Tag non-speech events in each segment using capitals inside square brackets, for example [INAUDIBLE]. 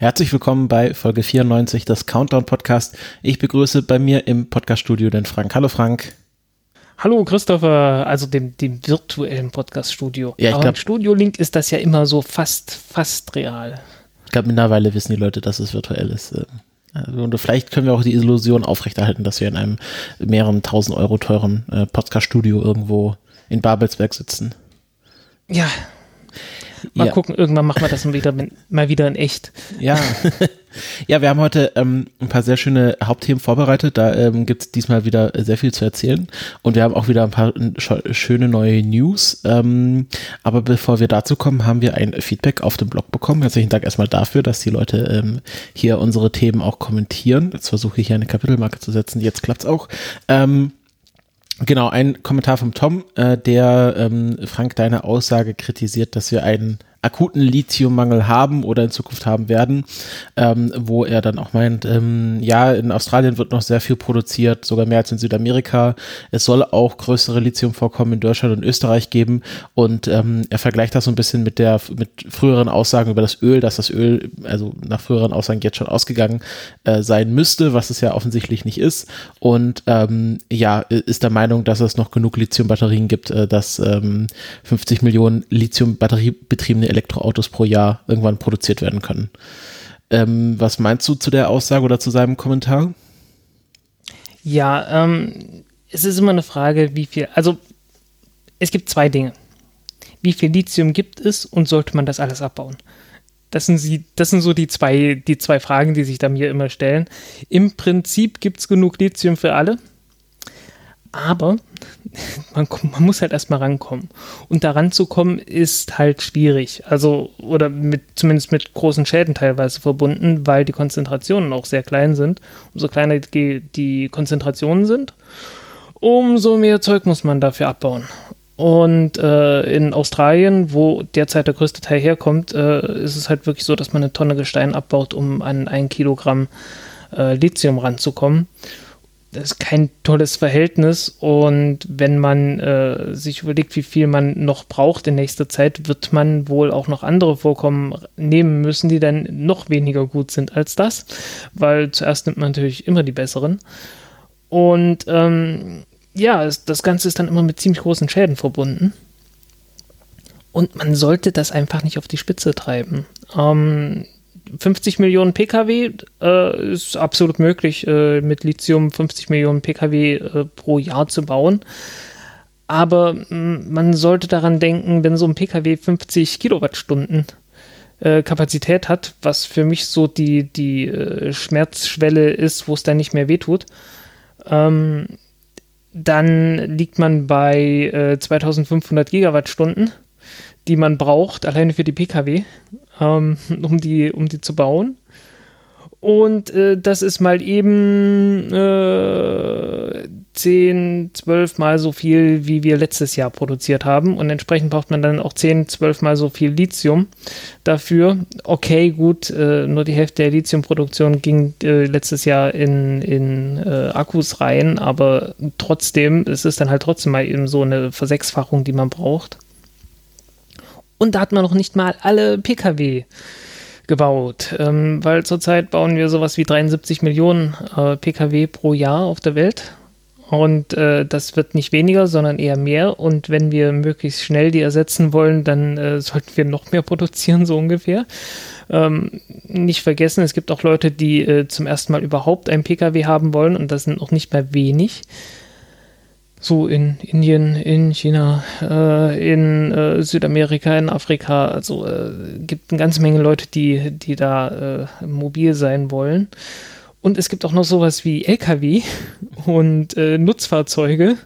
Herzlich willkommen bei Folge 94 des Countdown Podcast. Ich begrüße bei mir im Podcaststudio den Frank. Hallo Frank. Hallo Christopher, also dem, dem virtuellen Podcaststudio. Ja, ich Aber glaub- im Studio-Link ist das ja immer so fast, fast real. Ich glaube, mittlerweile wissen die Leute, dass es virtuell ist. äh, Also, und vielleicht können wir auch die Illusion aufrechterhalten, dass wir in einem mehreren tausend Euro teuren äh, Podcaststudio irgendwo in Babelsberg sitzen. Ja. Mal Ja. gucken, irgendwann machen wir das mal wieder, mal wieder in echt. Ja. [LAUGHS] ja, wir haben heute ähm, ein paar sehr schöne Hauptthemen vorbereitet. Da ähm, gibt es diesmal wieder sehr viel zu erzählen. Und wir haben auch wieder ein paar äh, schöne neue News. Ähm, aber bevor wir dazu kommen, haben wir ein Feedback auf dem Blog bekommen. Herzlichen Dank erstmal dafür, dass die Leute ähm, hier unsere Themen auch kommentieren. Jetzt versuche ich hier eine Kapitelmarke zu setzen. Jetzt klappt's auch. Ähm, Genau, ein Kommentar vom Tom, äh, der ähm, Frank deine Aussage kritisiert, dass wir einen akuten Lithiummangel haben oder in Zukunft haben werden, ähm, wo er dann auch meint, ähm, ja, in Australien wird noch sehr viel produziert, sogar mehr als in Südamerika. Es soll auch größere Lithiumvorkommen in Deutschland und Österreich geben und ähm, er vergleicht das so ein bisschen mit der mit früheren Aussagen über das Öl, dass das Öl, also nach früheren Aussagen jetzt schon ausgegangen äh, sein müsste, was es ja offensichtlich nicht ist und ähm, ja, ist der Meinung, dass es noch genug Lithiumbatterien gibt, äh, dass ähm, 50 Millionen Lithium-Batteriebetriebene Elektroautos pro Jahr irgendwann produziert werden können. Ähm, was meinst du zu der Aussage oder zu seinem Kommentar? Ja, ähm, es ist immer eine Frage, wie viel, also es gibt zwei Dinge. Wie viel Lithium gibt es und sollte man das alles abbauen? Das sind, sie, das sind so die zwei, die zwei Fragen, die sich da mir immer stellen. Im Prinzip gibt es genug Lithium für alle, aber man, man muss halt erstmal rankommen. Und da ranzukommen ist halt schwierig. Also, oder mit, zumindest mit großen Schäden teilweise verbunden, weil die Konzentrationen auch sehr klein sind. Umso kleiner die, die Konzentrationen sind, umso mehr Zeug muss man dafür abbauen. Und äh, in Australien, wo derzeit der größte Teil herkommt, äh, ist es halt wirklich so, dass man eine Tonne Gestein abbaut, um an ein Kilogramm äh, Lithium ranzukommen. Das ist kein tolles Verhältnis und wenn man äh, sich überlegt, wie viel man noch braucht in nächster Zeit, wird man wohl auch noch andere Vorkommen nehmen müssen, die dann noch weniger gut sind als das, weil zuerst nimmt man natürlich immer die besseren. Und ähm, ja, das Ganze ist dann immer mit ziemlich großen Schäden verbunden. Und man sollte das einfach nicht auf die Spitze treiben. Ähm, 50 Millionen Pkw äh, ist absolut möglich, äh, mit Lithium 50 Millionen Pkw äh, pro Jahr zu bauen. Aber mh, man sollte daran denken, wenn so ein Pkw 50 Kilowattstunden äh, Kapazität hat, was für mich so die, die äh, Schmerzschwelle ist, wo es dann nicht mehr wehtut, ähm, dann liegt man bei äh, 2500 Gigawattstunden, die man braucht, alleine für die Pkw, ähm, [LAUGHS] um, die, um die zu bauen. Und äh, das ist mal eben äh, 10, 12 Mal so viel, wie wir letztes Jahr produziert haben. Und entsprechend braucht man dann auch 10, 12 Mal so viel Lithium dafür. Okay, gut, äh, nur die Hälfte der Lithiumproduktion ging äh, letztes Jahr in, in äh, Akkus rein, aber trotzdem, es ist dann halt trotzdem mal eben so eine Versechsfachung, die man braucht. Und da hat man noch nicht mal alle Pkw gebaut, ähm, weil zurzeit bauen wir sowas wie 73 Millionen äh, Pkw pro Jahr auf der Welt. Und äh, das wird nicht weniger, sondern eher mehr. Und wenn wir möglichst schnell die ersetzen wollen, dann äh, sollten wir noch mehr [LAUGHS] produzieren, so ungefähr. Ähm, nicht vergessen, es gibt auch Leute, die äh, zum ersten Mal überhaupt einen Pkw haben wollen und das sind noch nicht mehr wenig. So in Indien, in China, äh, in äh, Südamerika, in Afrika. Also äh, gibt eine ganze Menge Leute, die, die da äh, mobil sein wollen. Und es gibt auch noch sowas wie Lkw [LAUGHS] und äh, Nutzfahrzeuge,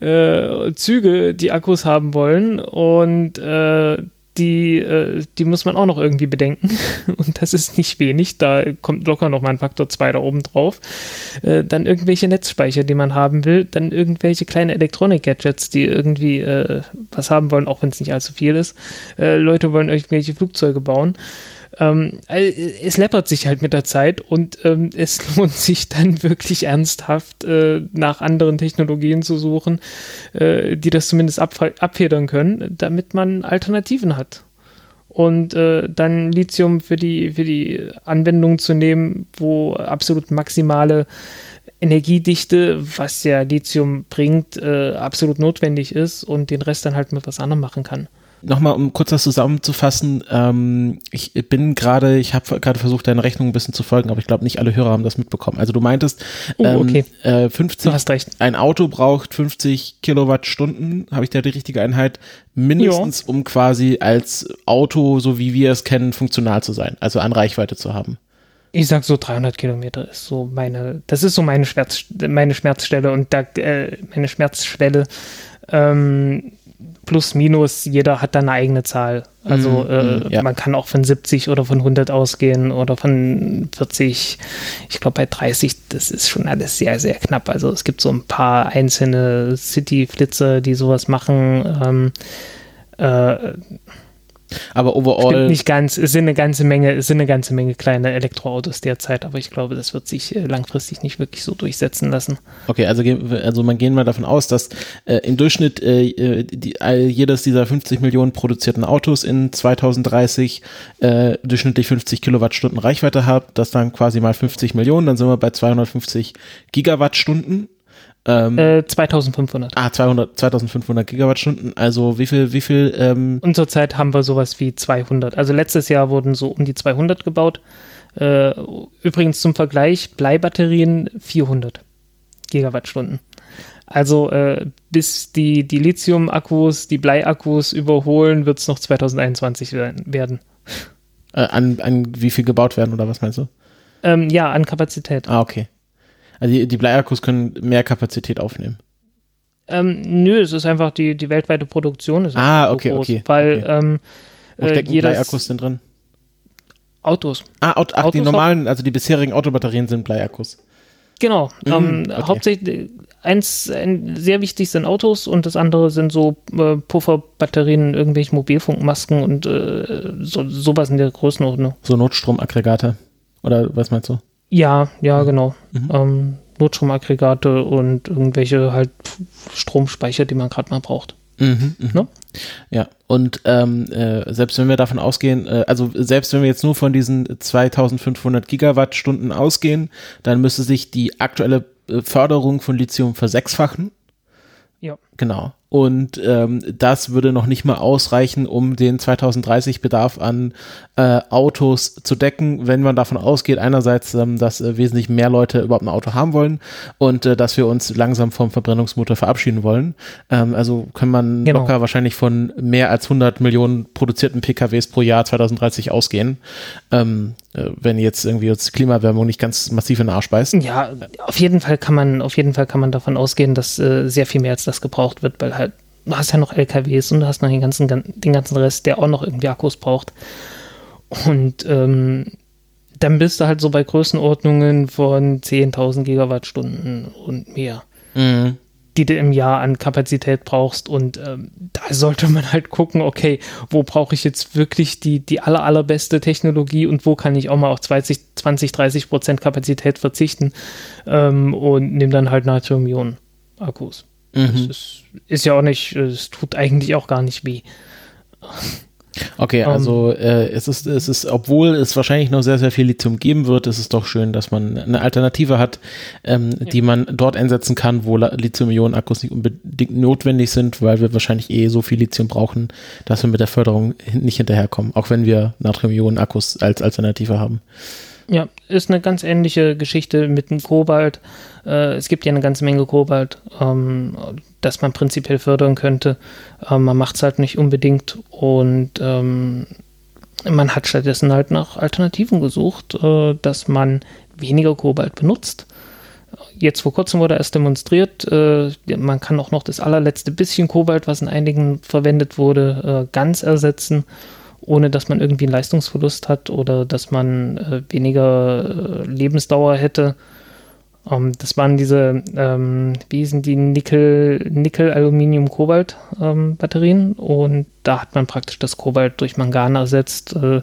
äh, Züge, die Akkus haben wollen. Und äh, die, äh, die muss man auch noch irgendwie bedenken. [LAUGHS] Und das ist nicht wenig. Da kommt locker noch mal ein Faktor 2 da oben drauf. Äh, dann irgendwelche Netzspeicher, die man haben will. Dann irgendwelche kleine Elektronik-Gadgets, die irgendwie äh, was haben wollen, auch wenn es nicht allzu viel ist. Äh, Leute wollen irgendwelche Flugzeuge bauen. Ähm, es läppert sich halt mit der Zeit und ähm, es [LAUGHS] lohnt sich dann wirklich ernsthaft äh, nach anderen Technologien zu suchen, äh, die das zumindest abfedern können, damit man Alternativen hat. Und äh, dann Lithium für die, für die Anwendung zu nehmen, wo absolut maximale Energiedichte, was ja Lithium bringt, äh, absolut notwendig ist und den Rest dann halt mit was anderem machen kann nochmal, um kurz das zusammenzufassen, ähm, ich bin gerade, ich habe gerade versucht, deine Rechnung ein bisschen zu folgen, aber ich glaube, nicht alle Hörer haben das mitbekommen. Also du meintest, oh, okay. ähm, äh, 50, du hast recht. ein Auto braucht 50 Kilowattstunden, habe ich da die richtige Einheit, mindestens, jo. um quasi als Auto, so wie wir es kennen, funktional zu sein, also an Reichweite zu haben. Ich sag so 300 Kilometer ist so meine, das ist so meine Schmerz, meine Schmerzstelle und da, äh, meine Schmerzschwelle. Ähm, plus minus, jeder hat da eine eigene Zahl. Also mm, äh, ja. man kann auch von 70 oder von 100 ausgehen oder von 40. Ich glaube bei 30, das ist schon alles sehr, sehr knapp. Also es gibt so ein paar einzelne City-Flitzer, die sowas machen. Ähm, äh, aber overall. nicht ganz, es sind eine ganze Menge, es sind eine ganze Menge kleine Elektroautos derzeit, aber ich glaube, das wird sich äh, langfristig nicht wirklich so durchsetzen lassen. Okay, also, also man gehen mal davon aus, dass äh, im Durchschnitt äh die, jedes dieser 50 Millionen produzierten Autos in 2030 äh, durchschnittlich 50 Kilowattstunden Reichweite hat, das dann quasi mal 50 Millionen, dann sind wir bei 250 Gigawattstunden ähm, äh, 2500. Ah, 200, 2500 Gigawattstunden. Also wie viel, wie viel? Ähm Und zurzeit haben wir sowas wie 200. Also letztes Jahr wurden so um die 200 gebaut. Äh, übrigens zum Vergleich, Bleibatterien 400 Gigawattstunden. Also äh, bis die, die Lithium-Akkus, die Bleiakkus überholen, wird es noch 2021 werden. Äh, an, an wie viel gebaut werden oder was meinst du? Ähm, ja, an Kapazität. Ah, okay. Also die, die Bleiakkus können mehr Kapazität aufnehmen. Ähm, nö, es ist einfach die, die weltweite Produktion. Ist ah, okay, groß, okay. Weil okay. Ähm, Wo stecken äh, Bleiakkus denn drin? Autos. Ah, Auto, ach, Autos die normalen, also die bisherigen Autobatterien sind Bleiakkus. Genau. Mhm, ähm, okay. Hauptsächlich eins ein, sehr wichtig sind Autos und das andere sind so äh, Pufferbatterien, irgendwelche Mobilfunkmasken und äh, so, sowas in der Größenordnung. So Notstromaggregate. Oder was meinst du? Ja, ja, genau. Mhm. Ähm, Notstromaggregate und irgendwelche halt Stromspeicher, die man gerade mal braucht. Mhm, mh. ne? Ja, und ähm, äh, selbst wenn wir davon ausgehen, äh, also selbst wenn wir jetzt nur von diesen 2500 Gigawattstunden ausgehen, dann müsste sich die aktuelle äh, Förderung von Lithium versechsfachen. Ja. Genau. Und ähm, das würde noch nicht mal ausreichen, um den 2030 Bedarf an äh, Autos zu decken, wenn man davon ausgeht, einerseits, ähm, dass äh, wesentlich mehr Leute überhaupt ein Auto haben wollen und äh, dass wir uns langsam vom Verbrennungsmotor verabschieden wollen. Ähm, also kann man genau. locker wahrscheinlich von mehr als 100 Millionen produzierten PKWs pro Jahr 2030 ausgehen, ähm, äh, wenn jetzt irgendwie uns Klimawärmung nicht ganz massiv in den Arsch beißt. Ja, auf jeden Fall kann man, auf jeden Fall kann man davon ausgehen, dass äh, sehr viel mehr als das gebraucht wird, weil halt halt, du hast ja noch LKWs und du hast noch den ganzen, den ganzen Rest, der auch noch irgendwie Akkus braucht. Und ähm, dann bist du halt so bei Größenordnungen von 10.000 Gigawattstunden und mehr, mhm. die du im Jahr an Kapazität brauchst. Und ähm, da sollte man halt gucken, okay, wo brauche ich jetzt wirklich die, die aller, allerbeste Technologie und wo kann ich auch mal auf 20, 20 30 Prozent Kapazität verzichten ähm, und nehme dann halt Natrium-Ionen-Akkus. Mhm. ist, ist, ja auch nicht, es tut eigentlich auch gar nicht weh. Okay, ähm. also äh, es ist, es ist, obwohl es wahrscheinlich noch sehr, sehr viel Lithium geben wird, ist es doch schön, dass man eine Alternative hat, ähm, ja. die man dort einsetzen kann, wo Lithium-Ionen-Akkus nicht unbedingt notwendig sind, weil wir wahrscheinlich eh so viel Lithium brauchen, dass wir mit der Förderung nicht hinterherkommen, auch wenn wir Natrium-Ionen-Akkus als Alternative haben. Ja, ist eine ganz ähnliche Geschichte mit dem Kobalt. Äh, es gibt ja eine ganze Menge Kobalt, ähm, das man prinzipiell fördern könnte. Ähm, man macht es halt nicht unbedingt und ähm, man hat stattdessen halt nach Alternativen gesucht, äh, dass man weniger Kobalt benutzt. Jetzt vor kurzem wurde erst demonstriert, äh, man kann auch noch das allerletzte bisschen Kobalt, was in einigen verwendet wurde, äh, ganz ersetzen, ohne dass man irgendwie einen Leistungsverlust hat oder dass man äh, weniger äh, Lebensdauer hätte. Ähm, das waren diese, ähm, wie sind die Nickel, Nickel, Aluminium, Kobalt ähm, Batterien und da hat man praktisch das Kobalt durch Mangan ersetzt, äh,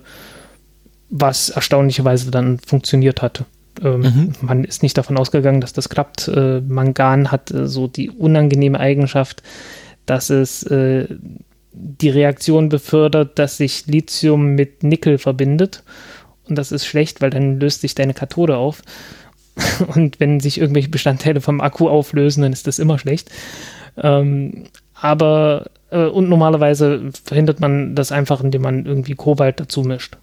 was erstaunlicherweise dann funktioniert hatte. Ähm, mhm. Man ist nicht davon ausgegangen, dass das klappt. Äh, Mangan hat äh, so die unangenehme Eigenschaft, dass es äh, die Reaktion befördert, dass sich Lithium mit Nickel verbindet. Und das ist schlecht, weil dann löst sich deine Kathode auf. [LAUGHS] Und wenn sich irgendwelche Bestandteile vom Akku auflösen, dann ist das immer schlecht. Ähm, aber äh, und normalerweise verhindert man das einfach, indem man irgendwie Kobalt dazu mischt.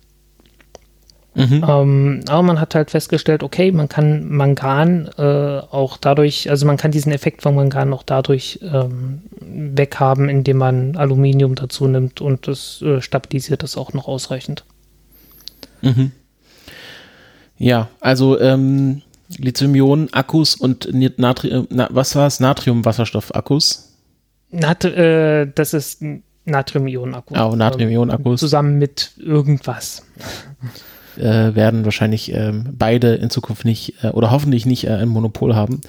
Mhm. Ähm, aber man hat halt festgestellt, okay, man kann Mangan äh, auch dadurch, also man kann diesen Effekt von Mangan auch dadurch ähm, weghaben, indem man Aluminium dazu nimmt und das äh, stabilisiert das auch noch ausreichend. Mhm. Ja, also ähm, Lithium-Ionen-Akkus und Natrium, na, was war es? Natrium-Wasserstoff-Akkus? Nat äh, das ist Natrium-Ionen-Akku. Oh, Natrium-Ionen-Akkus. Zusammen mit irgendwas äh, werden wahrscheinlich ähm, beide in Zukunft nicht äh, oder hoffentlich nicht äh, ein Monopol haben.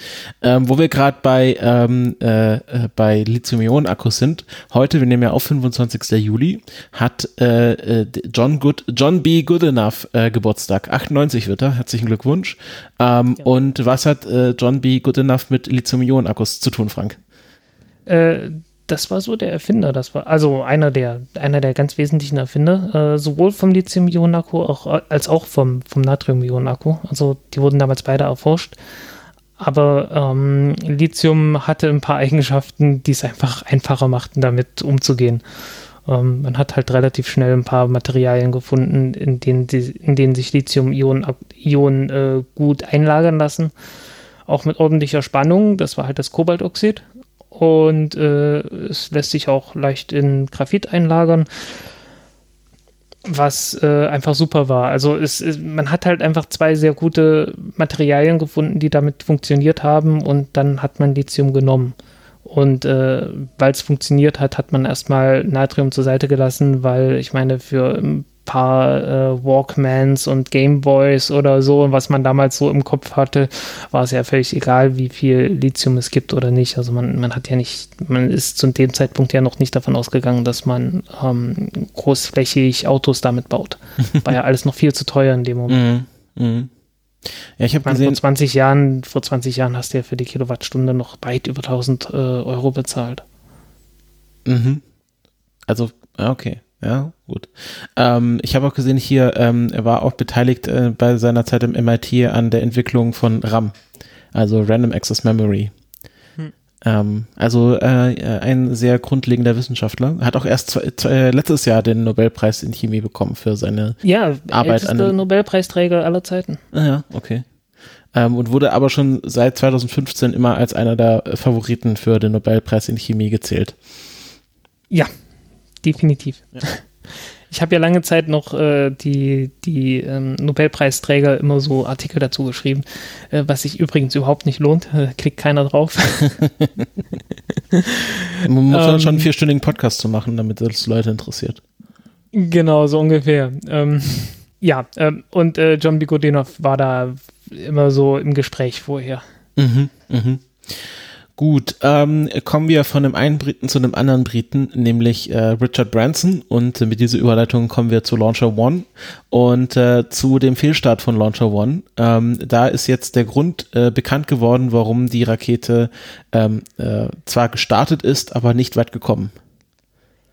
Ähm, wo wir gerade bei, ähm, äh, äh bei Lithium-Ionen-Akkus sind, heute, wir nehmen ja auf 25. Juli, hat äh, äh, John, Good, John B. Goodenough äh, Geburtstag. 98 wird er, herzlichen Glückwunsch. Ähm, ja. Und was hat äh, John B. Goodenough mit Lithium-Ionen-Akkus zu tun, Frank? Äh, das war so der Erfinder, das war also einer der, einer der ganz wesentlichen Erfinder, äh, sowohl vom Lithium-Ionen-Akku auch, als auch vom, vom Natrium-Ionen-Akku. Also die wurden damals beide erforscht. Aber ähm, Lithium hatte ein paar [LAUGHS] Eigenschaften, die es einfach einfacher machten, damit umzugehen. Ähm, man hat halt relativ schnell ein paar Materialien gefunden, in denen, die, in denen sich Lithium-Ionen äh, gut einlagern lassen. Auch mit ordentlicher Spannung. Das war halt das Kobaltoxid und äh, es lässt sich auch leicht in Graphit einlagern, was äh, einfach super war. Also es, es, man hat halt einfach zwei sehr gute Materialien gefunden, die damit funktioniert haben und dann hat man Lithium genommen. Und äh, weil es funktioniert hat, hat man erstmal Natrium zur Seite gelassen, weil ich meine, für paar äh, Walkmans und Gameboys oder so, was man damals so im Kopf hatte, war es ja völlig egal, wie viel Lithium es gibt oder nicht. Also man, man hat ja nicht, man ist zu dem Zeitpunkt ja noch nicht davon ausgegangen, dass man ähm, großflächig Autos damit baut. [LAUGHS] War ja alles noch viel zu teuer in dem Moment. Mm, mm. Ja, ich habe gesehen. Vor 20 Jahren, vor 20 Jahren hast du ja für die Kilowattstunde noch weit über 1000 äh, Euro bezahlt. Mhm. Also, okay. Ja, gut. Ähm, ich habe auch gesehen hier, ähm, er war auch beteiligt äh, bei seiner Zeit im MIT an der Entwicklung von RAM, also Random Access Memory. Hm. Ähm, also äh, ein sehr grundlegender Wissenschaftler. Hat auch erst zwei, zwei, äh, letztes Jahr den Nobelpreis in Chemie bekommen für seine ja, Arbeit an. Ja, Nobelpreisträger aller Zeiten. Ah, ja, okay. Ähm, und wurde aber schon seit 2015 immer als einer der Favoriten für den Nobelpreis in Chemie gezählt. Ja, definitiv. Ja. [LAUGHS] Ich habe ja lange Zeit noch äh, die, die ähm, Nobelpreisträger immer so Artikel dazu geschrieben, äh, was sich übrigens überhaupt nicht lohnt. Äh, klickt keiner drauf. [LAUGHS] Man muss ähm, schon einen vierstündigen Podcast zu machen, damit das Leute interessiert. Genau, so ungefähr. Ähm, ja, ähm, und äh, John Bigodinov war da immer so im Gespräch vorher. Mhm, mhm. Gut, ähm, kommen wir von dem einen Briten zu dem anderen Briten, nämlich äh, Richard Branson. Und äh, mit dieser Überleitung kommen wir zu Launcher One und äh, zu dem Fehlstart von Launcher One. Ähm, da ist jetzt der Grund äh, bekannt geworden, warum die Rakete ähm, äh, zwar gestartet ist, aber nicht weit gekommen.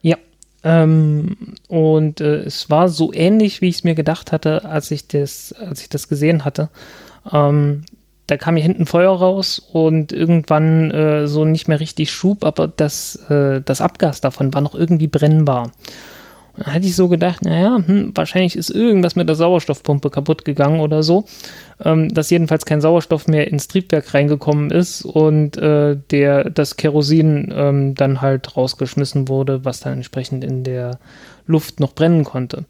Ja, ähm, und äh, es war so ähnlich, wie ich es mir gedacht hatte, als ich das, als ich das gesehen hatte. Ähm, da kam hier hinten Feuer raus und irgendwann äh, so nicht mehr richtig Schub, aber das, äh, das Abgas davon war noch irgendwie brennbar. Da hatte ich so gedacht, naja, hm, wahrscheinlich ist irgendwas mit der Sauerstoffpumpe kaputt gegangen oder so, ähm, dass jedenfalls kein Sauerstoff mehr ins Triebwerk reingekommen ist und äh, der, das Kerosin ähm, dann halt rausgeschmissen wurde, was dann entsprechend in der Luft noch brennen konnte.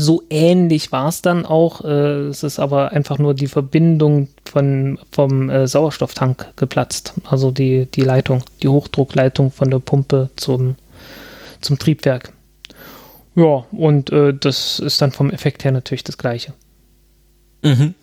So ähnlich war es dann auch. Äh, es ist aber einfach nur die Verbindung von, vom äh, Sauerstofftank geplatzt. Also die, die Leitung, die Hochdruckleitung von der Pumpe zum, zum Triebwerk. Ja, und äh, das ist dann vom Effekt her natürlich das gleiche. Mhm.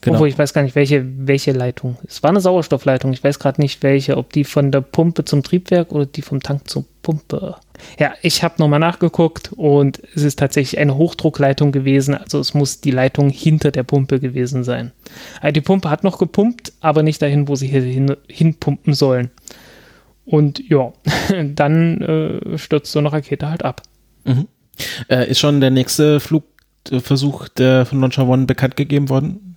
Genau. Obwohl ich weiß gar nicht, welche, welche Leitung. Es war eine Sauerstoffleitung. Ich weiß gerade nicht, welche, ob die von der Pumpe zum Triebwerk oder die vom Tank zur Pumpe. Ja, ich habe nochmal nachgeguckt und es ist tatsächlich eine Hochdruckleitung gewesen. Also es muss die Leitung hinter der Pumpe gewesen sein. Also die Pumpe hat noch gepumpt, aber nicht dahin, wo sie hin, hinpumpen sollen. Und ja, [LAUGHS] dann äh, stürzt so eine Rakete halt ab. Mhm. Äh, ist schon der nächste Flugversuch der von Launcher One bekannt gegeben worden?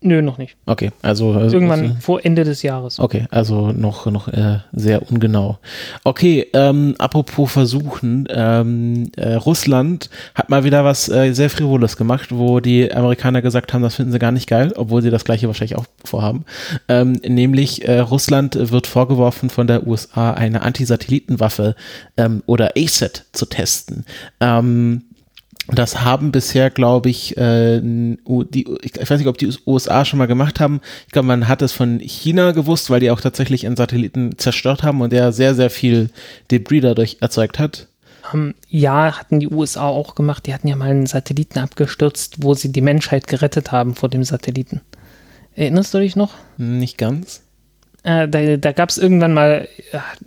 Nö, noch nicht. Okay, also, also irgendwann also, vor Ende des Jahres. Okay, also noch noch äh, sehr ungenau. Okay, ähm, apropos Versuchen, ähm, äh, Russland hat mal wieder was äh, sehr frivoles gemacht, wo die Amerikaner gesagt haben, das finden sie gar nicht geil, obwohl sie das gleiche wahrscheinlich auch vorhaben. Ähm, nämlich äh, Russland wird vorgeworfen von der USA eine Antisatellitenwaffe ähm, oder ASAT zu testen. Ähm, das haben bisher, glaube ich, äh, die, ich weiß nicht, ob die USA schon mal gemacht haben. Ich glaube, man hat es von China gewusst, weil die auch tatsächlich einen Satelliten zerstört haben und der sehr, sehr viel Debris dadurch erzeugt hat. Um, ähm, ja, hatten die USA auch gemacht. Die hatten ja mal einen Satelliten abgestürzt, wo sie die Menschheit gerettet haben vor dem Satelliten. Erinnerst du dich noch? Nicht ganz. Äh, da da gab es irgendwann mal,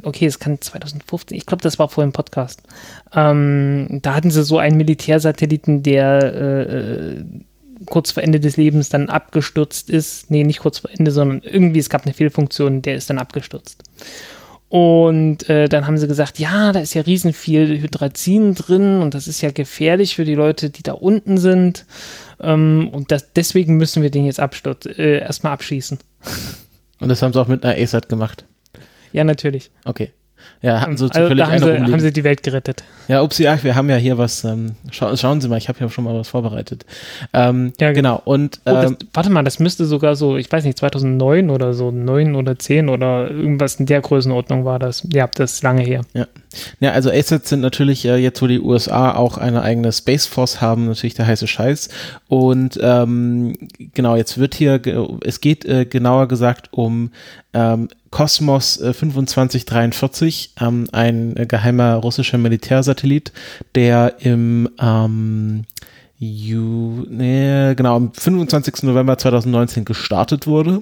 okay, es kann 2015, ich glaube, das war vor dem Podcast. Ähm, da hatten sie so einen Militärsatelliten, der äh, kurz vor Ende des Lebens dann abgestürzt ist. Nee, nicht kurz vor Ende, sondern irgendwie, es gab eine Fehlfunktion, der ist dann abgestürzt. Und äh, dann haben sie gesagt, ja, da ist ja riesen viel Hydrazin drin und das ist ja gefährlich für die Leute, die da unten sind. Ähm, und das, deswegen müssen wir den jetzt äh, erstmal abschießen. [LAUGHS] Und das haben sie auch mit einer ASAT gemacht. Ja, natürlich. Okay. Ja, hatten sie also, zufällig da haben, sie, haben sie die Welt gerettet. Ja, upsi, ach, wir haben ja hier was, ähm, scha schauen Sie mal, ich habe ja schon mal was vorbereitet. Ähm, ja, genau. Und, ähm, oh, das, ähm, warte mal, das müsste sogar so, ich weiß nicht, 2009 oder so, 9 oder 10 oder irgendwas in der Größenordnung war das. Ja, das ist lange her. Ja, ja also ASATs sind natürlich äh, jetzt, wo die USA auch eine eigene Space Force haben, natürlich der heiße Scheiß. Und ähm, genau, jetzt wird hier, es geht äh, genauer gesagt um ähm, Kosmos äh, 2543, ähm, ein äh, geheimer russischer Militärsatellit, der im ähm, Ju, nee, genau, am 25. November 2019 gestartet wurde.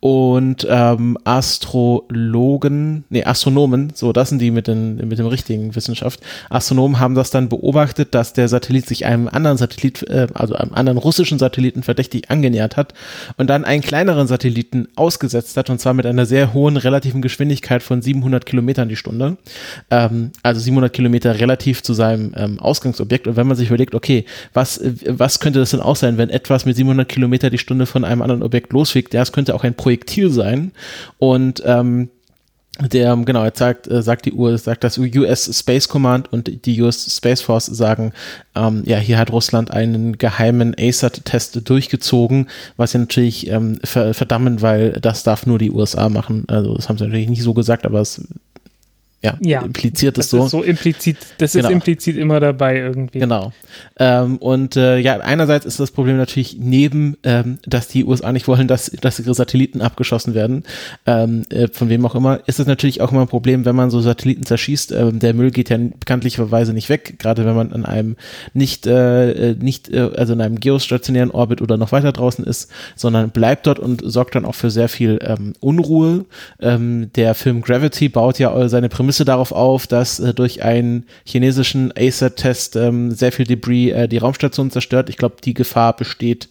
Und ähm, Astrologen, nee, Astronomen, so, das sind die mit, den, mit dem richtigen Wissenschaft. Astronomen haben das dann beobachtet, dass der Satellit sich einem anderen Satellit, äh, also einem anderen russischen Satelliten verdächtig angenähert hat und dann einen kleineren Satelliten ausgesetzt hat, und zwar mit einer sehr hohen relativen Geschwindigkeit von 700 Kilometern die Stunde. Ähm, also 700 Kilometer relativ zu seinem ähm, Ausgangsobjekt. Und wenn man sich überlegt, okay, was was, was könnte das denn auch sein, wenn etwas mit 700 Kilometer die Stunde von einem anderen Objekt losfliegt? Ja, es könnte auch ein Projektil sein. Und ähm, der, genau, jetzt sagt, äh, sagt die Uhr, sagt das US Space Command und die US Space Force sagen, ähm, ja, hier hat Russland einen geheimen ASAT-Test durchgezogen, was sie natürlich ähm, verdammen, weil das darf nur die USA machen. Also das haben sie natürlich nicht so gesagt, aber es ja, ja, impliziert es so. Ist so implizit, das genau. ist implizit immer dabei irgendwie. Genau. Ähm, und äh, ja, einerseits ist das Problem natürlich neben, ähm, dass die USA nicht wollen, dass, dass ihre Satelliten abgeschossen werden, ähm, äh, von wem auch immer, ist es natürlich auch immer ein Problem, wenn man so Satelliten zerschießt. Ähm, der Müll geht ja bekanntlicherweise nicht weg, gerade wenn man an einem nicht, äh, nicht, äh, also in einem geostationären Orbit oder noch weiter draußen ist, sondern bleibt dort und sorgt dann auch für sehr viel ähm, Unruhe. Ähm, der Film Gravity baut ja seine Prämisse Prämisse darauf auf, dass äh, durch einen chinesischen ASAT-Test ähm, sehr viel Debris äh, die Raumstation zerstört. Ich glaube, die Gefahr besteht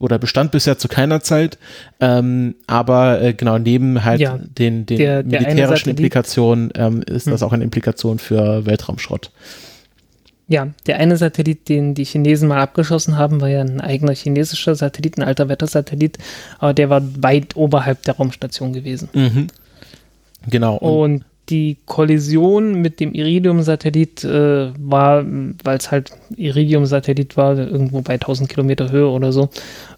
oder bestand bisher zu keiner Zeit. Ähm, aber äh, genau, neben halt ja, den, den der, der militärischen Implikationen ähm, ist hm. das auch eine Implikation für Weltraumschrott. Ja, der eine Satellit, den die Chinesen mal abgeschossen haben, war ja ein eigener chinesischer Satellit, ein alter Wettersatellit, aber der war weit oberhalb der Raumstation gewesen. Mhm. Genau. Und, und die Kollision mit dem Iridium-Satellit äh, war, weil es halt Iridium-Satellit war, irgendwo bei 1000 Kilometer Höhe oder so,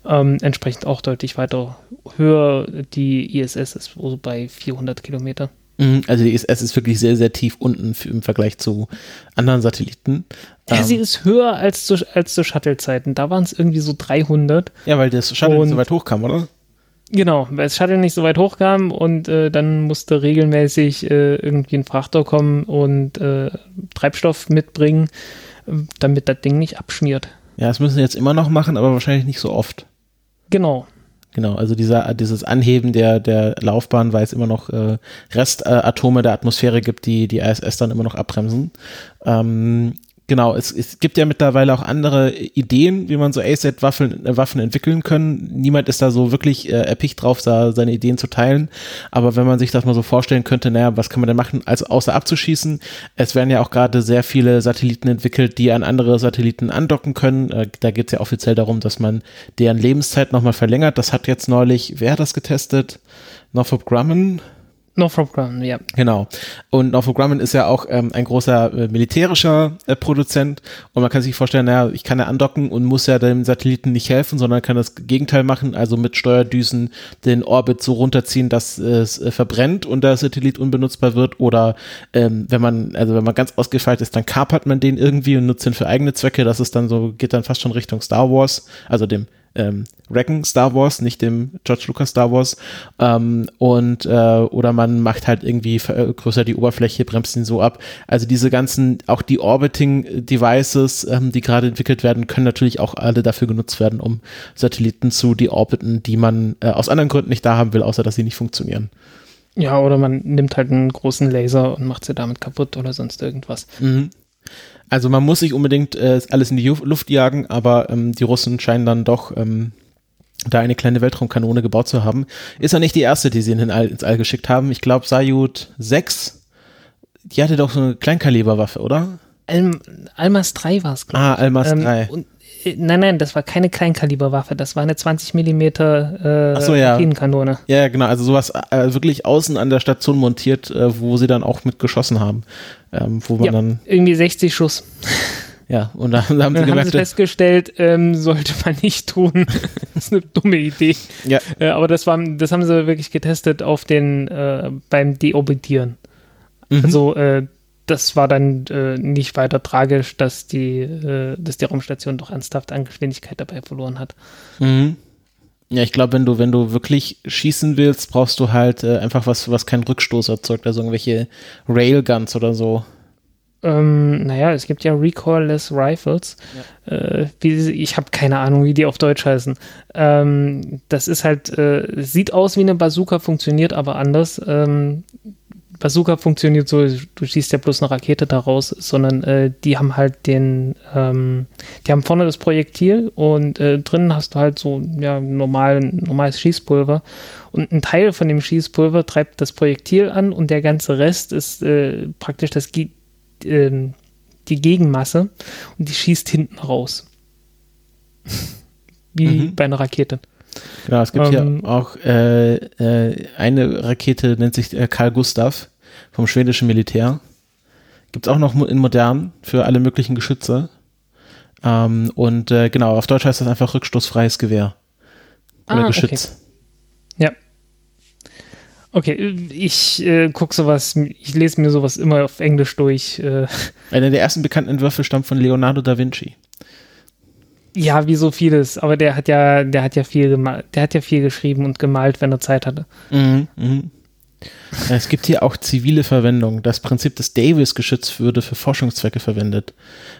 ähm, entsprechend auch deutlich weiter höher. Die ISS ist so bei 400 Kilometer. Mhm, also die ISS ist wirklich sehr, sehr tief unten im Vergleich zu anderen Satelliten. Ja, Ähm, sie ist höher als zu, als zu Shuttle-Zeiten. Da waren es irgendwie so 300. ja, weil das Shuttle nicht so und- weit hochkam, oder? Genau, weil das Shuttle nicht so weit hochkam und äh, dann musste regelmäßig äh, irgendwie ein Frachter kommen und äh, Treibstoff mitbringen, damit das Ding nicht abschmiert. Ja, das müssen sie jetzt immer noch machen, aber wahrscheinlich nicht so oft. Genau. Genau, also dieser, dieses Anheben der, der Laufbahn, weil es immer noch äh, Restatome der Atmosphäre gibt, die die ISS dann immer noch abbremsen. Ähm, genau, es, es gibt ja mittlerweile auch andere Ideen, wie man so ASAT-Waffen äh, Waffen entwickeln können. Niemand ist da so wirklich äh, erpicht drauf, da seine Ideen zu teilen. Aber wenn man sich das mal so vorstellen könnte, naja, was kann man denn machen, als außer abzuschießen? Es werden ja auch gerade sehr viele Satelliten entwickelt, die an andere Satelliten andocken können. Äh, da geht es ja offiziell darum, dass man deren Lebenszeit nochmal verlängert. Das hat jetzt neulich, wer hat das getestet? Northrop Grumman? Northrop Grumman, ja. Genau. Und Northrop Grumman ist ja auch ähm, ein großer äh, militärischer äh, Produzent und man kann sich vorstellen, naja, ich kann ja andocken und muss ja dem Satelliten nicht helfen, sondern kann das Gegenteil machen, also mit Steuerdüsen den Orbit so runterziehen, dass es äh, verbrennt und der Satellit unbenutzbar wird oder ähm, wenn man, also wenn man ganz ausgefeilt ist, dann kapert man den irgendwie und nutzt ihn für eigene Zwecke, das ist dann so, geht dann fast schon Richtung Star Wars, also dem ähm, Reckon Star Wars, nicht dem George Lucas Star Wars. Ähm, und äh, oder man macht halt irgendwie vergrößert die Oberfläche, bremst ihn so ab. Also diese ganzen, auch die Orbiting Devices, ähm, die gerade entwickelt werden, können natürlich auch alle dafür genutzt werden, um Satelliten zu deorbiten, die man äh, aus anderen Gründen nicht da haben will, außer dass sie nicht funktionieren. Ja, oder man nimmt halt einen großen Laser und macht sie damit kaputt oder sonst irgendwas. Mhm. Also man muss sich unbedingt äh, alles in die Luft jagen, aber ähm, die Russen scheinen dann doch ähm, da eine kleine Weltraumkanone gebaut zu haben. Ist ja nicht die erste, die sie in den All, ins All geschickt haben. Ich glaube, Sayut 6, die hatte doch so eine Kleinkaliberwaffe, oder? Alm Almas 3 war es, glaube Ah, Almas 3. Und, äh, nein, nein, das war keine Kleinkaliberwaffe, das war eine 20 Millimeter äh, Ach so, ja. Maschinenkanone. Ja, ja, genau. Also sowas äh, wirklich außen an der Station montiert, äh, wo sie dann auch mit geschossen haben. Ähm, wo man Ja, dann, irgendwie 60 Schuss. ja, und dann haben sie Dann haben gemerkt, sie festgestellt, ähm, sollte man nicht tun. [LAUGHS] das ist eine dumme Idee. ja, Äh, aber das, war, das haben sie wirklich getestet auf den, äh, beim Deorbitieren. mhm. Also äh, das war dann äh, nicht weiter tragisch, dass die, äh, dass die Raumstation doch ernsthaft an Geschwindigkeit dabei verloren hat. Mhm. Ja, ich glaube, wenn du, wenn du wirklich schießen willst, brauchst du halt äh, einfach was, was keinen Rückstoß erzeugt, also irgendwelche Railguns oder so. Ähm, naja, es gibt ja Recoilless Rifles. Äh, wie, ich habe keine Ahnung, wie die auf Deutsch heißen. Ähm, das ist halt, äh, sieht aus wie eine Bazooka, funktioniert aber anders. Ähm, Bazooka funktioniert so, du schießt ja bloß eine Rakete daraus, sondern äh, die haben halt den, ähm, die haben vorne das Projektil und äh, drinnen hast du halt so ja, normal, normales Schießpulver. Und ein Teil von dem Schießpulver treibt das Projektil an und der ganze Rest ist äh, praktisch das Ge ähm, die Gegenmasse und die schießt hinten raus. [LAUGHS] Wie Mhm. bei einer Rakete. Genau, es gibt Ähm, hier auch äh, äh, eine Rakete, nennt sich äh, Carl Gustav vom schwedischen Militär. Gibt es auch noch in modern für alle möglichen Geschütze. Ähm, und äh, genau, auf Deutsch heißt das einfach rückstoßfreies Gewehr. Oder Ah, Geschütz. Ja. Okay, ich äh, gucke sowas, ich lese mir sowas immer auf Englisch durch. Äh, Einer der ersten bekannten Entwürfe stammt von Leonardo da Vinci. ja, wie so vieles, aber der hat ja, der hat ja viel gemalt, der hat ja viel geschrieben und gemalt, wenn er Zeit hatte. Mhm, mhm. Es gibt hier auch zivile Verwendung. Das Prinzip des Davis-Geschütz würde für Forschungszwecke verwendet.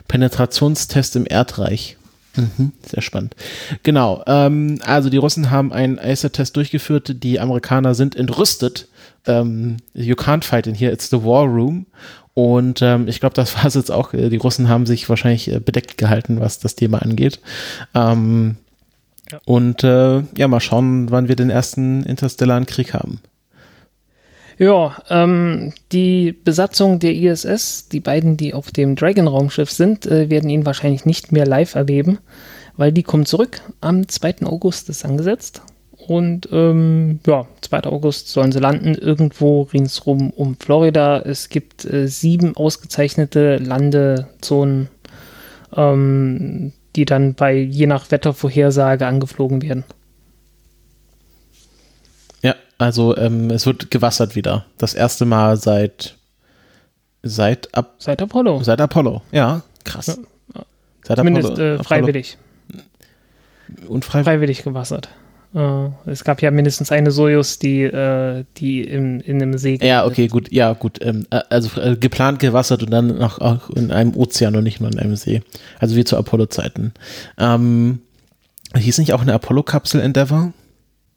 Penetrationstest im Erdreich. Mhm, sehr spannend. Genau. Ähm, also die Russen haben einen ACER-Test durchgeführt. Die Amerikaner sind entrüstet. Ähm, you can't fight in here. It's the war room. Und ähm, ich glaube, das [LAUGHS] war es jetzt auch. Äh, Die Russen haben sich wahrscheinlich äh, bedeckt gehalten, was das Thema angeht. Ähm, Ja. Und äh, ja, mal schauen, wann wir den ersten interstellaren Krieg haben. Ja, ähm, die Besatzung der ISS, die beiden, die auf dem Dragon-Raumschiff sind, äh, werden ihn wahrscheinlich nicht mehr live erleben, weil die kommen zurück. Am 2. August ist angesetzt. Und ähm, ja, 2. August sollen sie landen, irgendwo ringsrum um Florida. Es gibt äh, sieben ausgezeichnete Landezonen, ähm, die dann bei je nach Wettervorhersage angeflogen werden. Also ähm, es wird gewassert wieder. Das erste Mal seit seit ab Seit Apollo. seit Apollo. Ja, krass. Ja. Seit Zumindest Apollo- äh, Apollo- freiwillig. Unfreiwillig. Freiwillig gewassert. Äh, es gab ja mindestens eine Sojus, die, äh, die im, in einem See Ja, okay, gut. Ja, gut. Ähm, äh, also äh, geplant gewassert und dann noch auch in einem Ozean und nicht nur in einem See. Also wie zu Apollo-Zeiten. Ähm, hieß nicht auch eine Apollo-Kapsel Endeavour?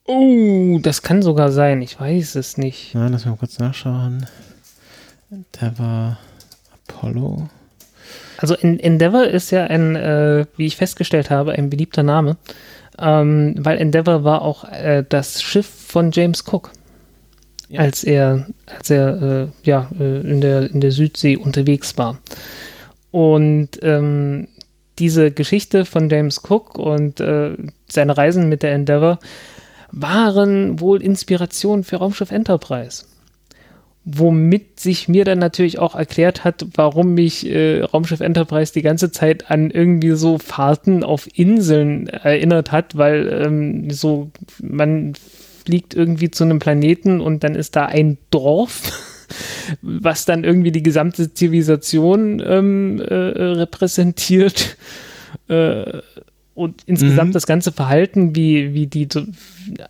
Oh, das kann sogar sein. Ich weiß es nicht. Ja, lass mal kurz nachschauen. Endeavour Apollo. Also En- Endeavour ist ja ein, äh, wie ich festgestellt habe, ein beliebter Name, ähm, weil Endeavour war auch äh, das Schiff von James Cook, Ja. als er, als er äh, ja, äh, in, der, in der Südsee unterwegs war. Und ähm, diese Geschichte von James Cook und äh, seine Reisen mit der Endeavour waren wohl Inspiration für Raumschiff Enterprise womit sich mir dann natürlich auch erklärt hat, warum mich äh, Raumschiff Enterprise die ganze Zeit an irgendwie so Fahrten auf Inseln erinnert hat, weil ähm, so man fliegt irgendwie zu einem Planeten und dann ist da ein Dorf, [LAUGHS] was dann irgendwie die gesamte Zivilisation ähm, äh, repräsentiert. Äh, und insgesamt Mhm. das ganze Verhalten, wie, wie die, so-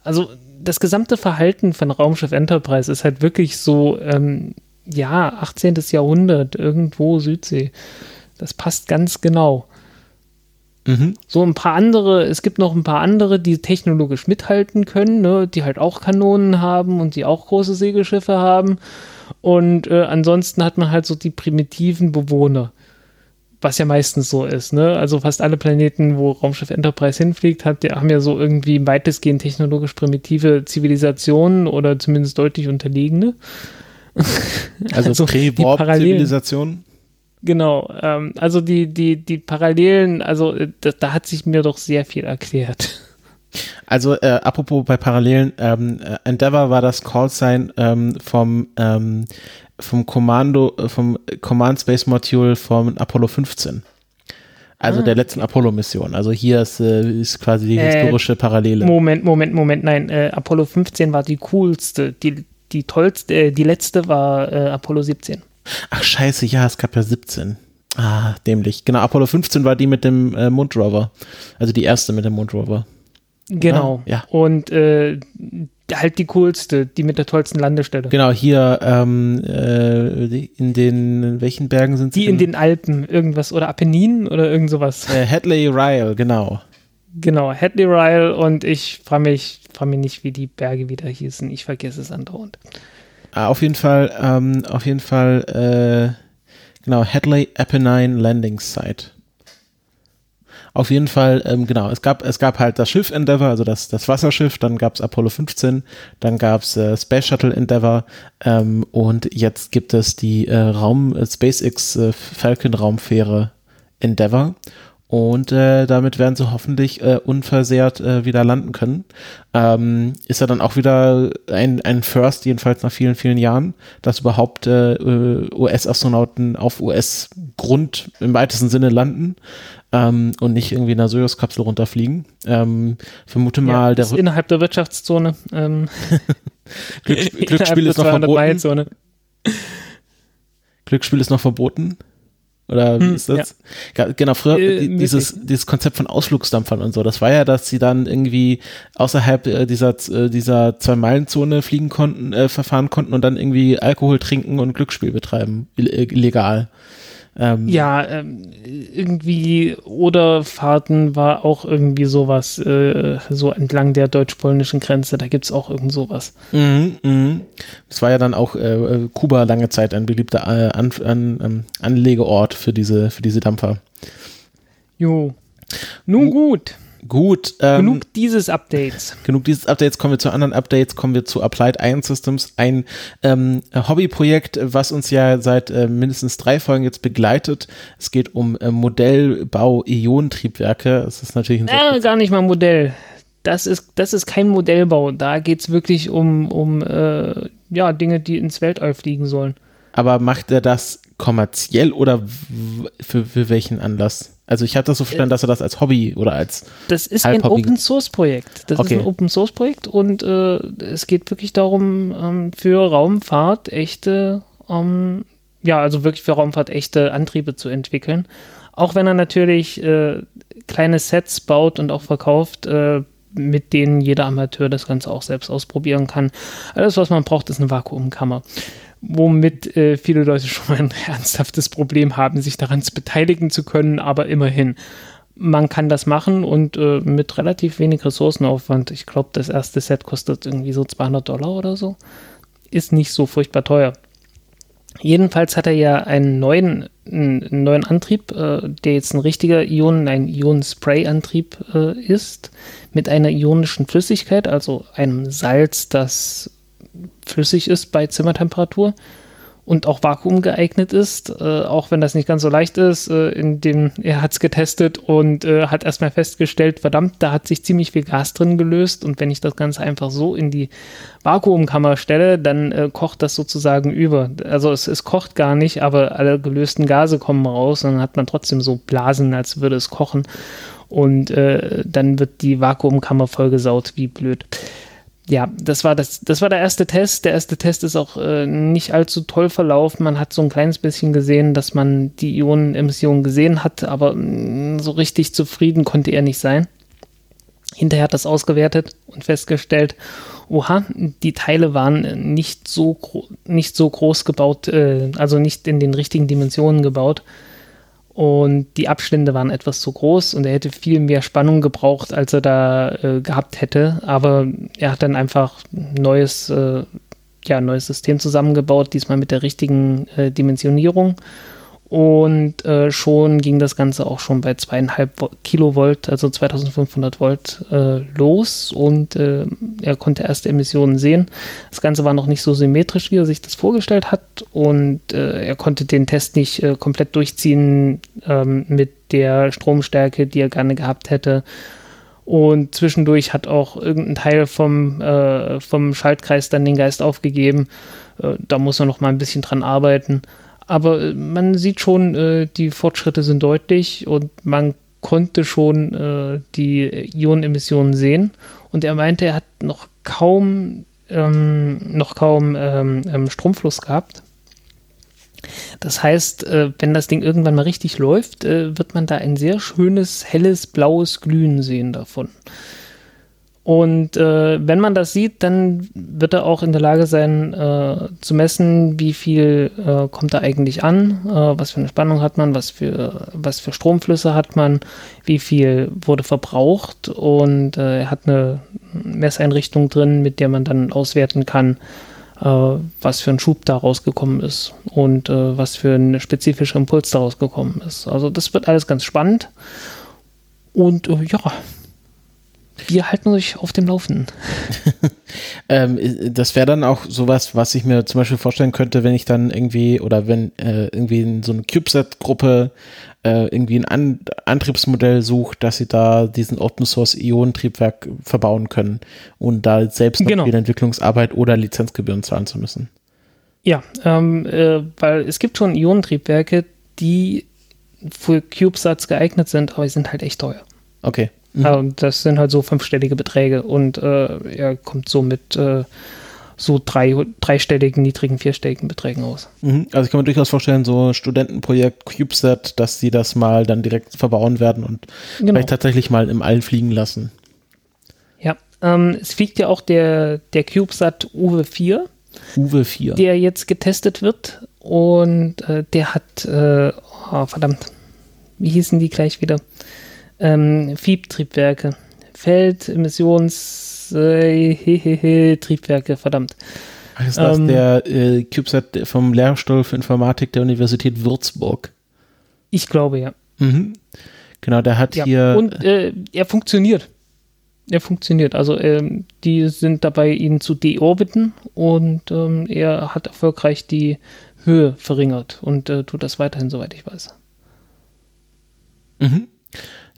also das gesamte Verhalten von Raumschiff Enterprise ist halt wirklich so, ähm, ja, 18. Jahrhundert, irgendwo Südsee. Das passt ganz genau. Mhm. So ein paar andere, es gibt noch ein paar andere, die technologisch mithalten können, ne, die halt auch Kanonen haben und die auch große Segelschiffe haben. Und äh, ansonsten hat man halt so die primitiven Bewohner. Was ja meistens so ist, ne? Also fast alle Planeten, wo Raumschiff Enterprise hinfliegt, hat, haben ja so irgendwie weitestgehend technologisch primitive Zivilisationen oder zumindest deutlich unterlegene. [LAUGHS] Also, Also, die Prä-Warp-Zivilisation. Genau, ähm, also die, die, die Parallelen, also äh, da, da hat sich mir doch sehr viel erklärt. Also, äh, apropos bei Parallelen, ähm, äh, Endeavour war das Callsign ähm, vom, ähm, vom Kommando, äh, vom Command Space Module vom Apollo 15. Also Ah, der letzten Apollo-Mission. Also hier ist, äh, ist quasi die Äh, historische Parallele. Moment, Moment, Moment, nein, äh, Apollo 15 war die coolste, die, die tollste, äh, die letzte war äh, Apollo 17. Ach scheiße, ja, es gab ja 17. Ah, dämlich. Genau, Apollo 15 war die mit dem Mondrover. Also die erste mit dem Mondrover. Genau. Ah, ja. Und äh, halt die coolste, die mit der tollsten Landestelle. Genau, hier ähm, äh, in den, in welchen Bergen sind sie? Die in den Alpen, irgendwas, oder Apenninen oder irgend sowas. äh, Hadley Ryle, genau. Genau, Hadley Ryle und ich frage mich, frage mich nicht, wie die Berge wieder hießen. Ich vergesse es andauernd. Ah, auf jeden Fall, ähm, auf jeden Fall, äh, genau, Hadley Apennine Landing Site. Auf jeden Fall, ähm, genau, es gab, es gab halt das Schiff Endeavour, also das, das Wasserschiff, dann gab es Apollo 15, dann gab es äh, Space Shuttle Endeavour ähm, und jetzt gibt es die äh, Raum, äh, SpaceX äh, Falcon Raumfähre Endeavour und äh, damit werden sie hoffentlich äh, unversehrt äh, wieder landen können. Ähm, ist ja dann auch wieder ein, ein First, jedenfalls nach vielen, vielen Jahren, dass überhaupt äh, äh, US-Astronauten auf US-Grund im weitesten Sinne landen ähm, und nicht irgendwie in einer Soyuz-Kapsel runterfliegen. Ähm, vermute mal, ja, der ist innerhalb der Wirtschaftszone. Ähm, [LAUGHS] Glücksspiel, innerhalb [LAUGHS] Glücksspiel ist noch verboten. 200-Meilen-Zone. Glücksspiel ist noch verboten. Oder wie Hm, ist das? Ja. Genau, früher Äh, möglich. dieses, dieses Konzept von Ausflugsdampfern und so, das war ja, dass sie dann irgendwie außerhalb äh, dieser, äh, dieser Zwei-Meilen-Zone fliegen konnten, äh, verfahren konnten und dann irgendwie Alkohol trinken und Glücksspiel betreiben, äh, illegal. Ähm, Ja, ähm, irgendwie Oder-Fahrten war auch irgendwie sowas, äh, so entlang der deutsch-polnischen Grenze, da gibt es auch irgend sowas. Mhm, mhm. Das war ja dann auch äh, Kuba lange Zeit ein beliebter äh, an, an, ähm, Anlegeort für diese, für diese Dampfer. Jo. Nun gut, Gut, ähm, genug dieses Updates. Genug dieses Updates, kommen wir zu anderen Updates, kommen wir zu Applied Ion Systems, ein ähm, Hobbyprojekt, was uns ja seit äh, mindestens drei Folgen jetzt begleitet. Es geht um äh, Modellbau Ionentriebwerke. Es ist natürlich ein Äh, gar nicht mal Modell. Das ist, das ist kein Modellbau. Da geht es wirklich um, um äh, ja, Dinge, die ins Weltall fliegen sollen. aber macht er das kommerziell oder für, für welchen Anlass? Also ich hatte das so verstanden, dass er das als Hobby oder als Das ist ein Open Source Projekt. Das Okay. ist ein Open Source Projekt und äh, es geht wirklich darum, ähm, für Raumfahrt echte, ähm, ja, also wirklich für Raumfahrt echte Antriebe zu entwickeln. Auch wenn er natürlich äh, kleine Sets baut und auch verkauft, äh, mit denen jeder Amateur das Ganze auch selbst ausprobieren kann. Alles, was man braucht, ist eine Vakuumkammer. Womit äh, viele Leute [LAUGHS] schon mal ein ernsthaftes Problem haben, sich daran zu beteiligen zu können, aber immerhin man kann das machen und äh, mit relativ wenig Ressourcenaufwand. Ich glaube, das erste Set kostet irgendwie so 200 Dollar oder so. Ist nicht so furchtbar teuer. Jedenfalls hat er ja einen neuen, einen neuen Antrieb, äh, der jetzt ein richtiger Ionen, ein Ionen-Spray-Antrieb äh, ist, mit einer ionischen Flüssigkeit, also einem Salz, das flüssig ist bei Zimmertemperatur und auch vakuumgeeignet ist, äh, auch wenn das nicht ganz so leicht ist. Äh, in dem, er hat es getestet und äh, hat erstmal festgestellt, verdammt, da hat sich ziemlich viel Gas drin gelöst und wenn ich das Ganze einfach so in die Vakuumkammer stelle, dann äh, kocht das sozusagen über. Also es, es kocht gar nicht, aber alle gelösten Gase kommen raus und dann hat man trotzdem so Blasen, als würde es kochen und äh, dann wird die Vakuumkammer vollgesaut, wie blöd ja, das war das, das war der erste Test. Der erste Test ist auch äh, nicht allzu toll verlaufen. Man hat so ein kleines bisschen gesehen, dass man die Ionenemission gesehen hat, aber mh, so richtig zufrieden konnte er nicht sein. Hinterher hat das ausgewertet und festgestellt, oha, die Teile waren nicht so, nicht so groß gebaut, äh, also nicht in den richtigen Dimensionen gebaut. Und die Abstände waren etwas zu groß und er hätte viel mehr Spannung gebraucht, als er da äh, gehabt hätte. Aber er hat dann einfach ein neues, äh, ja, neues System zusammengebaut, diesmal mit der richtigen äh, Dimensionierung. Und äh, schon ging das Ganze auch schon bei zweieinhalb Vo- Kilovolt, also 2500 Volt, äh, los. Und äh, er konnte erste Emissionen sehen. Das Ganze war noch nicht so symmetrisch, wie er sich das vorgestellt hat. Und äh, er konnte den Test nicht äh, komplett durchziehen ähm, mit der Stromstärke, die er gerne gehabt hätte. Und zwischendurch hat auch irgendein Teil vom, äh, vom Schaltkreis dann den Geist aufgegeben. Da muss er noch mal ein bisschen dran arbeiten. Aber äh, man sieht schon, äh, die Fortschritte sind deutlich und man konnte schon äh, die Ionenemissionen sehen. Und er meinte, er hat noch kaum, ähm, noch kaum ähm, ähm, Stromfluss gehabt. Das heißt, wenn das Ding irgendwann mal richtig läuft, wird man da ein sehr schönes, helles, blaues Glühen sehen davon. Und äh, wenn man das sieht, dann wird er auch in der Lage sein, äh, zu messen, wie viel äh, kommt da eigentlich an, äh, was für eine Spannung hat man, was für, was für Stromflüsse hat man, wie viel wurde verbraucht. Und äh, er hat eine Messeinrichtung drin, mit der man dann auswerten kann, äh, was für ein Schub da rausgekommen ist und äh, was für ein spezifischer Impuls da rausgekommen ist. Also das wird alles ganz spannend. Und äh, ja, wir halten euch auf dem Laufenden. [LAUGHS] Ähm, das wäre dann auch sowas, was ich mir zum Beispiel vorstellen könnte, wenn ich dann irgendwie oder wenn äh, irgendwie in so eine CubeSat-Gruppe äh, irgendwie ein An Antriebsmodell sucht, dass sie da diesen Open Source Ionentriebwerk verbauen können und da selbst noch Genau. viel Entwicklungsarbeit oder Lizenzgebühren zahlen zu müssen. Ja, ähm, äh, weil es gibt schon Ionentriebwerke, die für CubeSats geeignet sind, aber sie sind halt echt teuer. Okay. Mhm. Ähm, das sind halt so fünfstellige Beträge und äh, er kommt so mit äh, so drei, dreistelligen, niedrigen, vierstelligen Beträgen aus. Mhm. Also ich kann mir durchaus vorstellen, so Studentenprojekt CubeSat, dass sie das mal dann direkt verbauen werden und Genau. vielleicht tatsächlich mal im All fliegen lassen. Ja, ähm, es fliegt ja auch der, der CubeSat Uwe 4. Uwe 4. der jetzt getestet wird und äh, der hat, äh, oh, verdammt, wie hießen die gleich wieder? Ähm, Fieb-Triebwerke. Feld, Emissions, äh, Triebwerke, verdammt. Ist das ähm, der äh, CubeSat vom Lehrstuhl für Informatik der Universität Würzburg? Ich glaube ja. Mhm. Genau, der hat ja. hier. Und äh, er funktioniert. Er funktioniert. Also ähm, die sind dabei, ihn zu deorbiten und ähm, er hat erfolgreich die Höhe verringert und äh, tut das weiterhin, soweit ich weiß. Mhm.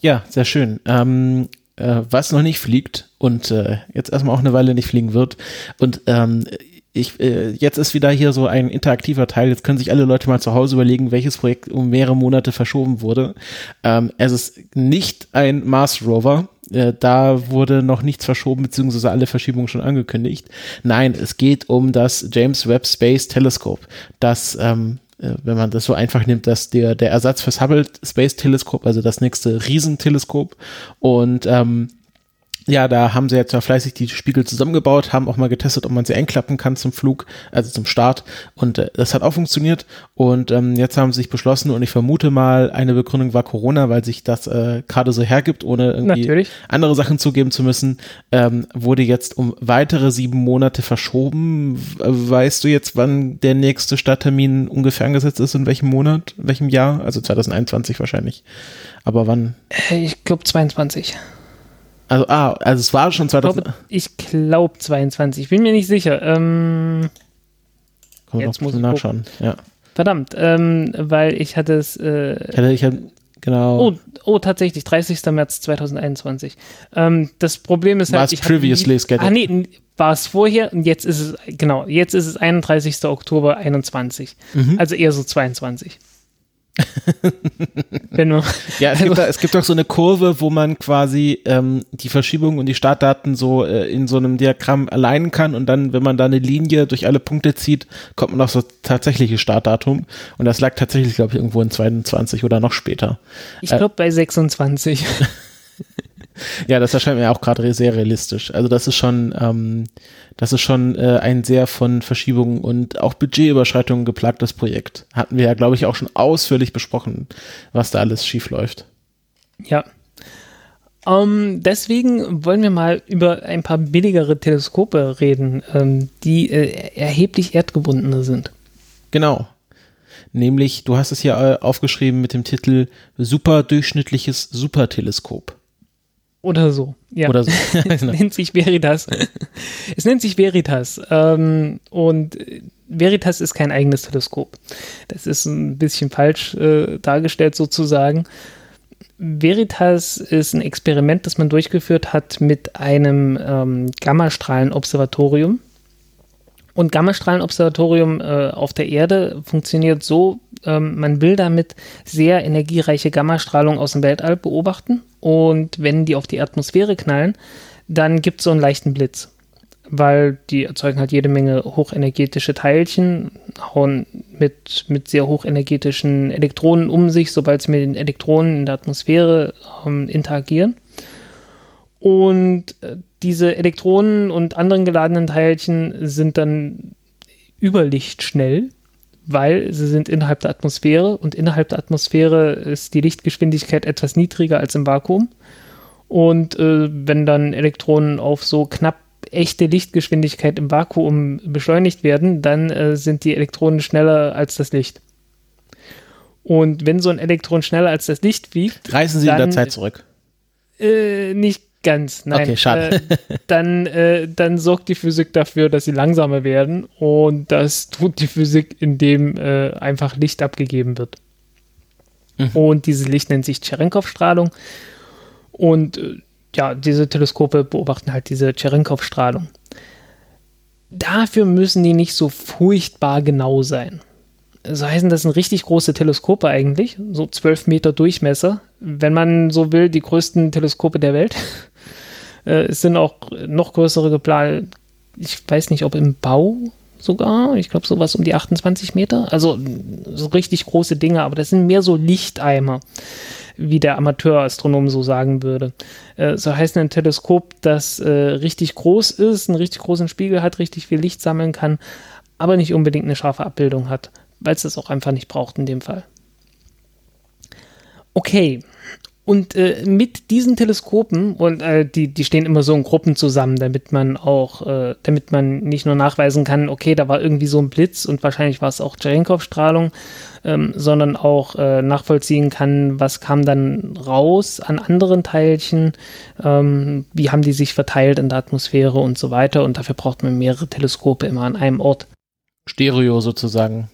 Ja, sehr schön. Ähm, äh, was noch nicht fliegt und äh, jetzt erstmal auch eine Weile nicht fliegen wird und ähm, ich, äh, jetzt ist wieder hier so ein interaktiver Teil. Jetzt können sich alle Leute mal zu Hause überlegen, welches Projekt um mehrere Monate verschoben wurde. Ähm, es ist nicht ein Mars Rover. Äh, da wurde noch nichts verschoben, beziehungsweise alle Verschiebungen schon angekündigt. Nein, es geht um das James Webb Space Telescope, das ähm, äh, wenn man das so einfach nimmt, dass der, der Ersatz fürs Hubble Space Teleskop, also das nächste Riesenteleskop und ähm, ja, da haben sie jetzt ja fleißig die Spiegel zusammengebaut, haben auch mal getestet, ob man sie einklappen kann zum Flug, also zum Start. Und äh, das hat auch funktioniert. Und ähm, jetzt haben sie sich beschlossen, und ich vermute mal, eine Begründung war Corona, weil sich das äh, gerade so hergibt, ohne irgendwie Natürlich. andere Sachen zugeben zu müssen, ähm, wurde jetzt um weitere sieben Monate verschoben. Weißt du jetzt, wann der nächste Starttermin ungefähr angesetzt ist, in welchem Monat, in welchem Jahr? Also 2021 wahrscheinlich. Aber wann? Äh, Ich glaube 22. Also, ah, also es war schon Ich 2000. glaube ich glaub 22. Ich bin mir nicht sicher. Ähm, man jetzt muss ich nachschauen. Ja. verdammt, ähm, weil ich hatte es. Äh, Ich hatte, ich hatte, genau. oh, oh, tatsächlich, 30. März 2021. Ähm, das Problem ist War halt. es ich hatte previously nie- scheduled? Ah, nee, war es vorher und jetzt ist es, genau, jetzt ist es 31. Oktober 21. Mhm. Also eher so 22. Man, [LAUGHS] Ja, es, Also- gibt da, es gibt auch so eine Kurve, wo man quasi ähm, die Verschiebung und die Startdaten so äh, in so einem Diagramm alleinen kann und dann, wenn man da eine Linie durch alle Punkte zieht, kommt man auf so tatsächliche Startdatum und das lag tatsächlich, glaube ich, irgendwo in 22 oder noch später. ich Äh. glaube bei 26. [LAUGHS] Ja, das erscheint mir auch gerade sehr realistisch. Also das ist schon, ähm, das ist schon äh, ein sehr von Verschiebungen und auch Budgetüberschreitungen geplagtes Projekt. Hatten wir ja, glaube ich, auch schon ausführlich besprochen, was da alles schief läuft. Ja. Ähm, deswegen wollen wir mal über ein paar billigere Teleskope reden, ähm, die äh, erheblich erdgebundener sind. Genau. Nämlich, du hast es hier äh, aufgeschrieben mit dem Titel Superdurchschnittliches Superteleskop. Oder so. Ja. Oder so. [LAUGHS] es [LAUGHS] nennt sich Veritas. es nennt sich Veritas. Ähm, und Veritas ist kein eigenes Teleskop. Das ist ein bisschen falsch äh, dargestellt sozusagen. Veritas ist ein Experiment, das man durchgeführt hat mit einem ähm, Gammastrahlenobservatorium. Und Gammastrahlenobservatorium äh, auf der Erde funktioniert so, ähm, man will damit sehr energiereiche Gammastrahlung aus dem Weltall beobachten. Und wenn die auf die Atmosphäre knallen, dann gibt es so einen leichten Blitz. Weil die erzeugen halt jede Menge hochenergetische Teilchen, hauen mit, mit sehr hochenergetischen Elektronen um sich, sobald sie mit den Elektronen in der Atmosphäre ähm, interagieren. Und äh, diese Elektronen und anderen geladenen Teilchen sind dann überlichtschnell, weil sie sind innerhalb der Atmosphäre und innerhalb der Atmosphäre ist die Lichtgeschwindigkeit etwas niedriger als im Vakuum. Und äh, wenn dann Elektronen auf so knapp echte Lichtgeschwindigkeit im Vakuum beschleunigt werden, dann äh, sind die Elektronen schneller als das Licht. Und wenn so ein Elektron schneller als das Licht fliegt, Reisen Sie in der Dann- Zeit zurück. äh, nicht ganz, nein. Okay, schade. Äh, dann, äh, dann sorgt die Physik dafür, dass sie langsamer werden und das tut die Physik, indem äh, einfach Licht abgegeben wird. Mhm. Und dieses Licht nennt sich Cherenkov-Strahlung und äh, ja, diese Teleskope beobachten halt diese Cherenkov-Strahlung. Dafür müssen die nicht so furchtbar genau sein. So heißen das sind richtig große Teleskope eigentlich, so 12 Meter Durchmesser. Wenn man so will, die größten Teleskope der Welt. [LAUGHS] Äh, es sind auch noch größere geplant. Ich weiß nicht, ob im Bau sogar. Ich glaube, sowas um die 28 Meter. Also so richtig große Dinge, aber das sind mehr so Lichteimer, wie der Amateurastronom so sagen würde. Äh, so heißt ein Teleskop, das äh, richtig groß ist, einen richtig großen Spiegel hat, richtig viel Licht sammeln kann, aber nicht unbedingt eine scharfe Abbildung hat, weil es das auch einfach nicht braucht in dem Fall. Okay. Und äh, mit diesen Teleskopen, und äh, die, die stehen immer so in Gruppen zusammen, damit man auch, äh, damit man nicht nur nachweisen kann, okay, da war irgendwie so ein Blitz und wahrscheinlich war es auch Cherenkov-Strahlung, ähm, sondern auch äh, nachvollziehen kann, was kam dann raus an anderen Teilchen, ähm, wie haben die sich verteilt in der Atmosphäre und so weiter. Und dafür braucht man mehrere Teleskope immer an einem Ort. Stereo sozusagen.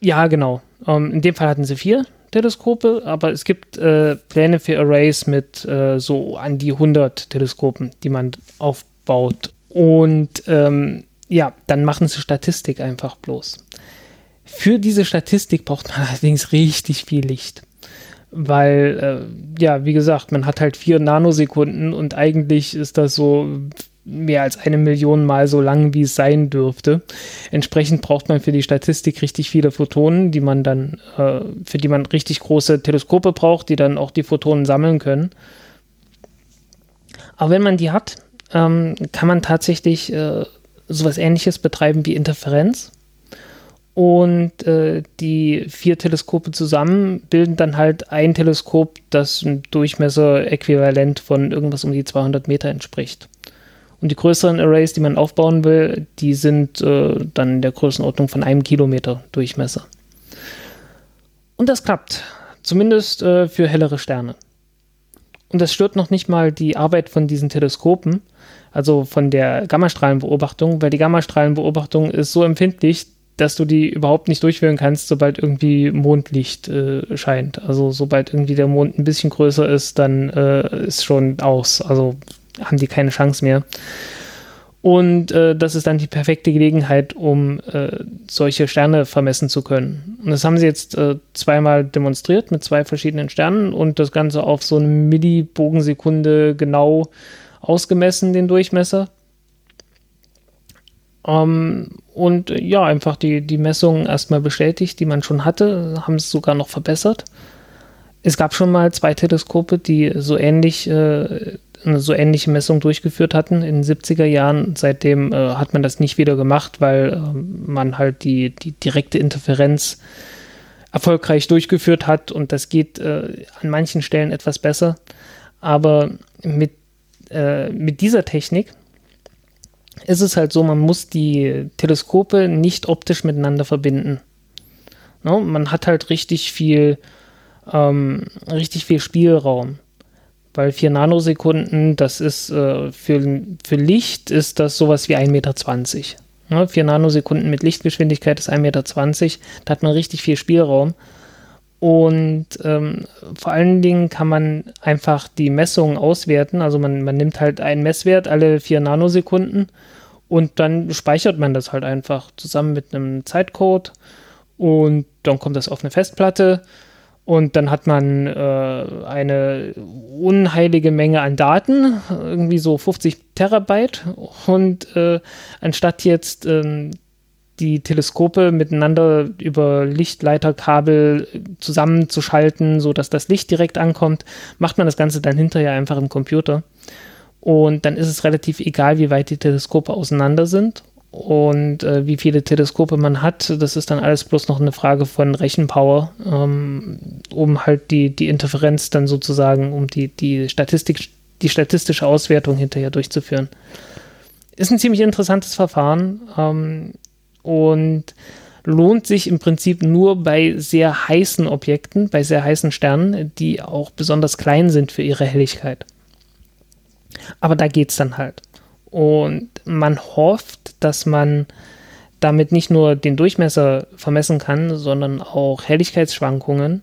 Ja, genau. Ähm, in dem Fall hatten sie vier Teleskope, aber es gibt äh, Pläne für Arrays mit äh, so an die 100 Teleskopen, die man aufbaut. Und ähm, ja, dann machen sie Statistik einfach bloß. Für diese Statistik braucht man [LAUGHS] allerdings richtig viel Licht. Weil, äh, ja, wie gesagt, man hat halt vier Nanosekunden und eigentlich ist das so mehr als eine Million Mal so lang, wie es sein dürfte. Entsprechend braucht man für die Statistik richtig viele Photonen, die man dann, äh, für die man richtig große Teleskope braucht, die dann auch die Photonen sammeln können. Aber wenn man die hat, ähm, kann man tatsächlich äh, sowas ähnliches betreiben wie Interferenz. Und äh, die vier Teleskope zusammen bilden dann halt ein Teleskop, das ein Durchmesser-Äquivalent von irgendwas um die 200 Meter entspricht. Und die größeren Arrays, die man aufbauen will, die sind äh, dann in der Größenordnung von einem Kilometer Durchmesser. Und das klappt. Zumindest äh, für hellere Sterne. Und das stört noch nicht mal die Arbeit von diesen Teleskopen, also von der Gammastrahlenbeobachtung, weil die Gammastrahlenbeobachtung ist so empfindlich, dass du die überhaupt nicht durchführen kannst, sobald irgendwie Mondlicht äh, scheint. Also sobald irgendwie der Mond ein bisschen größer ist, dann äh, ist schon aus. Also haben die keine Chance mehr. Und äh, das ist dann die perfekte Gelegenheit, um äh, solche Sterne vermessen zu können. Und das haben sie jetzt äh, zweimal demonstriert mit zwei verschiedenen Sternen und das Ganze auf so eine Millibogensekunde genau ausgemessen, den Durchmesser. Ähm, und äh, ja, einfach die, die Messungen erstmal bestätigt, die man schon hatte, haben es sogar noch verbessert. Es gab schon mal zwei Teleskope, die so ähnlich äh, so ähnliche Messung durchgeführt hatten in den 70er Jahren. Seitdem äh, hat man das nicht wieder gemacht, weil äh, man halt die, die direkte Interferenz erfolgreich durchgeführt hat und das geht äh, an manchen Stellen etwas besser. Aber mit, äh, mit dieser Technik ist es halt so, man muss die Teleskope nicht optisch miteinander verbinden. No, man hat halt richtig viel, ähm, richtig viel Spielraum weil 4 Nanosekunden, das ist äh, für, für Licht ist das sowas wie 1,20 Meter. Ne? 4 Nanosekunden mit Lichtgeschwindigkeit ist 1,20 Meter. Da hat man richtig viel Spielraum. Und ähm, vor allen Dingen kann man einfach die Messungen auswerten. Also man, man nimmt halt einen Messwert alle 4 Nanosekunden und dann speichert man das halt einfach zusammen mit einem Zeitcode und dann kommt das auf eine Festplatte und dann hat man äh, eine unheilige Menge an Daten, irgendwie so 50 Terabyte. Und äh, anstatt jetzt äh, die Teleskope miteinander über Lichtleiterkabel zusammenzuschalten, sodass das Licht direkt ankommt, macht man das Ganze dann hinterher einfach im Computer. Und dann ist es relativ egal, wie weit die Teleskope auseinander sind und äh, wie viele Teleskope man hat, das ist dann alles bloß noch eine Frage von Rechenpower, ähm, um halt die, die Interferenz dann sozusagen, um die, die Statistik, die statistische Auswertung hinterher durchzuführen. Ist ein ziemlich interessantes Verfahren ähm, und lohnt sich im Prinzip nur bei sehr heißen Objekten, bei sehr heißen Sternen, die auch besonders klein sind für ihre Helligkeit. Aber da geht es dann halt. Und man hofft, dass man damit nicht nur den Durchmesser vermessen kann, sondern auch Helligkeitsschwankungen.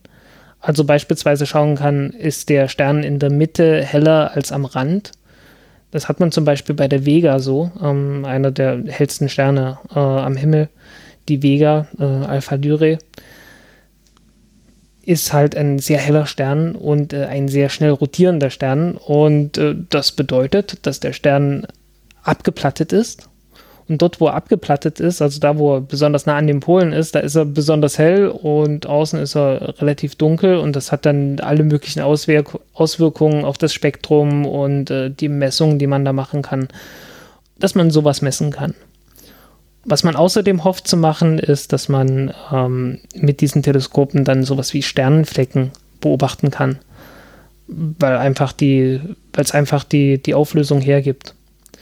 Also beispielsweise schauen kann, ist der Stern in der Mitte heller als am Rand. Das hat man zum Beispiel bei der Vega so, ähm, einer der hellsten Sterne äh, am Himmel. Die Vega, äh, Alpha Lyrae, ist halt ein sehr heller Stern und äh, ein sehr schnell rotierender Stern. Und äh, das bedeutet, dass der Stern abgeplattet ist. Und dort, wo er abgeplattet ist, also da, wo er besonders nah an den Polen ist, da ist er besonders hell und außen ist er relativ dunkel und das hat dann alle möglichen Auswirk Auswirkungen auf das Spektrum und äh, die Messungen, die man da machen kann, dass man sowas messen kann. Was man außerdem hofft zu machen, ist, dass man ähm, mit diesen Teleskopen dann sowas wie Sternenflecken beobachten kann, weil einfach die, es einfach die, die Auflösung hergibt.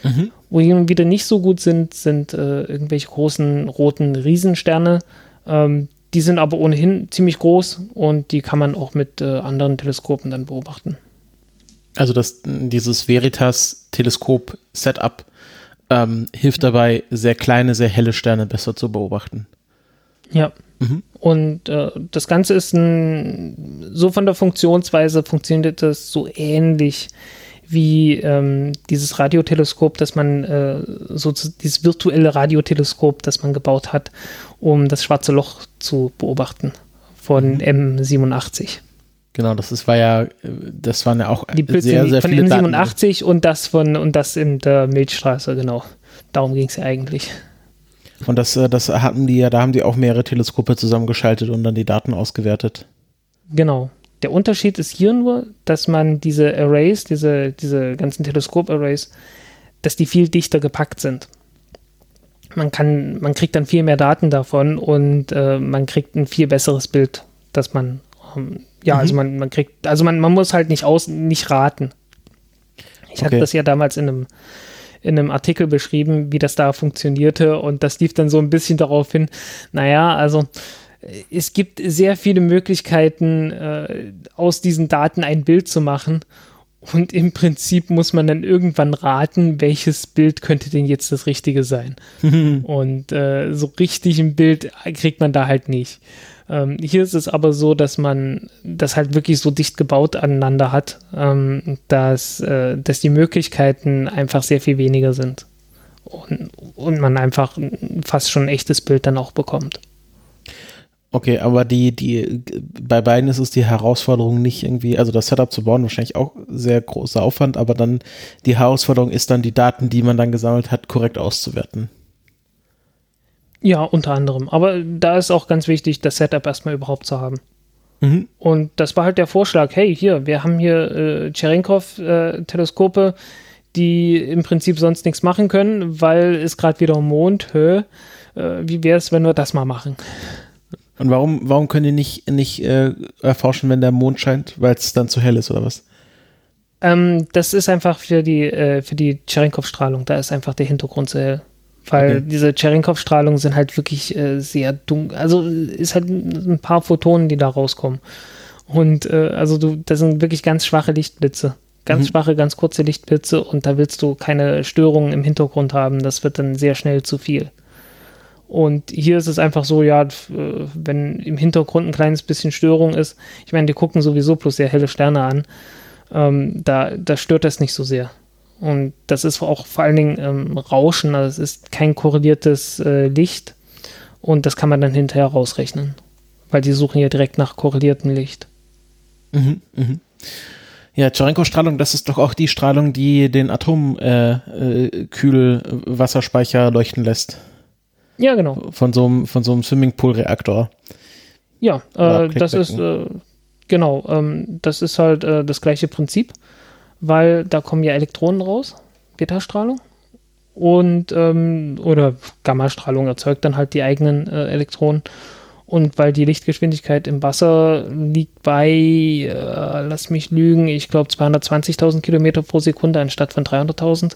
Mhm. Wo die wieder nicht so gut sind, sind äh, irgendwelche großen roten Riesensterne. Ähm, die sind aber ohnehin ziemlich groß und die kann man auch mit äh, anderen Teleskopen dann beobachten. Also das, dieses Veritas-Teleskop-Setup ähm, hilft dabei, sehr kleine, sehr helle Sterne besser zu beobachten. Ja. Mhm. Und äh, das Ganze ist ein, so von der Funktionsweise funktioniert das so ähnlich wie ähm, dieses Radioteleskop, das man, äh, so dieses virtuelle Radioteleskop, das man gebaut hat, um das schwarze Loch zu beobachten von mhm. M87. Genau, das ist, war ja, das waren ja auch die Blitze sehr, sehr von viele von M87 Daten. und das von und das in der Milchstraße, genau. Darum ging es ja eigentlich. Und das, äh, das hatten die ja, da haben die auch mehrere Teleskope zusammengeschaltet und dann die Daten ausgewertet. Genau. Der Unterschied ist hier nur, dass man diese Arrays, diese, diese ganzen Teleskop-Arrays, dass die viel dichter gepackt sind. Man kann, man kriegt dann viel mehr Daten davon und äh, man kriegt ein viel besseres Bild, dass man, ähm, ja, also mhm. also man, man kriegt, also man, man muss halt nicht aus, nicht raten. Ich okay. hatte das ja damals in einem, in einem Artikel beschrieben, wie das da funktionierte und das lief dann so ein bisschen darauf hin, naja, also es gibt sehr viele Möglichkeiten, äh, aus diesen Daten ein Bild zu machen. Und im Prinzip muss man dann irgendwann raten, welches Bild könnte denn jetzt das Richtige sein. [LAUGHS] Und äh, so richtig ein Bild kriegt man da halt nicht. Ähm, hier ist es aber so, dass man das halt wirklich so dicht gebaut aneinander hat, ähm, dass, äh, dass die Möglichkeiten einfach sehr viel weniger sind. Und, und man einfach fast schon ein echtes Bild dann auch bekommt. Okay, aber die, die, bei beiden ist es die Herausforderung nicht irgendwie, also das Setup zu bauen, wahrscheinlich auch sehr großer Aufwand, aber dann die Herausforderung ist dann, die Daten, die man dann gesammelt hat, korrekt auszuwerten. Ja, unter anderem. Aber da ist auch ganz wichtig, das Setup erstmal überhaupt zu haben. Mhm. Und das war halt der Vorschlag, hey, hier, wir haben hier äh, Cherenkov-Teleskope, äh, die im Prinzip sonst nichts machen können, weil es gerade wieder Mond, hö, äh, wie wäre es, wenn wir das mal machen? Und warum, warum können die nicht, nicht äh, erforschen, wenn der Mond scheint, weil es dann zu hell ist oder was? Ähm, das ist einfach für die, äh, für die Cherenkov-Strahlung, da ist einfach der Hintergrund zu hell. Weil okay. diese Cherenkov-Strahlungen sind halt wirklich äh, sehr dunkel. Also ist halt ein paar Photonen, die da rauskommen. Und äh, also du, das sind wirklich ganz schwache Lichtblitze. Ganz mhm. schwache, ganz kurze Lichtblitze und da willst du keine Störungen im Hintergrund haben. Das wird dann sehr schnell zu viel. Und hier ist es einfach so, ja, wenn im Hintergrund ein kleines bisschen Störung ist, ich meine, die gucken sowieso bloß sehr helle Sterne an, ähm, da, da stört das nicht so sehr. Und das ist auch vor allen Dingen ähm, Rauschen, also es ist kein korreliertes äh, Licht und das kann man dann hinterher rausrechnen, weil die suchen ja direkt nach korreliertem Licht. Mhm, mhm. Ja, Cherenko-Strahlung, das ist doch auch die Strahlung, die den Atomkühlwasserspeicher äh, äh, leuchten lässt. Ja, genau. Von so einem, von so einem Swimmingpool-Reaktor. Ja, äh, das ist, äh, genau, ähm, das ist halt äh, das gleiche Prinzip, weil da kommen ja Elektronen raus, Beta-Strahlung. Und, ähm, oder Gammastrahlung erzeugt dann halt die eigenen äh, Elektronen. Und weil die Lichtgeschwindigkeit im Wasser liegt bei, äh, lass mich lügen, ich glaube 220.000 Kilometer pro Sekunde anstatt von 300.000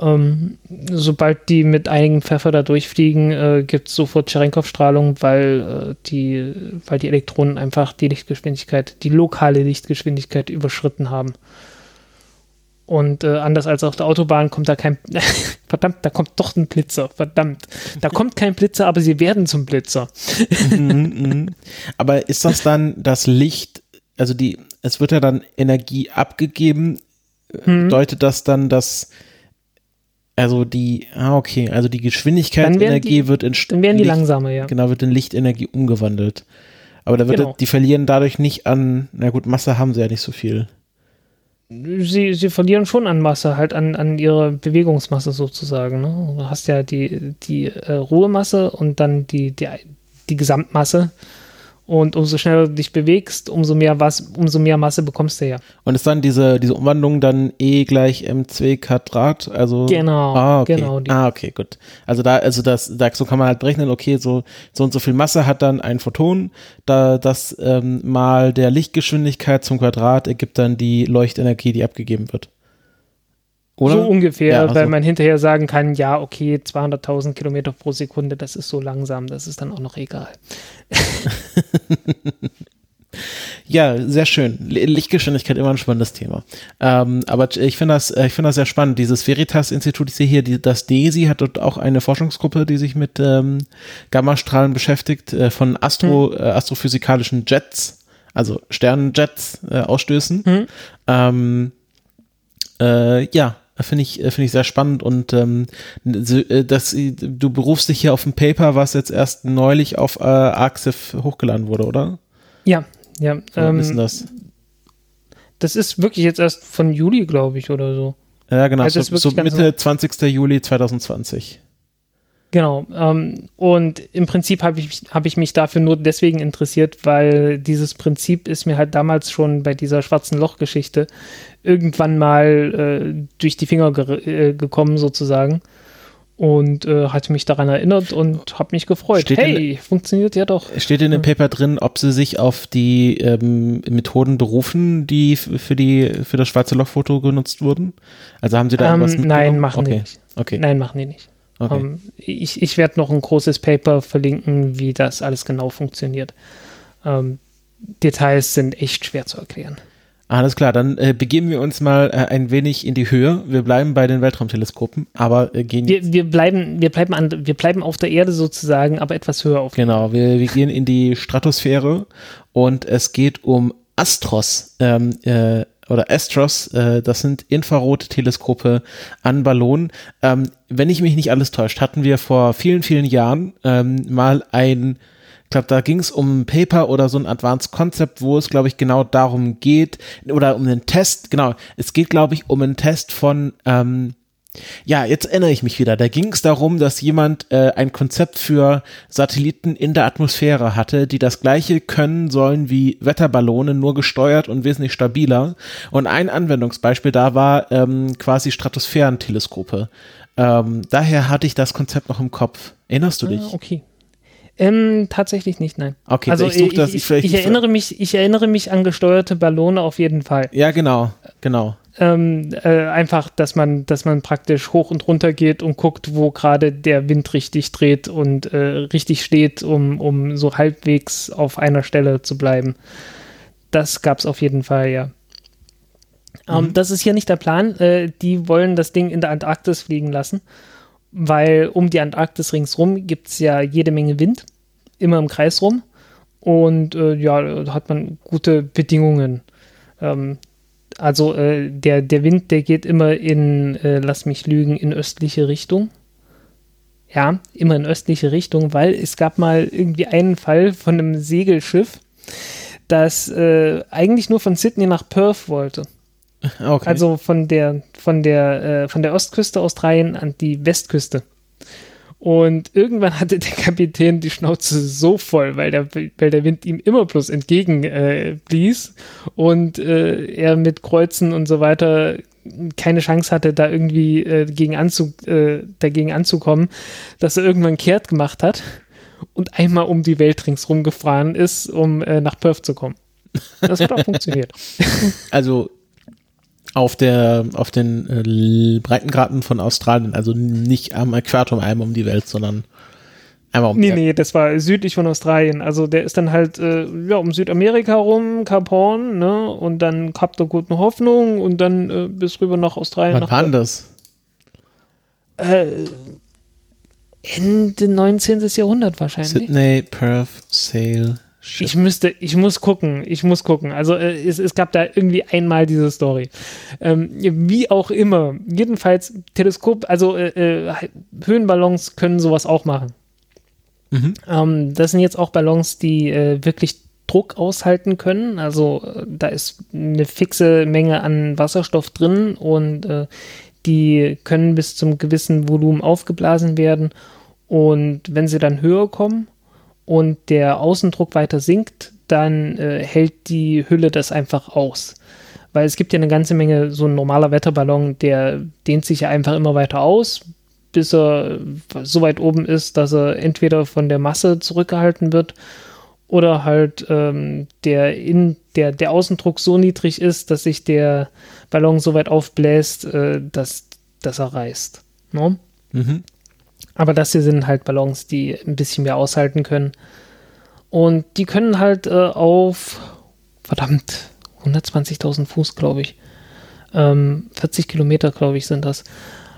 ähm, sobald die mit einigem Pfeffer da durchfliegen, äh, gibt es sofort Cherenkov-Strahlung, weil, äh, die, weil die Elektronen einfach die Lichtgeschwindigkeit, die lokale Lichtgeschwindigkeit überschritten haben. Und äh, anders als auf der Autobahn kommt da kein, [LAUGHS] verdammt, da kommt doch ein Blitzer, verdammt. Da [LAUGHS] kommt kein Blitzer, aber sie werden zum Blitzer. Mhm, mhm. aber ist das dann das Licht, also die, es wird ja dann Energie abgegeben, mhm. deutet das dann, dass also die, ah, okay, also die Geschwindigkeitsenergie wird in Dann werden die Licht, langsamer, ja. Genau, wird in Lichtenergie umgewandelt. Aber da wird genau. die verlieren dadurch nicht an, na gut, Masse haben sie ja nicht so viel. Sie, sie verlieren schon an Masse, halt an, an ihre Bewegungsmasse sozusagen. Ne? Du hast ja die, die äh, Ruhemasse und dann die, die, die Gesamtmasse. Und umso schneller du dich bewegst, umso mehr, was, umso mehr Masse bekommst du ja. Und ist dann diese, diese Umwandlung dann E gleich mc Quadrat? Also, genau, ah, okay. genau. Ah, okay, gut. Also da, also das, da, so kann man halt berechnen, okay, so, so und so viel Masse hat dann ein Photon, da das ähm, mal der Lichtgeschwindigkeit zum Quadrat ergibt dann die Leuchtenergie, die abgegeben wird. Oder? So ungefähr, ja, also. weil man hinterher sagen kann, ja, okay, 200.000 Kilometer pro Sekunde, das ist so langsam, das ist dann auch noch egal. [LAUGHS] ja, sehr schön. Lichtgeschwindigkeit immer ein spannendes Thema. Ähm, aber ich finde das, ich finde das sehr spannend. Dieses Veritas-Institut, ich sehe hier, die, das DESI hat dort auch eine Forschungsgruppe, die sich mit ähm, Gammastrahlen beschäftigt, äh, von Astro, hm. äh, astrophysikalischen Jets, also Sternenjets, äh, ausstößen. Hm. Ähm, Äh, ja, finde ich, finde ich sehr spannend und ähm, äh, das, du berufst dich hier auf ein Paper, was jetzt erst neulich auf äh, Arxiv hochgeladen wurde, oder? Ja, ja. Wann ähm, ist das? Das ist wirklich jetzt erst von Juli, glaube ich, oder so. Ja, genau, also so, so Mitte 20. Juli 2020. Genau. Ähm, und im Prinzip habe ich, hab ich mich dafür nur deswegen interessiert, weil dieses Prinzip ist mir halt damals schon bei dieser schwarzen Loch-Geschichte irgendwann mal äh, durch die Finger ge äh, gekommen, sozusagen. Und äh, hatte mich daran erinnert und habe mich gefreut. Steht hey, in, funktioniert ja doch. Steht in dem Paper drin, ob sie sich auf die ähm, Methoden berufen, die für die für das schwarze Loch-Foto genutzt wurden? Also haben sie da ähm, irgendwas Nein, machen okay. die nicht. Okay. Nein, machen die nicht. Okay. Um, ähm, ich ich werde noch ein großes Paper verlinken, wie das alles genau funktioniert. Um, ähm, Details sind echt schwer zu erklären. Alles klar, dann äh, begeben wir uns mal äh, ein wenig in die Höhe. Wir bleiben bei den Weltraumteleskopen, aber äh, gehen. Wir, wir, bleiben, wir, bleiben an, wir bleiben auf der Erde sozusagen, aber etwas höher auf. Genau, wir, wir gehen in die Stratosphäre und es geht um Astros. Ähm, äh, oder Astros, äh, das sind Infrarotteleskope an Ballonen. Ähm, wenn ich mich nicht alles täuscht, hatten wir vor vielen, vielen Jahren ähm, mal ein, ich glaube, da ging es um ein Paper oder so ein Advanced Concept, wo es, glaube ich, genau darum geht, oder um einen Test, genau, es geht, glaube ich, um einen Test von ähm, ja, jetzt erinnere ich mich wieder. Da ging es darum, dass jemand äh, ein Konzept für Satelliten in der Atmosphäre hatte, die das gleiche können sollen wie Wetterballone, nur gesteuert und wesentlich stabiler. Und ein Anwendungsbeispiel da war ähm, quasi Stratosphärenteleskope. Ähm, daher hatte ich das Konzept noch im Kopf. Erinnerst du dich? Ah, okay. Ähm, tatsächlich nicht, nein. Okay, also ich, such das, ich, ich, ich, erinnere mich, ich erinnere mich an gesteuerte Ballone auf jeden Fall. Ja, genau, genau ähm, äh, einfach, dass man, dass man praktisch hoch und runter geht und guckt, wo gerade der Wind richtig dreht und äh, richtig steht, um, um so halbwegs auf einer Stelle zu bleiben. Das gab es auf jeden Fall, ja. Ähm, mhm. das ist hier nicht der Plan. Äh, die wollen das Ding in der Antarktis fliegen lassen, weil um die Antarktis ringsrum gibt es ja jede Menge Wind, immer im Kreis rum. Und äh, ja, da hat man gute Bedingungen. Ähm, also äh, der, der Wind, der geht immer in, äh, lass mich lügen, in östliche Richtung. Ja, immer in östliche Richtung, weil es gab mal irgendwie einen Fall von einem Segelschiff, das äh, eigentlich nur von Sydney nach Perth wollte. Okay. Also von der, von der, äh, von der Ostküste Australien an die Westküste. Und irgendwann hatte der Kapitän die Schnauze so voll, weil der, weil der Wind ihm immer bloß entgegen äh, blies und äh, er mit Kreuzen und so weiter keine Chance hatte, da irgendwie äh, gegen anzu, äh, dagegen anzukommen, dass er irgendwann kehrt gemacht hat und einmal um die Welt ringsrum gefahren ist, um äh, nach Perth zu kommen. Das hat auch [LAUGHS] funktioniert. Also auf der auf den äh, Breitengraden von Australien, also nicht am Äquator einmal um die Welt, sondern einmal um Nee, nee, das war südlich von Australien. Also der ist dann halt äh, ja, um Südamerika rum, Kap Horn, ne, und dann Kap der Guten Hoffnung und dann äh, bis rüber nach Australien. Wann war das? Äh, Ende 19. Jahrhundert wahrscheinlich. Sydney, Perth, Sale, Shit. Ich müsste, ich muss gucken, ich muss gucken. Also äh, es, es gab da irgendwie einmal diese Story. Ähm, wie auch immer. Jedenfalls Teleskop, also äh, äh, Höhenballons können sowas auch machen. Mhm. Ähm, das sind jetzt auch Ballons, die äh, wirklich Druck aushalten können. Also äh, da ist eine fixe Menge an Wasserstoff drin und äh, die können bis zum gewissen Volumen aufgeblasen werden. Und wenn sie dann höher kommen, und der Außendruck weiter sinkt, dann äh, hält die Hülle das einfach aus. Weil es gibt ja eine ganze Menge, so ein normaler Wetterballon, der dehnt sich ja einfach immer weiter aus, bis er so weit oben ist, dass er entweder von der Masse zurückgehalten wird oder halt ähm, der, in, der, der Außendruck so niedrig ist, dass sich der Ballon so weit aufbläst, äh, dass, dass er reißt. No? Ne? Mhm. Aber das hier sind halt Ballons, die ein bisschen mehr aushalten können. Und die können halt äh, auf, verdammt, 120.000 Fuß, glaube ich. Ähm, 40 Kilometer, glaube ich, sind das.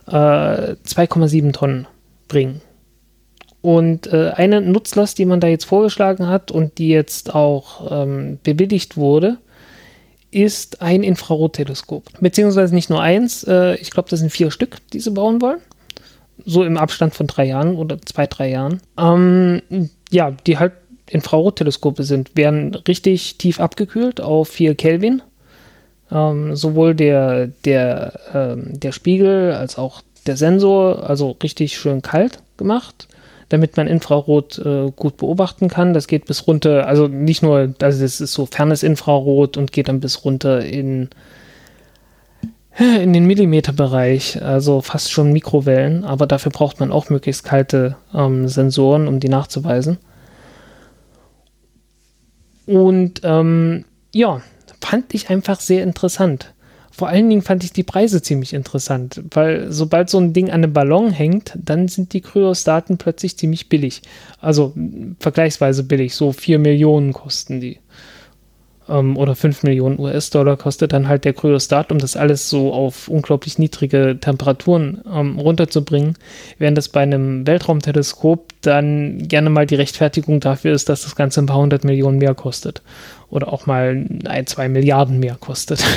Äh, 2,7 Tonnen bringen. Und äh, eine Nutzlast, die man da jetzt vorgeschlagen hat und die jetzt auch ähm, bewilligt wurde, ist ein Infrarotteleskop. Beziehungsweise nicht nur eins, äh, ich glaube, das sind vier Stück, die sie bauen wollen. So im Abstand von drei Jahren oder zwei, drei Jahren. Ähm, ja, die halt Infrarotteleskope sind, werden richtig tief abgekühlt auf 4 Kelvin. Ähm, sowohl der, der, ähm, der Spiegel als auch der Sensor, also richtig schön kalt gemacht, damit man Infrarot äh, gut beobachten kann. Das geht bis runter, also nicht nur, also das ist so fernes Infrarot und geht dann bis runter in, [LAUGHS] in den Millimeterbereich, also fast schon Mikrowellen, aber dafür braucht man auch möglichst kalte ähm, Sensoren, um die nachzuweisen. Und ähm, ja, fand ich einfach sehr interessant. Vor allen Dingen fand ich die Preise ziemlich interessant, weil sobald so ein Ding an einem Ballon hängt, dann sind die Kryostaten plötzlich ziemlich billig. Also vergleichsweise billig, so 4 Millionen kosten die ähm, oder 5 Millionen US-Dollar kostet dann halt der Kryostat, um das alles so auf unglaublich niedrige Temperaturen ähm, runterzubringen, während das bei einem Weltraumteleskop dann gerne mal die Rechtfertigung dafür ist, dass das Ganze ein paar hundert Millionen mehr kostet oder auch mal ein, zwei Milliarden mehr kostet. [LAUGHS]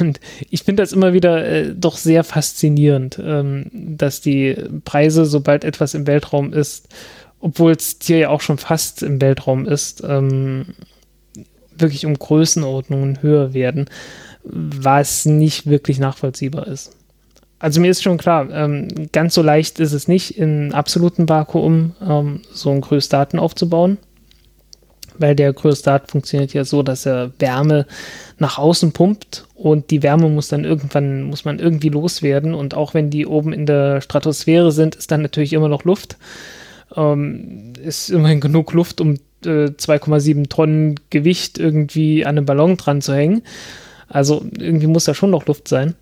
Und ich finde das immer wieder äh, doch sehr faszinierend, ähm, dass die Preise, sobald etwas im Weltraum ist, obwohl es hier ja auch schon fast im Weltraum ist, ähm, wirklich um Größenordnungen höher werden, was nicht wirklich nachvollziehbar ist. Also mir ist schon klar, ähm, ganz so leicht ist es nicht, in absoluten Vakuum ähm, so ein Größdaten aufzubauen, weil der Größdat funktioniert ja so, dass er Wärme nach außen pumpt und die Wärme muss dann irgendwann, muss man irgendwie loswerden und auch wenn die oben in der Stratosphäre sind, ist dann natürlich immer noch Luft. Ähm, ist immerhin genug Luft, um 2,7 Tonnen Gewicht irgendwie an einem Ballon dran zu hängen. Also irgendwie muss da schon noch Luft sein.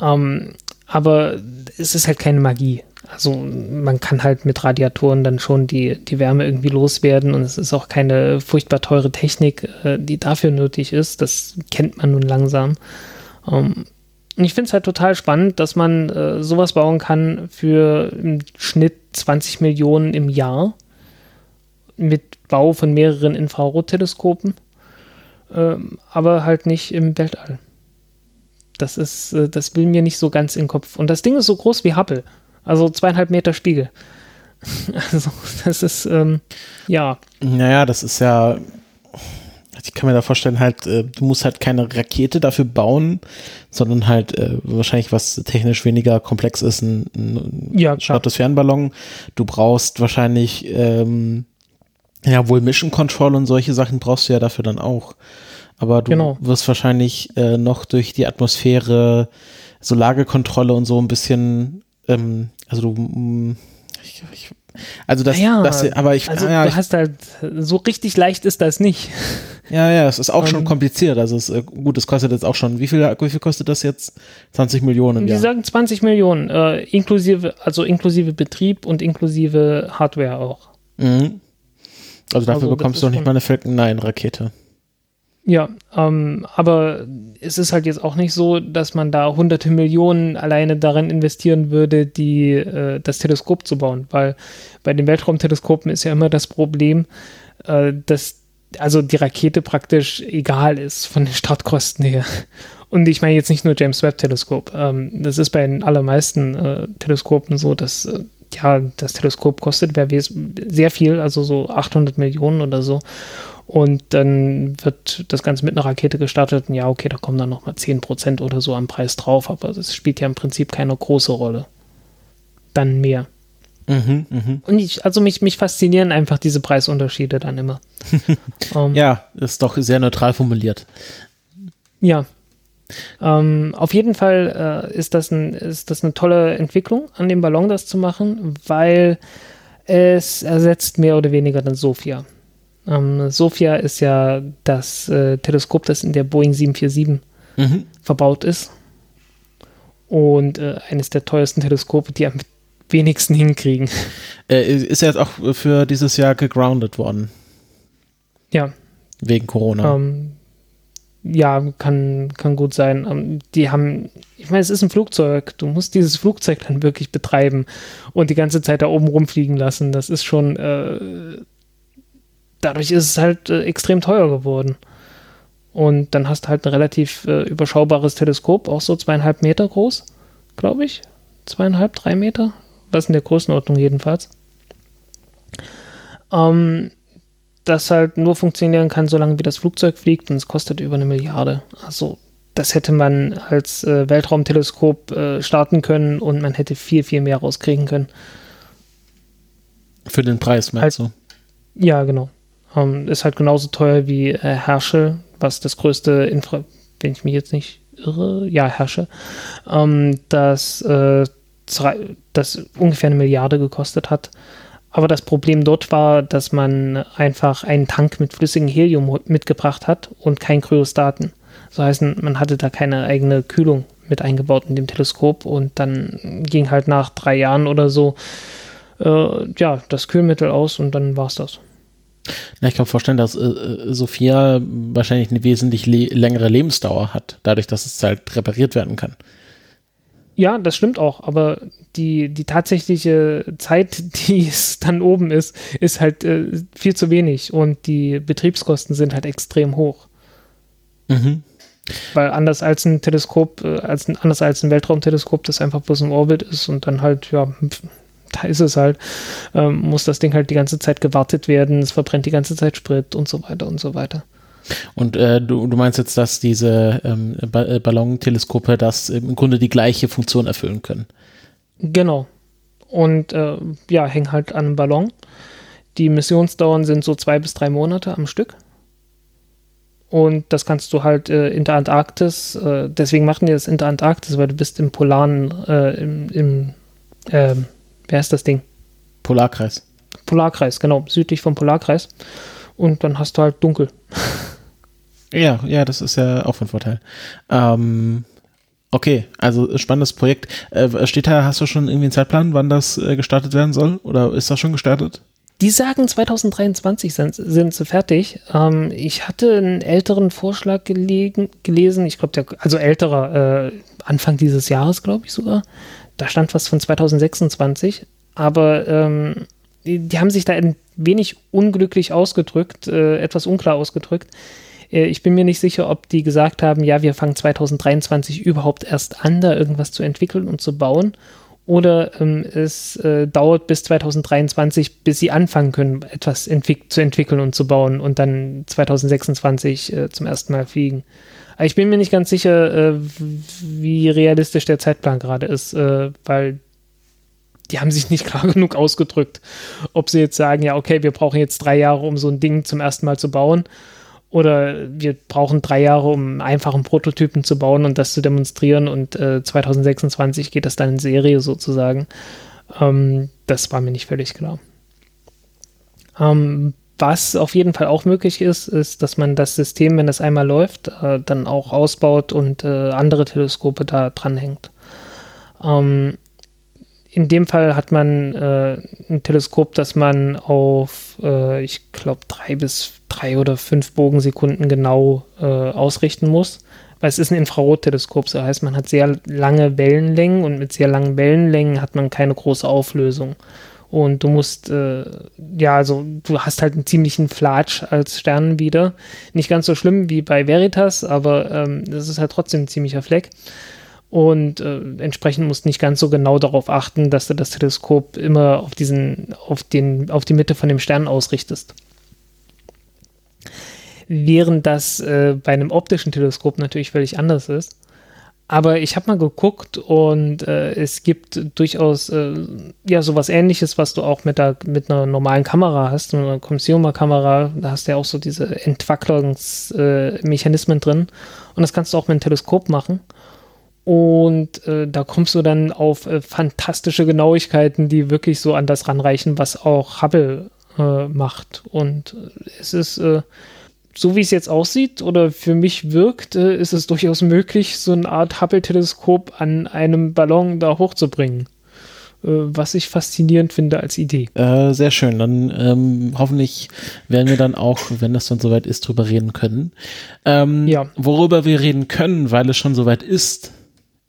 Ähm, aber es ist halt keine Magie. Also man kann halt mit Radiatoren dann schon die, die Wärme irgendwie loswerden und es ist auch keine furchtbar teure Technik, äh, die dafür nötig ist. Das kennt man nun langsam. Ähm, und ich finde es halt total spannend, dass man äh, sowas bauen kann für im Schnitt 20 Millionen im Jahr mit Bau von mehreren Infrarotteleskopen, ähm, aber halt nicht im Weltall. Das ist, äh, das will mir nicht so ganz in den Kopf. Und das Ding ist so groß wie Hubble, also zweieinhalb Meter Spiegel. [LAUGHS] Also, das ist, ähm, ja. Naja, das ist ja, ich kann mir da vorstellen, halt, äh, du musst halt keine Rakete dafür bauen, sondern halt äh, wahrscheinlich was technisch weniger komplex ist, ein, ein ja, Stratosphärenballon. Du brauchst wahrscheinlich ähm, ja, wohl Mission Control und solche Sachen brauchst du ja dafür dann auch. Aber du genau. wirst wahrscheinlich äh, noch durch die Atmosphäre, so Lagekontrolle und so ein bisschen, ähm, also du, mm, ich, ich, also das, ja, das, aber ich, also ja, du hast halt, so richtig leicht ist das nicht. Ja, ja, es ist auch um, schon ähm. kompliziert. Also es, äh, gut, es kostet jetzt auch schon, wie viel, wie viel kostet das jetzt? 20 Millionen Die Jahr. sagen 20 Millionen, äh, inklusive, also inklusive Betrieb und inklusive Hardware auch. Mhm. Also dafür Also, bekommst du ist nicht mal eine Falcon 9 Rakete. Ja, ähm, aber es ist halt jetzt auch nicht so, dass man da hunderte Millionen alleine darin investieren würde, die, äh, das Teleskop zu bauen, weil bei den Weltraumteleskopen ist ja immer das Problem, äh, dass also die Rakete praktisch egal ist von den Startkosten her. Und ich meine jetzt nicht nur James Webb Teleskop. Ähm, das ist bei den allermeisten äh, Teleskopen so, dass äh, ja das Teleskop kostet sehr viel, also so 800 Millionen oder so. Und dann wird das Ganze mit einer Rakete gestartet und ja, okay, da kommen dann nochmal 10% oder so am Preis drauf, aber das spielt ja im Prinzip keine große Rolle. Dann mehr. Mhm, mhm. Und ich, also mich, mich faszinieren einfach diese Preisunterschiede dann immer. um, [LAUGHS] ja, ist doch sehr neutral formuliert. Ja. Ähm, auf jeden Fall äh, ist, das ein, ist das eine tolle Entwicklung, an dem Ballon das zu machen, weil es ersetzt mehr oder weniger dann Sophia. Ähm, Sophia ist ja das äh, Teleskop, das in der Boeing 747 Mhm. verbaut ist. Und äh, eines der teuersten Teleskope, die am wenigsten hinkriegen. Äh, ist ja jetzt auch für dieses Jahr gegroundet worden. Ja. Wegen Corona. Ähm, ja, kann, kann gut sein. Ähm, die haben, ich meine, es ist ein Flugzeug. Du musst dieses Flugzeug dann wirklich betreiben und die ganze Zeit da oben rumfliegen lassen. Das ist schon, äh, dadurch ist es halt äh, extrem teuer geworden. Und dann hast du halt ein relativ äh, überschaubares Teleskop, auch so zweieinhalb Meter groß, glaube ich. Zweieinhalb, drei Meter, was in der Größenordnung jedenfalls. Ähm, das halt nur funktionieren kann, solange wie das Flugzeug fliegt und es kostet über eine Milliarde. Also das hätte man als äh, Weltraumteleskop äh, starten können und man hätte viel, viel mehr rauskriegen können. Für den Preis, meinst halt, du? Ja, genau. Ähm, ist halt genauso teuer wie äh, Herschel, was das größte Infra, wenn ich mich jetzt nicht irre, ja, Herschel, ähm, das, äh, das ungefähr eine Milliarde gekostet hat. Aber das Problem dort war, dass man einfach einen Tank mit flüssigem Helium mitgebracht hat und kein Kryostaten. Das heißt, man hatte da keine eigene Kühlung mit eingebaut in dem Teleskop und dann ging halt nach drei Jahren oder so äh, ja das Kühlmittel aus und dann war es das. Ja, ich kann mir vorstellen, dass äh, Sophia wahrscheinlich eine wesentlich le längere Lebensdauer hat, dadurch, dass es halt repariert werden kann. Ja, das stimmt auch, aber die, die tatsächliche Zeit, [LAUGHS] die es dann oben ist, ist halt äh, viel zu wenig und die Betriebskosten sind halt extrem hoch. Mhm. Weil anders als ein Teleskop, äh, als, anders als ein Weltraumteleskop, das einfach bloß im Orbit ist und dann halt, ja, da ist es halt, ähm, muss das Ding halt die ganze Zeit gewartet werden, es verbrennt die ganze Zeit Sprit und so weiter und so weiter. Und äh, du, du meinst jetzt, dass diese ähm, ba Ballonteleskope das im Grunde die gleiche Funktion erfüllen können? Genau. Und äh, ja, hängen halt an einem Ballon. Die Missionsdauern sind so zwei bis drei Monate am Stück. Und das kannst du halt äh, in der Antarktis, äh, deswegen machen die das in der Antarktis, weil du bist im polaren, äh, im, im äh, wer ist das Ding? Polarkreis. Polarkreis, genau, südlich vom Polarkreis. Und dann hast du halt dunkel. [LAUGHS] Ja, ja, das ist ja auch von Vorteil. Ähm, okay, also spannendes Projekt. Äh, steht da, hast du schon irgendwie einen Zeitplan, wann das äh, gestartet werden soll? Oder ist das schon gestartet? Die sagen 2023 sind, sind sie fertig. Ähm, ich hatte einen älteren Vorschlag gelegen, gelesen, ich glaube, also älterer, äh, Anfang dieses Jahres, glaube ich sogar. Da stand was von 2026, aber ähm, die, die, haben sich da ein wenig unglücklich ausgedrückt, äh, etwas unklar ausgedrückt. Äh, ich bin mir nicht sicher, ob die gesagt haben, ja, wir fangen 2023 überhaupt erst an, da irgendwas zu entwickeln und zu bauen oder ähm, es äh, dauert bis 2023, bis sie anfangen können, etwas entwick zu entwickeln und zu bauen und dann 2026 äh, zum ersten Mal fliegen. Aber ich bin mir nicht ganz sicher, äh, wie realistisch der Zeitplan gerade ist, äh, weil die haben sich nicht [LAUGHS] klar genug ausgedrückt, ob sie jetzt sagen, ja, okay, wir brauchen jetzt drei Jahre, um so ein Ding zum ersten Mal zu bauen oder wir brauchen drei Jahre, um einen einfachen Prototypen zu bauen und das zu demonstrieren und äh, 2026 geht das dann in Serie sozusagen. Ähm, das war mir nicht völlig klar. Ähm, was auf jeden Fall auch möglich ist, ist, dass man das System, wenn das einmal läuft, äh, dann auch ausbaut und äh, andere Teleskope da dranhängt. Ähm, in dem Fall hat man äh, ein Teleskop, das man auf, äh, ich glaube, drei bis drei oder fünf Bogensekunden genau äh, ausrichten muss. Weil es ist ein Infrarotteleskop, das heißt, man hat sehr lange Wellenlängen und mit sehr langen Wellenlängen hat man keine große Auflösung. Und du musst, äh, ja, also du hast halt einen ziemlichen Flatsch als Stern wieder. Nicht ganz so schlimm wie bei Veritas, aber ähm, das ist halt trotzdem ein ziemlicher Fleck und äh, entsprechend musst du nicht ganz so genau darauf achten, dass du das Teleskop immer auf diesen, auf den, auf die Mitte von dem Stern ausrichtest. Während das äh, bei einem optischen Teleskop natürlich völlig anders ist. Aber ich habe mal geguckt und äh, es gibt durchaus äh, ja sowas ähnliches, was du auch mit, der, mit einer normalen Kamera hast, einer Consumer-Kamera, da hast du ja auch so diese Entwacklungsmechanismen drin. Und das kannst du auch mit einem Teleskop machen. Und äh, da kommst du dann auf äh, fantastische Genauigkeiten, die wirklich so an das ranreichen, was auch Hubble äh, macht. Und äh, es ist, äh, so wie es jetzt aussieht oder für mich wirkt, äh, ist es durchaus möglich, so eine Art Hubble-Teleskop an einem Ballon da hochzubringen was ich faszinierend finde als Idee. Äh, sehr schön. Dann ähm, hoffentlich werden wir dann auch, wenn das dann soweit ist, drüber reden können. Ähm, ja. Worüber wir reden können, weil es schon soweit ist,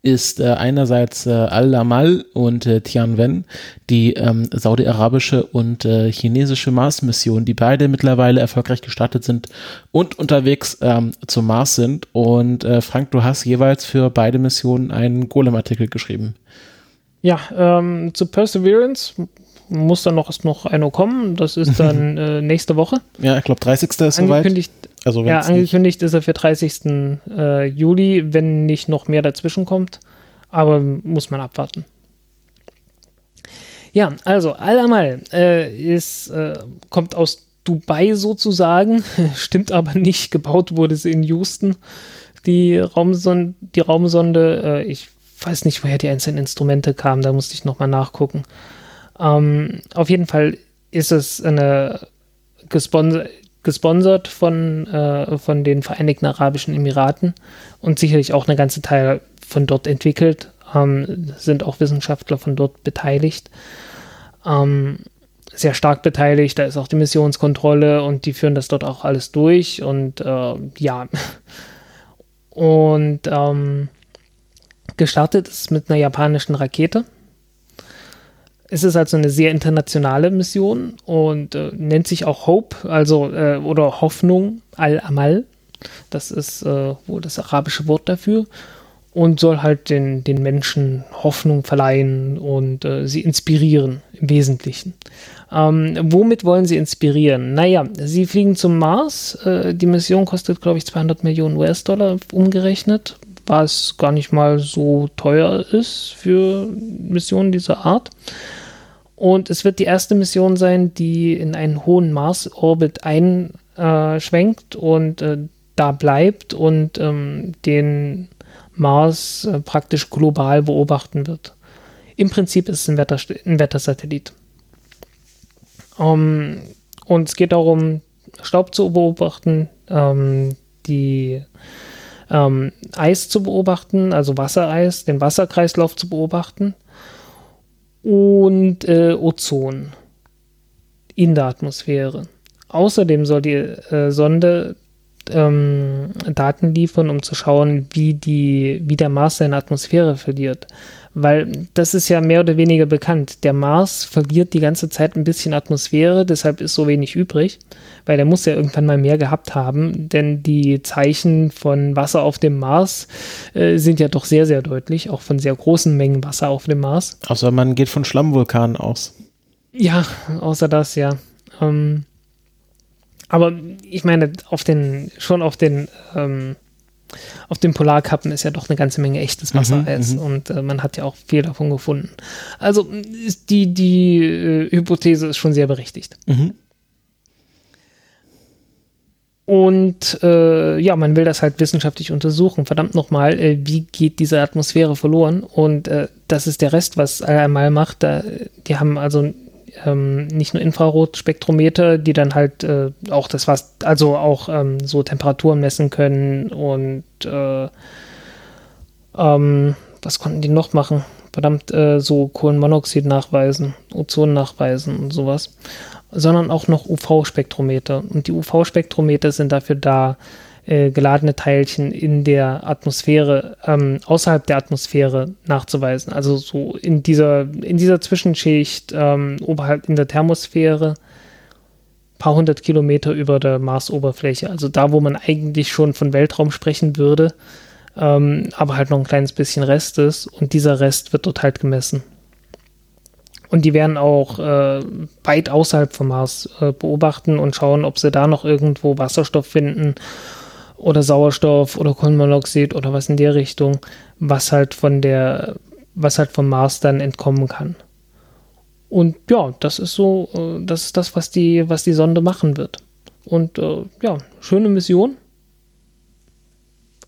ist äh, einerseits äh, Al-Amal und äh, Tianwen, die ähm, saudi-arabische und äh, chinesische Mars-Mission, die beide mittlerweile erfolgreich gestartet sind und unterwegs ähm, zum Mars sind. Und äh, Frank, du hast jeweils für beide Missionen einen Golem-Artikel geschrieben. Ja, ähm, zu Perseverance muss dann noch, noch einer kommen. Das ist dann [LAUGHS] äh, nächste Woche. Ja, ich glaube 30. ist angekündigt, soweit. Also ja, angekündigt ist er für 30. Äh, Juli, wenn nicht noch mehr dazwischen kommt. Aber muss man abwarten. Ja, also Al-Amal äh, ist, äh, kommt aus Dubai sozusagen, [LAUGHS] stimmt aber nicht. Gebaut wurde sie in Houston. Die Raumsonde, die Raumsonde äh, ich weiß nicht, woher die einzelnen Instrumente kamen, da musste ich nochmal nachgucken. Ähm, auf jeden Fall ist es eine gesponsert, gesponsert von, äh, von den Vereinigten Arabischen Emiraten und sicherlich auch eine ganze Teil von dort entwickelt. Ähm, sind auch Wissenschaftler von dort beteiligt. Ähm, sehr stark beteiligt. Da ist auch die Missionskontrolle und die führen das dort auch alles durch. Und äh, ja. [LAUGHS] Und ähm, gestartet ist mit einer japanischen Rakete. Es ist also eine sehr internationale Mission und äh, nennt sich auch Hope, also äh, oder Hoffnung al-Amal. Das ist äh, wohl das arabische Wort dafür und soll halt den, den Menschen Hoffnung verleihen und äh, sie inspirieren im Wesentlichen. Ähm, womit wollen sie inspirieren? Naja, sie fliegen zum Mars. Äh, die Mission kostet, glaube ich, 200 Millionen US-Dollar umgerechnet was gar nicht mal so teuer ist für Missionen dieser Art. Und es wird die erste Mission sein, die in einen hohen Mars-Orbit einschwenkt und äh, da bleibt und ähm, den Mars äh, praktisch global beobachten wird. Im Prinzip ist es ein, Wetter, ein Wettersatellit. Um, ähm, und es geht darum, Staub zu beobachten, ähm, die ähm, Eis zu beobachten, also Wassereis, den Wasserkreislauf zu beobachten und äh, Ozon in der Atmosphäre. Außerdem soll die äh, Sonde ähm, Daten liefern, um zu schauen, wie, die, wie der Mars seine Atmosphäre verliert. Weil das ist ja mehr oder weniger bekannt. Der Mars verliert die ganze Zeit ein bisschen Atmosphäre, deshalb ist so wenig übrig, weil er muss ja irgendwann mal mehr gehabt haben, denn die Zeichen von Wasser auf dem Mars äh, sind ja doch sehr, sehr deutlich, auch von sehr großen Mengen Wasser auf dem Mars. Außer man geht von Schlammvulkanen aus. Ja, außer das, ja. Ähm, aber ich meine, auf den, schon auf den ähm, auf den Polarkappen ist ja doch eine ganze Menge echtes mhm, Wassereis mhm, und äh, man hat ja auch viel davon gefunden. Also ist die, die äh, Hypothese ist schon sehr berechtigt. Mhm. Und äh, ja, man will das halt wissenschaftlich untersuchen. Verdammt nochmal, äh, wie geht diese Atmosphäre verloren? Und äh, das ist der Rest, was einmal macht. Da, die haben also ähm, nicht nur Infrarotspektrometer, die dann halt äh, auch das was, also auch ähm, so Temperaturen messen können und äh, ähm, was konnten die noch machen? Verdammt, äh, so Kohlenmonoxid nachweisen, Ozon nachweisen und sowas, sondern auch noch UV-Spektrometer. Und die UV-Spektrometer sind dafür da, äh, geladene Teilchen in der Atmosphäre, ähm, außerhalb der Atmosphäre nachzuweisen. Also so in dieser, in dieser Zwischenschicht ähm, oberhalb in der Thermosphäre, paar hundert Kilometer über der Marsoberfläche. Also da, wo man eigentlich schon von Weltraum sprechen würde, ähm, aber halt noch ein kleines bisschen Rest ist. Und dieser Rest wird dort halt gemessen. Und die werden auch äh, weit außerhalb vom Mars äh, beobachten und schauen, ob sie da noch irgendwo Wasserstoff finden oder Sauerstoff oder Kohlenmonoxid oder was in der Richtung, was halt von der, was halt vom Mars dann entkommen kann. Und ja, das ist so, äh, das ist das, was die, was die Sonde machen wird. Und äh, ja, schöne Mission.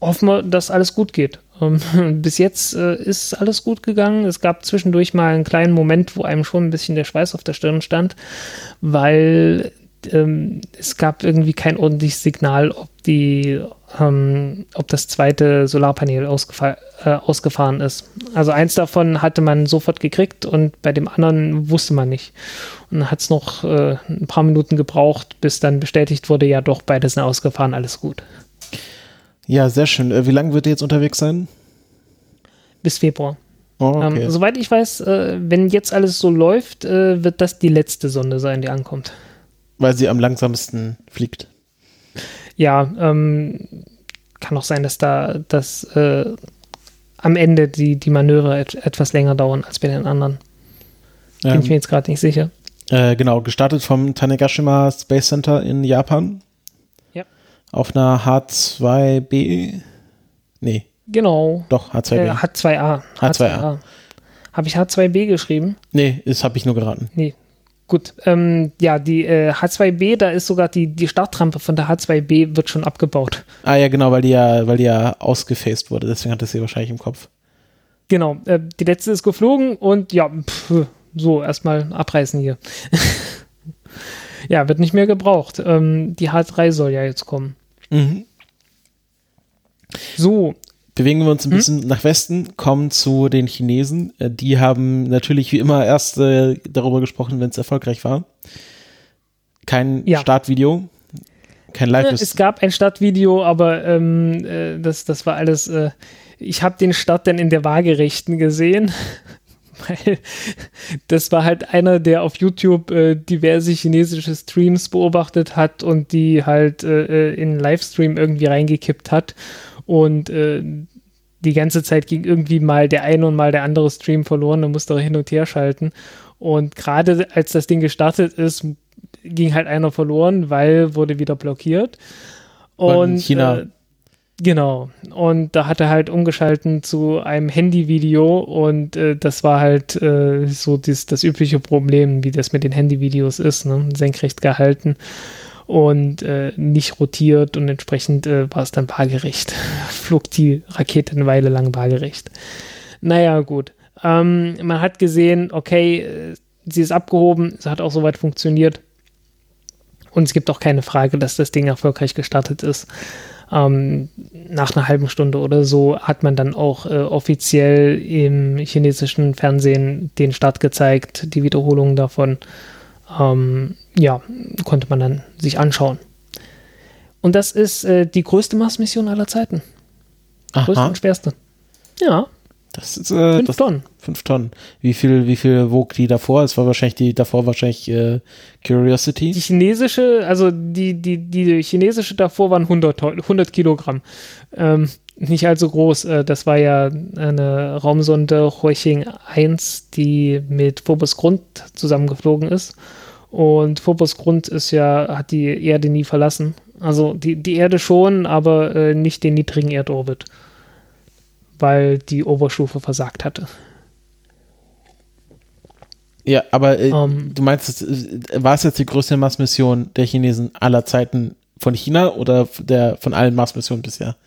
Hoffen wir, dass alles gut geht. Ähm, [LAUGHS] bis jetzt äh, ist alles gut gegangen. Es gab zwischendurch mal einen kleinen Moment, wo einem schon ein bisschen der Schweiß auf der Stirn stand, weil ähm, es gab irgendwie kein ordentliches Signal, ob die, ähm, ob das zweite Solarpanel äh, ausgefahren ist. Also eins davon hatte man sofort gekriegt und bei dem anderen wusste man nicht. Und dann hat es noch äh, ein paar Minuten gebraucht, bis dann bestätigt wurde, ja doch, beide sind ausgefahren, alles gut. Ja, sehr schön. Äh, wie lange wird ihr jetzt unterwegs sein? bis Februar. Oh, okay. Ähm, soweit ich weiß, äh, wenn jetzt alles so läuft, äh, wird das die letzte Sonde sein, die ankommt. Weil sie am langsamsten fliegt. Ja, ähm, kann auch sein, dass da dass, äh, am Ende die, die Manöver et etwas länger dauern als bei den anderen. Bin Ähm, ich mir jetzt gerade nicht sicher. Äh, genau, gestartet vom Tanegashima Space Center in Japan. Ja. Auf einer H2B. Nee, Genau. doch, H2B. Äh, H2A. H2A. Habe ich H2B geschrieben? nee, das habe ich nur geraten. Nee. Gut, ähm, ja, die äh, H2B, da ist sogar die, die Startrampe von der H2B wird schon abgebaut. Ah ja, genau, weil die ja, weil die ja ausgefaced wurde, deswegen hat das sie wahrscheinlich im Kopf. Genau, äh, die letzte ist geflogen und ja, pff, so, erstmal abreißen hier. [LAUGHS] ja, wird nicht mehr gebraucht. Ähm, die H3 soll ja jetzt kommen. Mhm. So, Bewegen wir uns Hm? ein bisschen nach Westen, kommen zu den Chinesen. Äh, Die haben natürlich wie immer erst äh, darüber gesprochen, wenn es erfolgreich war. Kein Ja. Startvideo, kein äh, live es gab ein Startvideo, aber ähm, äh, das, das war alles. Äh, ich habe den Start dann in der Waagerechten gesehen. [LAUGHS] Weil das war halt einer, der auf YouTube äh, diverse chinesische Streams beobachtet hat und die halt äh, äh, in Livestream irgendwie reingekippt hat. Und äh, die ganze Zeit ging irgendwie mal der eine und mal der andere Stream verloren und musste hin und her schalten. Und gerade als das Ding gestartet ist, ging halt einer verloren, weil wurde wieder blockiert. Und in China- Äh, genau. Und da hat er halt umgeschalten zu einem Handyvideo und äh, das war halt äh, so das, das übliche Problem, wie das mit den Handyvideos ist, ne? senkrecht gehalten und äh, nicht rotiert und entsprechend äh, war es dann waagerecht. [LAUGHS] Flog die Rakete eine Weile lang waagerecht. Naja, gut. Ähm, man hat gesehen, okay, äh, sie ist abgehoben, es hat auch soweit funktioniert. Und es gibt auch keine Frage, dass das Ding erfolgreich gestartet ist. Ähm, nach einer halben Stunde oder so hat man dann auch äh, offiziell im chinesischen Fernsehen den Start gezeigt, die Wiederholung davon. Ähm, ja, konnte man dann sich anschauen. Und das ist äh, die größte Mars-Mission aller Zeiten. Größte Aha, und schwerste. Ja, das ist äh, fünf das, Tonnen. fünf Tonnen. Wie viel, wie viel wog die davor? Es war wahrscheinlich die davor wahrscheinlich äh, Curiosity. Die chinesische, also die, die, die chinesische davor waren 100, Toll- 100 Kilogramm. Ähm, nicht allzu groß. Äh, das war ja eine Raumsonde Huixing 1, die mit Phobos Grund zusammengeflogen ist. Und Phobos Grund ist ja, hat die Erde nie verlassen. Also die, die Erde schon, aber äh, nicht den niedrigen Erdorbit. Weil die Oberstufe versagt hatte. Ja, aber äh, Ähm. du meinst, äh, war es jetzt die größte Mars-Mission der Chinesen aller Zeiten von China oder der von allen Mars-Missionen bisher?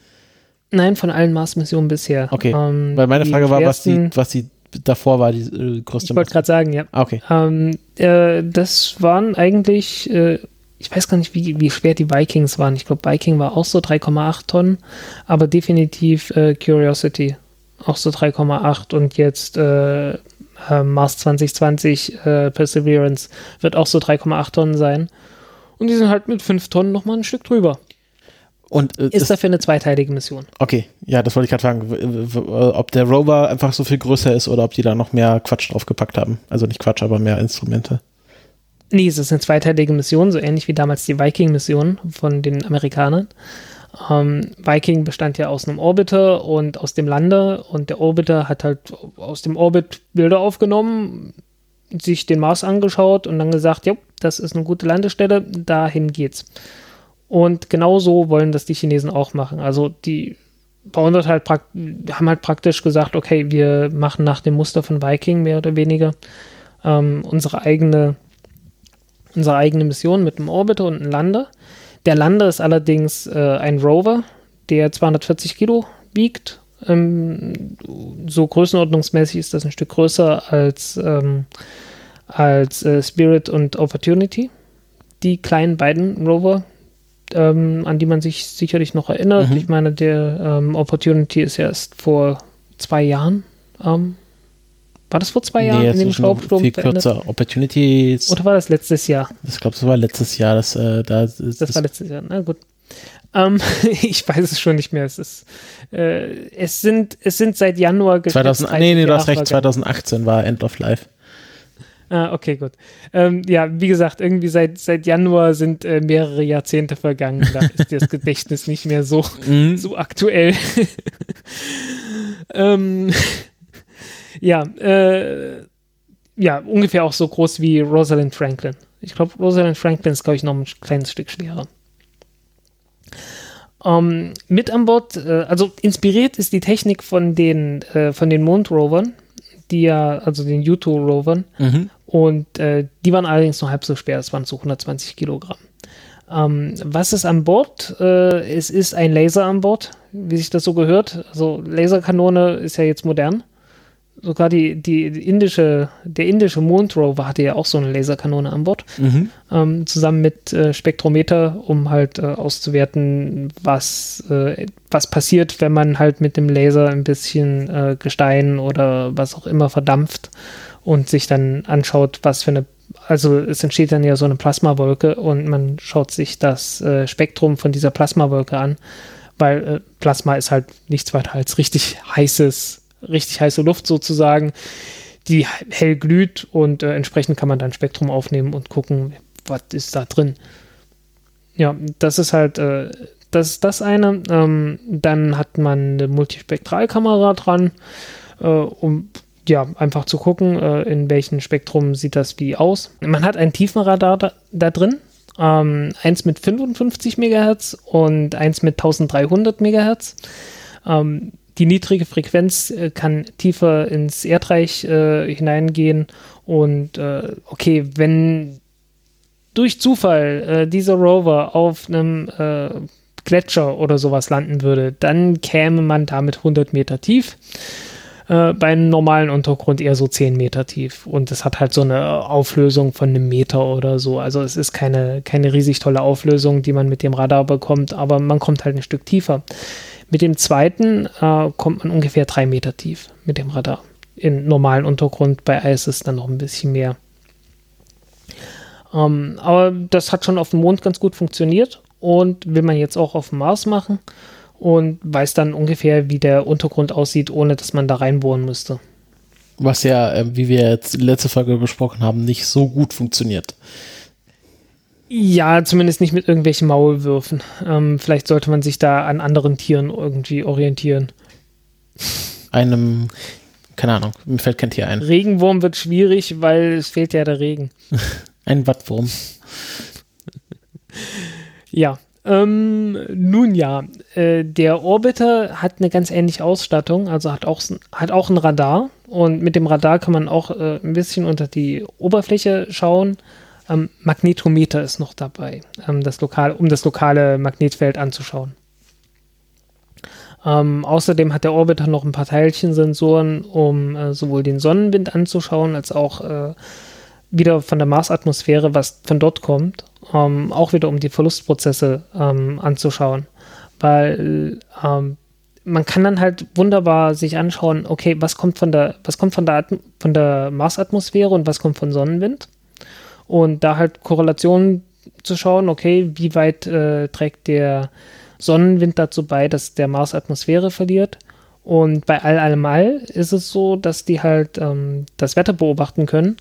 Nein, von allen Mars-Missionen bisher. Okay, Ähm, Weil meine Frage war, was die, was die davor war, die äh, größte Ich wollte gerade sagen, ja. Ah, okay. Ähm, äh, das waren eigentlich, äh, ich weiß gar nicht, wie, wie schwer die Vikings waren. Ich glaube, Viking war auch so 3,8 Tonnen, aber definitiv äh, Curiosity auch so 3,8 und jetzt äh, äh, Mars 2020 äh, Perseverance wird auch so 3,8 Tonnen sein. Und die sind halt mit 5 Tonnen nochmal ein Stück drüber. Und äh, Ist dafür eine zweiteilige Mission. okay, ja, das wollte ich gerade fragen, ob der Rover einfach so viel größer ist oder ob die da noch mehr Quatsch draufgepackt haben. Also nicht Quatsch, aber mehr Instrumente. Nee, es ist eine zweiteilige Mission, so ähnlich wie damals die Viking-Mission von den Amerikanern. Ähm, Viking bestand ja aus einem Orbiter und aus dem Lander und der Orbiter hat halt aus dem Orbit Bilder aufgenommen, sich den Mars angeschaut und dann gesagt, ja, das ist eine gute Landestelle, dahin geht's. Und genauso wollen das die Chinesen auch machen. Also die bauen dort halt haben halt praktisch gesagt, okay, wir machen nach dem Muster von Viking mehr oder weniger ähm, unsere eigene unsere eigene Mission mit einem Orbiter und einem Lander. Der Lander ist allerdings äh, ein Rover, der 240 Kilo wiegt. Ähm, so größenordnungsmäßig ist das ein Stück größer als, ähm, als äh, Spirit und Opportunity. Die kleinen beiden Rover, ähm, an die man sich sicherlich noch erinnert. Mhm. Ich meine, der ähm, Opportunity ist erst vor zwei Jahren. War das vor zwei Jahren in dem Staubsturm viel kürzer. Opportunities, Oder war das letztes Jahr? ich glaube, das war letztes Jahr. Das, äh, da, Das war letztes Jahr, na gut. Ähm, [LAUGHS] ich weiß es schon nicht mehr. Es ist, äh, es sind, es sind seit Januar 2000, Nee, nee, du hast recht. 2018 war End of Life. Ah, okay, gut. Ähm, ja, wie gesagt, irgendwie seit, seit Januar sind äh, mehrere Jahrzehnte vergangen. Da ist das Gedächtnis nicht mehr so, [LAUGHS] mhm. so aktuell. [LAUGHS] ähm, ja, äh, ja, ungefähr auch so groß wie Rosalind Franklin. Ich glaube, Rosalind Franklin ist, glaube ich, noch ein kleines Stück schwerer. Ähm, mit an Bord, äh, also inspiriert ist die Technik von den, äh, von den Mondrovern, die ja, also den Yuto-Rovern. Mhm. Und äh, die waren allerdings nur halb so schwer, es waren so 120 Kilogramm. Ähm, was ist an Bord? Äh, es ist ein Laser an Bord, wie sich das so gehört. Also Laserkanone ist ja jetzt modern sogar die, die indische, der indische Mondrover hatte ja auch so eine Laserkanone an Bord, mhm. ähm, zusammen mit äh, Spektrometer, um halt äh, auszuwerten, was, äh, was passiert, wenn man halt mit dem Laser ein bisschen äh, Gestein oder was auch immer verdampft und sich dann anschaut, was für eine, also es entsteht dann ja so eine Plasmawolke und man schaut sich das äh, Spektrum von dieser Plasmawolke an, weil äh, Plasma ist halt nichts weiter als richtig heißes richtig heiße Luft sozusagen, die hell glüht und äh, entsprechend kann man dann Spektrum aufnehmen und gucken, was ist da drin. Ja, das ist halt, äh, das ist das eine. Ähm, dann hat man eine Multispektralkamera dran, äh, um ja, einfach zu gucken, äh, in welchem Spektrum sieht das wie aus. Man hat ein Tiefenradar da, da drin, ähm, eins mit 55 MHz und eins mit 1300 MHz. Ähm, die niedrige Frequenz äh, kann tiefer ins Erdreich äh, hineingehen. Und äh, okay, wenn durch Zufall äh, dieser Rover auf einem äh, Gletscher oder sowas landen würde, dann käme man damit 100 Meter tief. Äh, bei einem normalen Untergrund eher so 10 Meter tief. Und es hat halt so eine Auflösung von einem Meter oder so. Also es ist keine, keine riesig tolle Auflösung, die man mit dem Radar bekommt, aber man kommt halt ein Stück tiefer. Mit dem zweiten äh, kommt man ungefähr drei Meter tief mit dem Radar. Im normalen Untergrund bei Eis ist dann noch ein bisschen mehr. Ähm, aber das hat schon auf dem Mond ganz gut funktioniert und will man jetzt auch auf dem Mars machen und weiß dann ungefähr, wie der Untergrund aussieht, ohne dass man da reinbohren müsste. Was ja, äh, wie wir jetzt letzte Folge besprochen haben, nicht so gut funktioniert. Ja, zumindest nicht mit irgendwelchen Maulwürfen. Ähm, vielleicht sollte man sich da an anderen Tieren irgendwie orientieren. Einem, keine Ahnung, mir fällt kein Tier ein. Regenwurm wird schwierig, weil es fehlt ja der Regen. [LAUGHS] Ein Wattwurm. ja. Ähm, nun ja, äh, der Orbiter hat eine ganz ähnliche Ausstattung, also hat auch, hat auch ein Radar und mit dem Radar kann man auch äh, ein bisschen unter die Oberfläche schauen ähm, Magnetometer ist noch dabei, ähm, das lokale, um das lokale Magnetfeld anzuschauen. Ähm, außerdem hat der Orbiter noch ein paar Teilchensensoren, um äh, sowohl den Sonnenwind anzuschauen, als auch äh, wieder von der Marsatmosphäre, was von dort kommt, ähm, auch wieder um die Verlustprozesse ähm, anzuschauen. Weil ähm, man kann dann halt wunderbar sich anschauen, okay, was kommt von der, was kommt von der, von der Marsatmosphäre und was kommt von Sonnenwind und da halt Korrelationen zu schauen, okay, wie weit äh, trägt der Sonnenwind dazu bei, dass der Mars Atmosphäre verliert. Und bei All All ist es so, dass die halt ähm, das Wetter beobachten können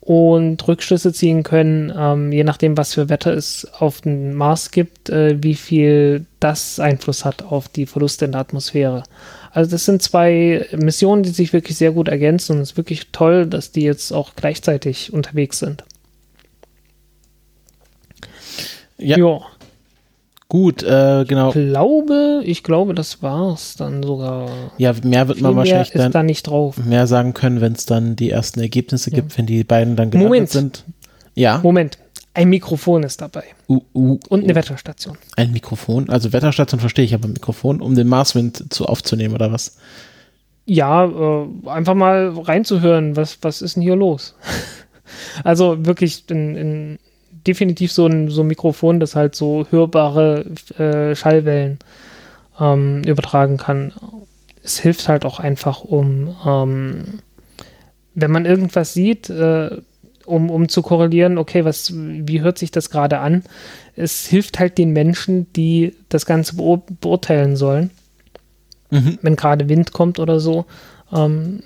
und Rückschlüsse ziehen können, ähm, je nachdem, was für Wetter es auf dem Mars gibt, äh, wie viel das Einfluss hat auf die Verluste in der Atmosphäre. Also das sind zwei Missionen, die sich wirklich sehr gut ergänzen und es ist wirklich toll, dass die jetzt auch gleichzeitig unterwegs sind. Ja. ja. Gut, äh, genau. Ich glaube, ich glaube, das war's dann sogar. Ja, mehr wird man wahrscheinlich dann da nicht drauf. mehr sagen können, wenn es dann die ersten Ergebnisse ja. gibt, wenn die beiden dann gelandet Moment. sind. Ja. Moment. Ein Mikrofon ist dabei. Uh, uh, Und eine uh. Wetterstation. Ein Mikrofon? Also Wetterstation verstehe ich, aber Mikrofon, um den Marswind zu aufzunehmen oder was? Ja, äh, einfach mal reinzuhören, was, was ist denn hier los? [LAUGHS] also wirklich in, in definitiv so ein, so ein Mikrofon, das halt so hörbare äh, Schallwellen ähm, übertragen kann. Es hilft halt auch einfach, um, ähm, wenn man irgendwas sieht, äh, um, um zu korrelieren, okay, was, wie hört sich das gerade an? Es hilft halt den Menschen, die das Ganze beur beurteilen sollen. Mhm. Wenn gerade Wind kommt oder so, ähm,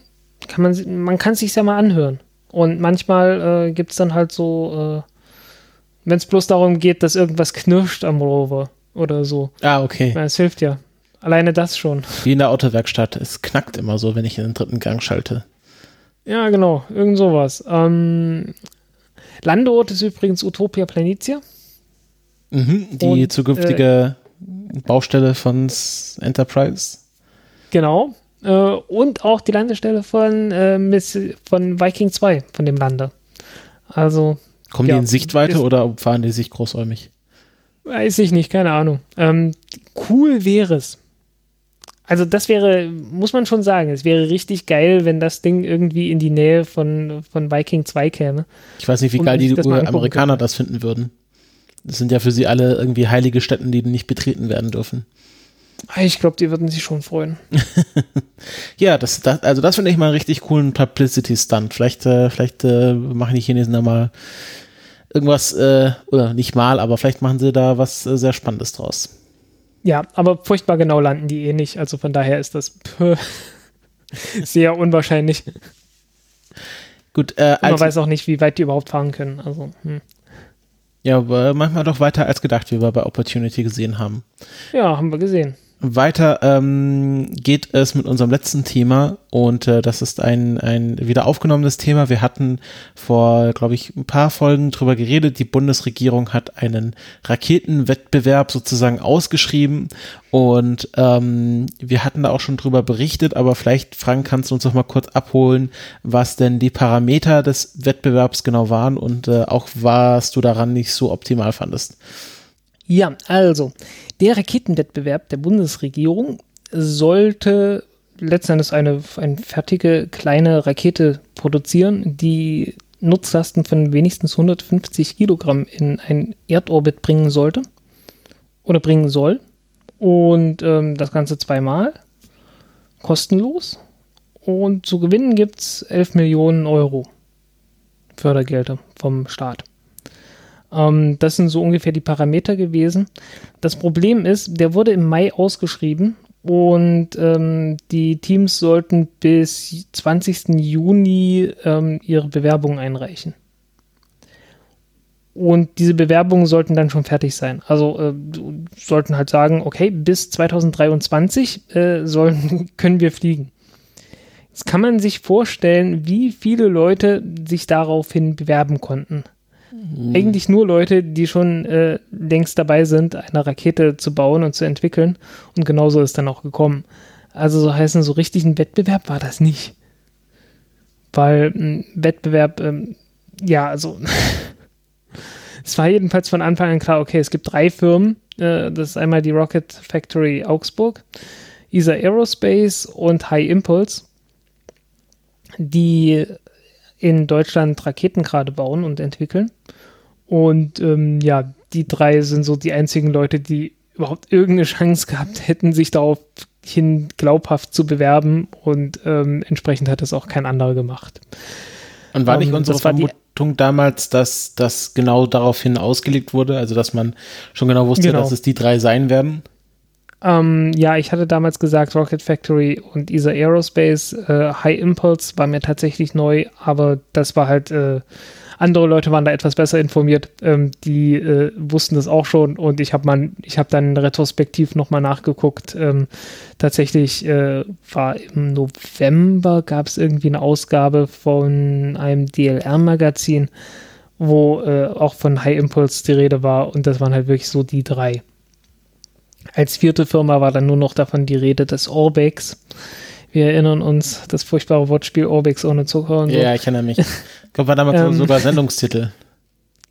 kann man, man kann es sich ja mal anhören. Und manchmal äh, gibt es dann halt so, äh, wenn es bloß darum geht, dass irgendwas knirscht am Rover oder so. Ah, okay. Es hilft ja. Alleine das schon. Wie in der Autowerkstatt. Es knackt immer so, wenn ich in den dritten Gang schalte. Ja, genau. Irgend sowas. Ähm, Landeort ist übrigens Utopia Planitia. Mhm, die Und, zukünftige äh, Baustelle von Enterprise. Genau. Äh, und auch die Landestelle von, äh, von Viking 2, von dem Lande. Also. Kommen ja, die in Sichtweite oder fahren die sich großräumig? Weiß ich nicht, keine Ahnung. Ähm, cool wäre es. Also das wäre, muss man schon sagen, es wäre richtig geil, wenn das Ding irgendwie in die Nähe von, von Viking 2 käme. Ich weiß nicht, wie geil die Amerikaner das finden würden. Das sind ja für sie alle irgendwie heilige Städten, die nicht betreten werden dürfen. Ah, ich glaube, die würden sich schon freuen. [LAUGHS] ja, das, das, also das finde ich mal einen richtig coolen Publicity-Stunt. Vielleicht, äh, vielleicht äh, machen die Chinesen da mal irgendwas, äh, oder nicht mal, aber vielleicht machen sie da was äh, sehr Spannendes draus. Ja, aber furchtbar genau landen die eh nicht. Also von daher ist das [LAUGHS] sehr unwahrscheinlich. Gut, äh, man weiß auch nicht, wie weit die überhaupt fahren können. Also, hm. Ja, aber manchmal doch weiter als gedacht, wie wir bei Opportunity gesehen haben. Ja, haben wir gesehen. Weiter ähm, geht es mit unserem letzten Thema und äh, das ist ein, ein wieder aufgenommenes Thema. Wir hatten vor, glaube ich, ein paar Folgen drüber geredet. Die Bundesregierung hat einen Raketenwettbewerb sozusagen ausgeschrieben und ähm, wir hatten da auch schon drüber berichtet, aber vielleicht, Frank, kannst du uns noch mal kurz abholen, was denn die Parameter des Wettbewerbs genau waren und äh, auch was du daran nicht so optimal fandest. Ja, also der Raketenwettbewerb der Bundesregierung sollte letztendlich eine, eine fertige kleine Rakete produzieren, die Nutzlasten von wenigstens 150 Kilogramm in einen Erdorbit bringen sollte oder bringen soll. Und ähm, das Ganze zweimal kostenlos. Und zu gewinnen gibt es 11 Millionen Euro Fördergelder vom Staat. Ähm, das sind so ungefähr die Parameter gewesen. Das Problem ist, der wurde im Mai ausgeschrieben und ähm, die Teams sollten bis 20. Juni ähm, ihre Bewerbung einreichen. Und diese Bewerbungen sollten dann schon fertig sein. Also äh, sollten halt sagen, okay, bis 2023 äh, sollen, [LAUGHS] können wir fliegen. Jetzt kann man sich vorstellen, wie viele Leute sich daraufhin bewerben konnten. Mhm. Eigentlich nur Leute, die schon äh, längst dabei sind, eine Rakete zu bauen und zu entwickeln. Und genauso ist dann auch gekommen. Also so heißen, so richtig ein Wettbewerb war das nicht. Weil ein Wettbewerb, ähm, ja, also [LAUGHS] es war jedenfalls von Anfang an klar, okay, es gibt drei Firmen. Äh, das ist einmal die Rocket Factory Augsburg, ESA Aerospace und High Impulse, die in Deutschland Raketen gerade bauen und entwickeln. Und ähm, ja, die drei sind so die einzigen Leute, die überhaupt irgendeine Chance gehabt hätten, sich daraufhin glaubhaft zu bewerben. Und ähm, entsprechend hat es auch kein anderer gemacht. Und war nicht um, unsere Vermutung damals, dass das genau daraufhin ausgelegt wurde? Also, dass man schon genau wusste, genau. dass es die drei sein werden? Ähm, ja, ich hatte damals gesagt, Rocket Factory und ESA Aerospace, äh, High Impulse war mir tatsächlich neu, aber das war halt, äh, andere Leute waren da etwas besser informiert, ähm, die äh, wussten das auch schon und ich habe hab dann retrospektiv nochmal nachgeguckt. Ähm, tatsächlich äh, war im November, gab es irgendwie eine Ausgabe von einem DLR-Magazin, wo äh, auch von High Impulse die Rede war und das waren halt wirklich so die drei. Als vierte Firma war dann nur noch davon die Rede des Orbex. Wir erinnern uns, das furchtbare Wortspiel Orbex ohne Zucker und so. Ja, ich erinnere mich. Ich glaube, war damals ähm, sogar Sendungstitel.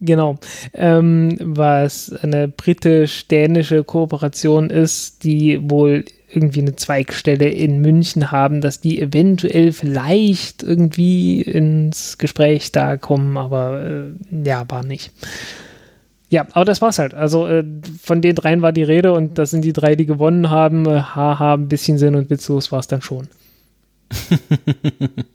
Genau. Ähm, was eine britisch-dänische Kooperation ist, die wohl irgendwie eine Zweigstelle in München haben, dass die eventuell vielleicht irgendwie ins Gespräch da kommen, aber äh, ja, war nicht. Ja, aber das war's halt. Also äh, von den dreien war die Rede und das sind die drei, die gewonnen haben. Äh, haha, ein bisschen Sinn und witzlos war es dann schon. [LAUGHS]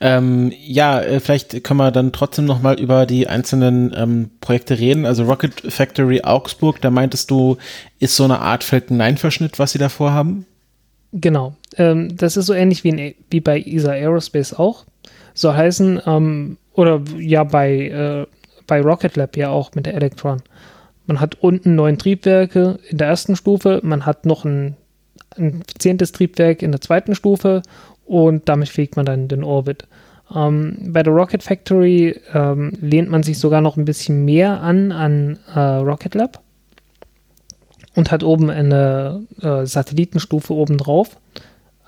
Ähm, ja, äh, vielleicht können wir dann trotzdem noch mal über die einzelnen ähm, Projekte reden. Also Rocket Factory Augsburg, da meintest du, ist so eine Art Falcon 9 Verschnitt, was sie da vorhaben? Genau. Ähm, das ist so ähnlich wie, in, wie bei ESA Aerospace auch. Soll heißen, ähm, oder ja, bei, äh, bei Rocket Lab ja auch mit der Electron. Man hat unten neun Triebwerke in der ersten Stufe, man hat noch ein, ein zehntes Triebwerk in der zweiten Stufe und damit fliegt man dann in den Orbit. Ähm, bei der Rocket Factory ähm, lehnt man sich sogar noch ein bisschen mehr an an äh, Rocket Lab und hat oben eine äh, Satellitenstufe oben drauf.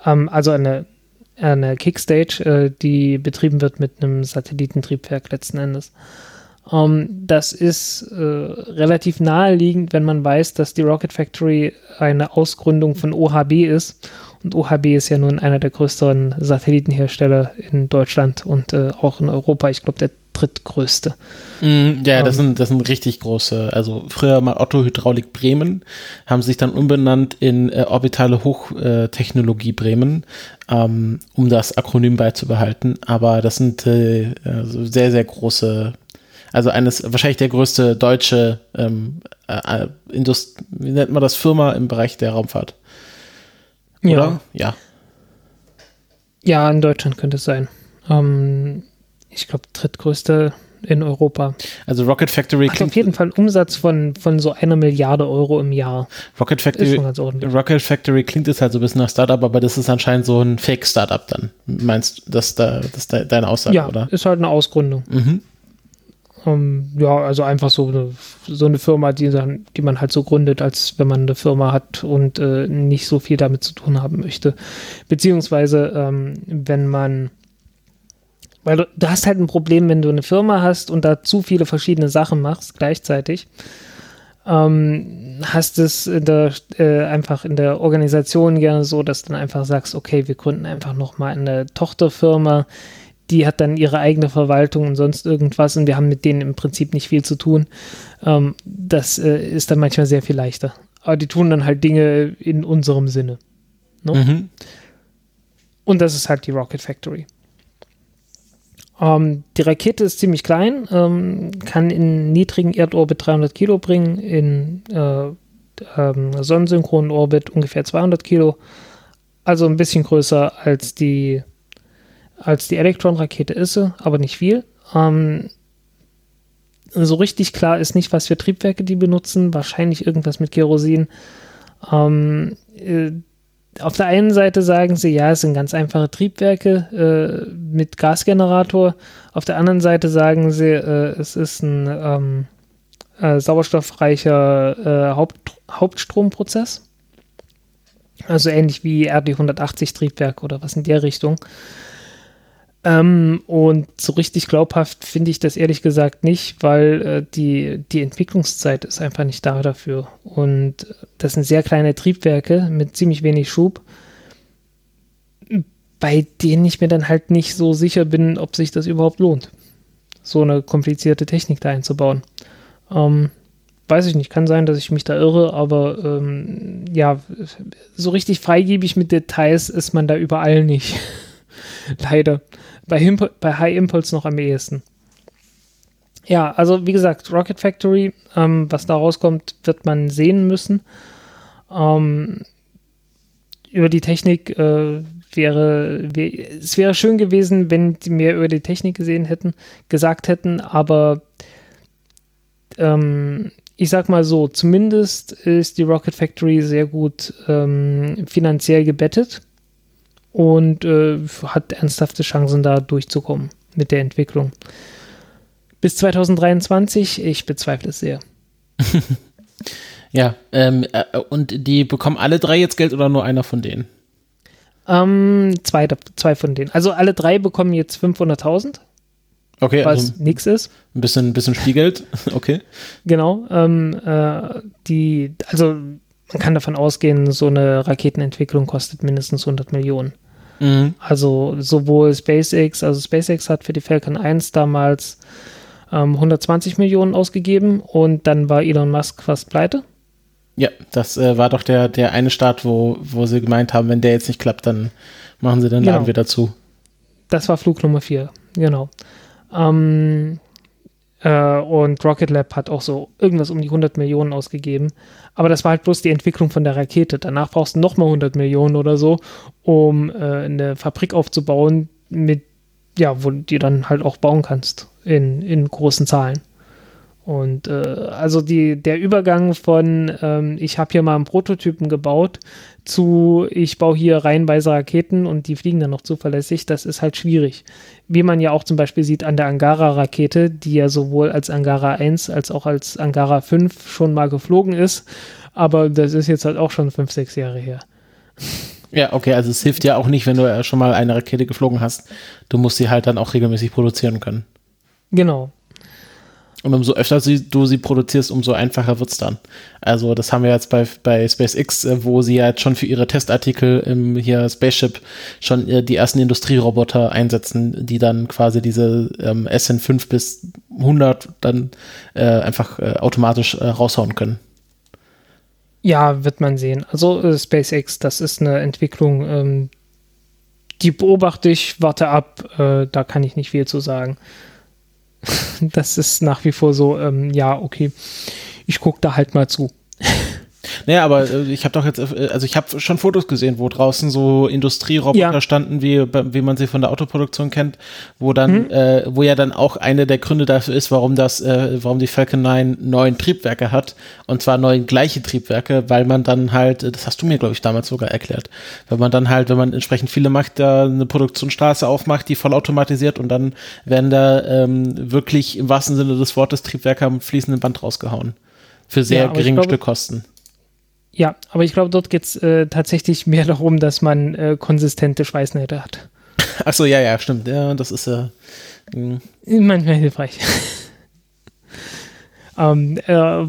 Ähm, also eine, eine Kickstage, äh, die betrieben wird mit einem Satellitentriebwerk letzten Endes. Ähm, das ist äh, relativ naheliegend, wenn man weiß, dass die Rocket Factory eine Ausgründung von OHB ist und OHB ist ja nun einer der größeren Satellitenhersteller in Deutschland und äh, auch in Europa. Ich glaube, der drittgrößte. Mm, ja, das, um, ähm. sind, das sind richtig große. Also früher mal Otto Hydraulik Bremen, haben sich dann umbenannt in äh, Orbitale Hochtechnologie Bremen, ähm, um das Akronym beizubehalten. Aber das sind äh, also sehr, sehr große also eines wahrscheinlich der größte deutsche ähm, äh, Indust wie nennt man das Firma im Bereich der Raumfahrt. Oder? Ja. Ja, in Deutschland könnte es sein. Ähm, ich glaube, drittgrößte in Europa. Also Rocket Factory Hat auf jeden Fall Umsatz von, von so einer Milliarde Euro im Jahr. Rocket Factory, Rocket Factory klingt jetzt halt so ein bisschen nach Startup, aber das ist anscheinend so ein Fake-Startup dann. Meinst du, das, das ist deine Aussage, ja, oder? ist halt eine Ausgründung. Mhm. Ähm, ja, also einfach so eine, so eine Firma, die, die man halt so gründet, als wenn man eine Firma hat und äh, nicht so viel damit zu tun haben möchte. Beziehungsweise, ähm, wenn man, weil du, du, hast halt ein Problem, wenn du eine Firma hast und da zu viele verschiedene Sachen machst gleichzeitig, ähm, hast es in der, äh, einfach in der Organisation gerne so, dass du dann einfach sagst, okay, wir gründen einfach nochmal eine Tochterfirma, die hat dann ihre eigene Verwaltung und sonst irgendwas und wir haben mit denen im Prinzip nicht viel zu tun. Ähm, das äh, ist dann manchmal sehr viel leichter. Aber die tun dann halt Dinge in unserem Sinne. Ne? Mhm. Und das ist halt die Rocket Factory. Ähm, die Rakete ist ziemlich klein, ähm, kann in niedrigen Erdorbit 300 Kilo bringen, in äh, ähm, sonnensynchronen Orbit ungefähr 200 Kilo. Also ein bisschen größer als die als die Elektron-Rakete ist sie, aber nicht viel. Ähm, so richtig klar ist nicht, was für Triebwerke die benutzen. Wahrscheinlich irgendwas mit Kerosin. Ähm, äh, auf der einen Seite sagen sie, ja, es sind ganz einfache Triebwerke äh, mit Gasgenerator. Auf der anderen Seite sagen sie, äh, es ist ein ähm, äh, sauerstoffreicher äh, Haupt Hauptstromprozess. Also ähnlich wie RD180 Triebwerk oder was in der Richtung. Ähm, und so richtig glaubhaft finde ich das ehrlich gesagt nicht, weil äh, die, die Entwicklungszeit ist einfach nicht da dafür. Und das sind sehr kleine Triebwerke mit ziemlich wenig Schub, bei denen ich mir dann halt nicht so sicher bin, ob sich das überhaupt lohnt, so eine komplizierte Technik da einzubauen. Ähm, weiß ich nicht, kann sein, dass ich mich da irre, aber ähm, ja, so richtig freigebig mit Details ist man da überall nicht. [LAUGHS] Leider. Bei, Himp bei High Impulse noch am ehesten. Ja, also wie gesagt, Rocket Factory, ähm, was da rauskommt, wird man sehen müssen. Ähm, über die Technik äh, wäre, wär, es wäre schön gewesen, wenn die mehr über die Technik gesehen hätten, gesagt hätten, aber ähm, ich sag mal so, zumindest ist die Rocket Factory sehr gut ähm, finanziell gebettet und äh, hat ernsthafte Chancen, da durchzukommen mit der Entwicklung. Bis 2023, ich bezweifle es sehr. [LAUGHS] ja, ähm, äh, und die bekommen alle drei jetzt Geld oder nur einer von denen? Ähm, zwei, zwei von denen. Also alle drei bekommen jetzt 500.000. Okay, was also nichts ist. Ein bisschen, ein bisschen Spielgeld, [LAUGHS] okay. Genau. Ähm, äh, die, also man kann davon ausgehen, so eine Raketenentwicklung kostet mindestens 100 Millionen. Mhm. Also sowohl SpaceX, also SpaceX hat für die Falcon 1 damals ähm, 120 Millionen ausgegeben und dann war Elon Musk fast pleite. Ja, das äh, war doch der, der eine Start, wo, wo sie gemeint haben, wenn der jetzt nicht klappt, dann machen sie den Laden genau. wieder zu. das war Flug Nummer 4, genau. Ähm, äh, und Rocket Lab hat auch so irgendwas um die 100 Millionen ausgegeben. Aber das war halt bloß die Entwicklung von der Rakete. Danach brauchst du nochmal 100 Millionen oder so, um äh, eine Fabrik aufzubauen, mit, ja, wo du dann halt auch bauen kannst in, in großen Zahlen. Und äh, also die, der Übergang von ähm, ich habe hier mal einen Prototypen gebaut zu ich baue hier reihenweise Raketen und die fliegen dann noch zuverlässig, das ist halt schwierig. Wie man ja auch zum Beispiel sieht an der Angara-Rakete, die ja sowohl als Angara 1 als auch als Angara 5 schon mal geflogen ist, aber das ist jetzt halt auch schon fünf, sechs Jahre her. Ja, okay, also es hilft ja auch nicht, wenn du schon mal eine Rakete geflogen hast. Du musst sie halt dann auch regelmäßig produzieren können. Genau, und umso öfter sie, du sie produzierst, umso einfacher wird es dann. Also das haben wir jetzt bei, bei SpaceX, äh, wo sie ja jetzt schon für ihre Testartikel im hier Spaceship schon äh, die ersten Industrieroboter einsetzen, die dann quasi diese ähm, SN5 bis 100 dann äh, einfach äh, automatisch äh, raushauen können. Ja, wird man sehen. Also äh, SpaceX, das ist eine Entwicklung, ähm, die beobachte ich, warte ab, da kann ich nicht viel zu sagen. Das ist nach wie vor so, ähm, ja, okay, ich gucke da halt mal zu. Naja, aber äh, ich habe doch jetzt, äh, also ich habe schon Fotos gesehen, wo draußen so Industrieroboter ja. standen, wie, wie man sie von der Autoproduktion kennt, wo dann, mhm. äh, wo ja dann auch eine der Gründe dafür ist, warum das, äh, warum die Falcon 9 neun Triebwerke hat und zwar neun gleiche Triebwerke, weil man dann halt, das hast du mir glaube ich damals sogar erklärt, weil man dann halt, wenn man entsprechend viele macht, da eine Produktionsstraße aufmacht, die vollautomatisiert und dann werden da ähm, wirklich im wahrsten Sinne des Wortes Triebwerke am fließenden Band rausgehauen für sehr ja, geringe Stückkosten. Ja, aber ich glaube, dort geht es äh, tatsächlich [LAUGHS] mehr darum, dass man äh, konsistente Schweißnähte hat. Achso, ja, ja, stimmt. Ja, das ist ja. Äh, Manchmal hilfreich. [LAUGHS] ähm, äh,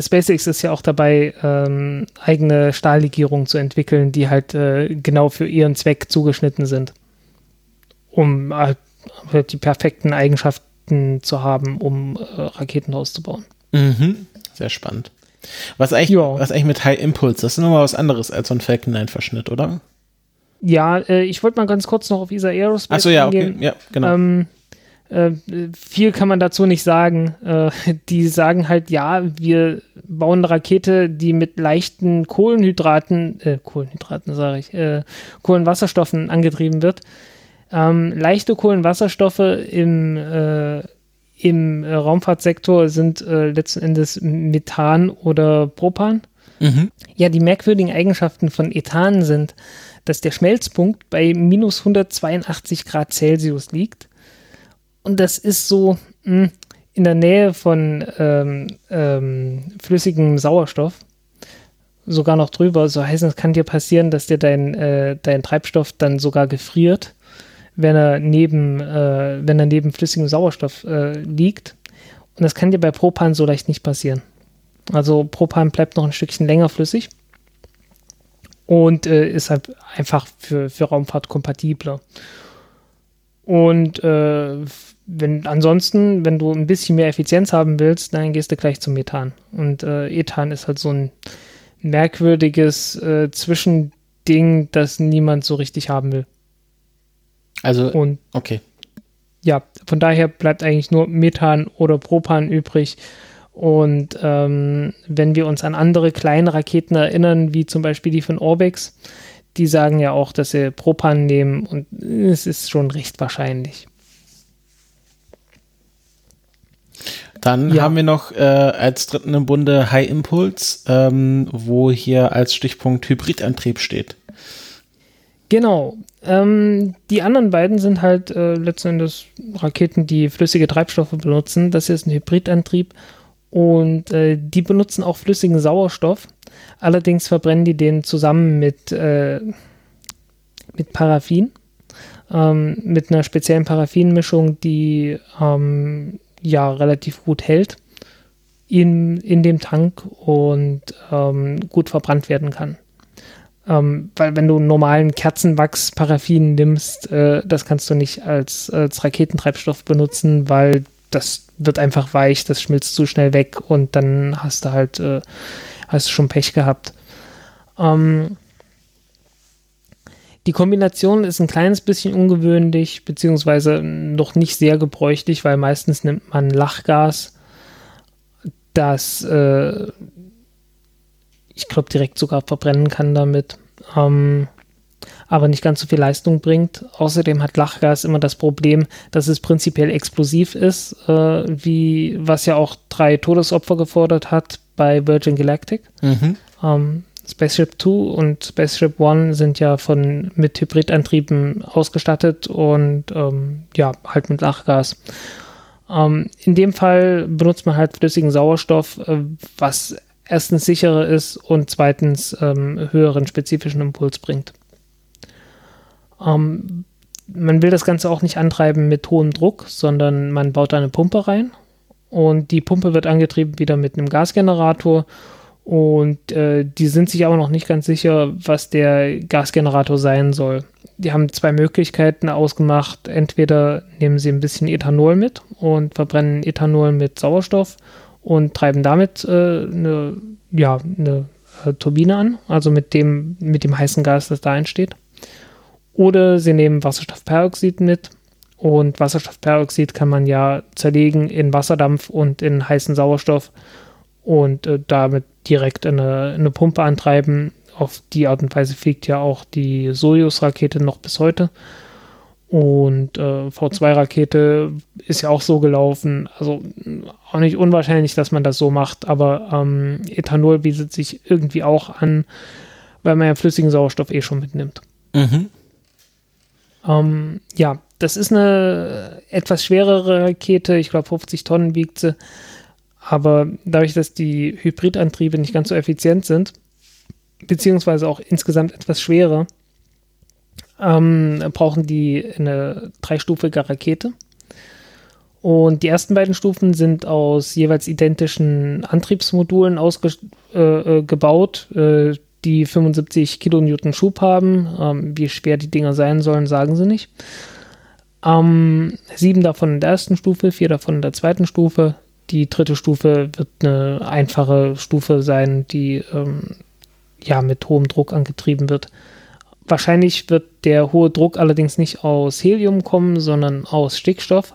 SpaceX ist ja auch dabei, ähm, eigene Stahllegierungen zu entwickeln, die halt äh, genau für ihren Zweck zugeschnitten sind. Um halt die perfekten Eigenschaften zu haben, um äh, Raketen auszubauen. Mhm. Sehr spannend. Was eigentlich, was eigentlich mit High Impulse, das ist nochmal was anderes als so ein Falcon 9 Verschnitt, oder? Ja, äh, ich wollte mal ganz kurz noch auf ESA Aerospace Achso, ja, okay, ja, genau. Ähm, äh, viel kann man dazu nicht sagen. Äh, [LAUGHS] die sagen halt, ja, wir bauen eine Rakete, die mit leichten Kohlenhydraten, äh, Kohlenhydraten sage ich, äh, Kohlenwasserstoffen angetrieben wird. Ähm, leichte Kohlenwasserstoffe im äh, im äh, Raumfahrtsektor sind äh, letzten Endes Methan oder Propan. Mhm. Ja, die merkwürdigen Eigenschaften von Ethan sind, dass der Schmelzpunkt bei minus 182 Grad Celsius liegt. Und das ist so mh, hm, in der Nähe von ähm, ähm, flüssigem Sauerstoff. Sogar noch drüber. So heißt es kann dir passieren, dass dir dein, äh, dein Treibstoff dann sogar gefriert wenn er neben, äh, wenn er neben flüssigem Sauerstoff äh, liegt. Und das kann dir bei Propan so leicht nicht passieren. Also Propan bleibt noch ein Stückchen länger flüssig und äh, ist halt einfach für, für Raumfahrt kompatibler. Und äh, wenn ansonsten, wenn du ein bisschen mehr Effizienz haben willst, dann gehst du gleich zum Methan. Und äh, Ethan ist halt so ein merkwürdiges äh, Zwischending, das niemand so richtig haben will. Also, und okay. Ja, von daher bleibt eigentlich nur Methan oder Propan übrig. Und ähm, wenn wir uns an andere kleine Raketen erinnern, wie zum Beispiel die von Orbex, die sagen ja auch, dass sie Propan nehmen und es ist schon recht wahrscheinlich. Dann ja. haben wir noch äh, als dritten im Bunde High Impulse, ähm, wo hier als Stichpunkt Hybridantrieb steht. Genau. Ähm, die anderen beiden sind halt äh, letzten Endes Raketen, die flüssige Treibstoffe benutzen. Das hier ist ein Hybridantrieb und äh, die benutzen auch flüssigen Sauerstoff. Allerdings verbrennen die den zusammen mit, äh, mit Paraffin, ähm, mit einer speziellen Paraffinmischung, die ähm, ja relativ gut hält in, in dem Tank und ähm, gut verbrannt werden kann. Ähm, weil wenn du normalen Kerzenwachs Paraffin nimmst, äh, das kannst du nicht als, als Raketentreibstoff benutzen, weil das wird einfach weich, das schmilzt zu schnell weg und dann hast du halt äh, hast du schon Pech gehabt. Ähm, Die Kombination ist ein kleines bisschen ungewöhnlich, beziehungsweise noch nicht sehr gebräuchlich, weil meistens nimmt man Lachgas, das äh, ich glaube direkt sogar verbrennen kann damit, ähm, aber nicht ganz so viel Leistung bringt. Außerdem hat Lachgas immer das Problem, dass es prinzipiell explosiv ist, äh, wie was ja auch drei Todesopfer gefordert hat bei Virgin Galactic. Mhm. Ähm, Spaceship 2 und Spaceship 1 sind ja von mit Hybridantrieben ausgestattet und ähm, ja, halt mit Lachgas. Ähm, in dem Fall benutzt man halt flüssigen Sauerstoff, äh, was erstens sicherer ist und zweitens ähm, höheren spezifischen Impuls bringt. Ähm, man will das Ganze auch nicht antreiben mit hohem Druck, sondern man baut eine Pumpe rein und die Pumpe wird angetrieben wieder mit einem Gasgenerator und äh, die sind sich aber noch nicht ganz sicher, was der Gasgenerator sein soll. Die haben zwei Möglichkeiten ausgemacht. Entweder nehmen sie ein bisschen Ethanol mit und verbrennen Ethanol mit Sauerstoff und treiben damit äh, eine, ja, eine äh, Turbine an, also mit dem, mit dem heißen Gas, das da entsteht. Oder sie nehmen Wasserstoffperoxid mit und Wasserstoffperoxid kann man ja zerlegen in Wasserdampf und in heißen Sauerstoff und äh, damit direkt eine, eine Pumpe antreiben. Auf die Art und Weise fliegt ja auch die Soyuz-Rakete noch bis heute. Und äh, V2-Rakete ist ja auch so gelaufen. Also auch nicht unwahrscheinlich, dass man das so macht, aber ähm, Ethanol bietet sich irgendwie auch an, weil man ja flüssigen Sauerstoff eh schon mitnimmt. Mhm. Ähm, ja, das ist eine etwas schwerere Rakete. Ich glaube, 50 Tonnen wiegt sie. Aber dadurch, dass die Hybridantriebe nicht ganz so effizient sind, beziehungsweise auch insgesamt etwas schwerer, ähm, brauchen die eine dreistufige Rakete. Und die ersten beiden Stufen sind aus jeweils identischen Antriebsmodulen ausgebaut, äh, äh, die 75 Kilonewton Schub haben. Ähm, wie schwer die Dinger sein sollen, sagen sie nicht. Ähm, sieben davon in der ersten Stufe, vier davon in der zweiten Stufe, die dritte Stufe wird eine einfache Stufe sein, die ähm, ja mit hohem Druck angetrieben wird. Wahrscheinlich wird der hohe Druck allerdings nicht aus Helium kommen, sondern aus Stickstoff.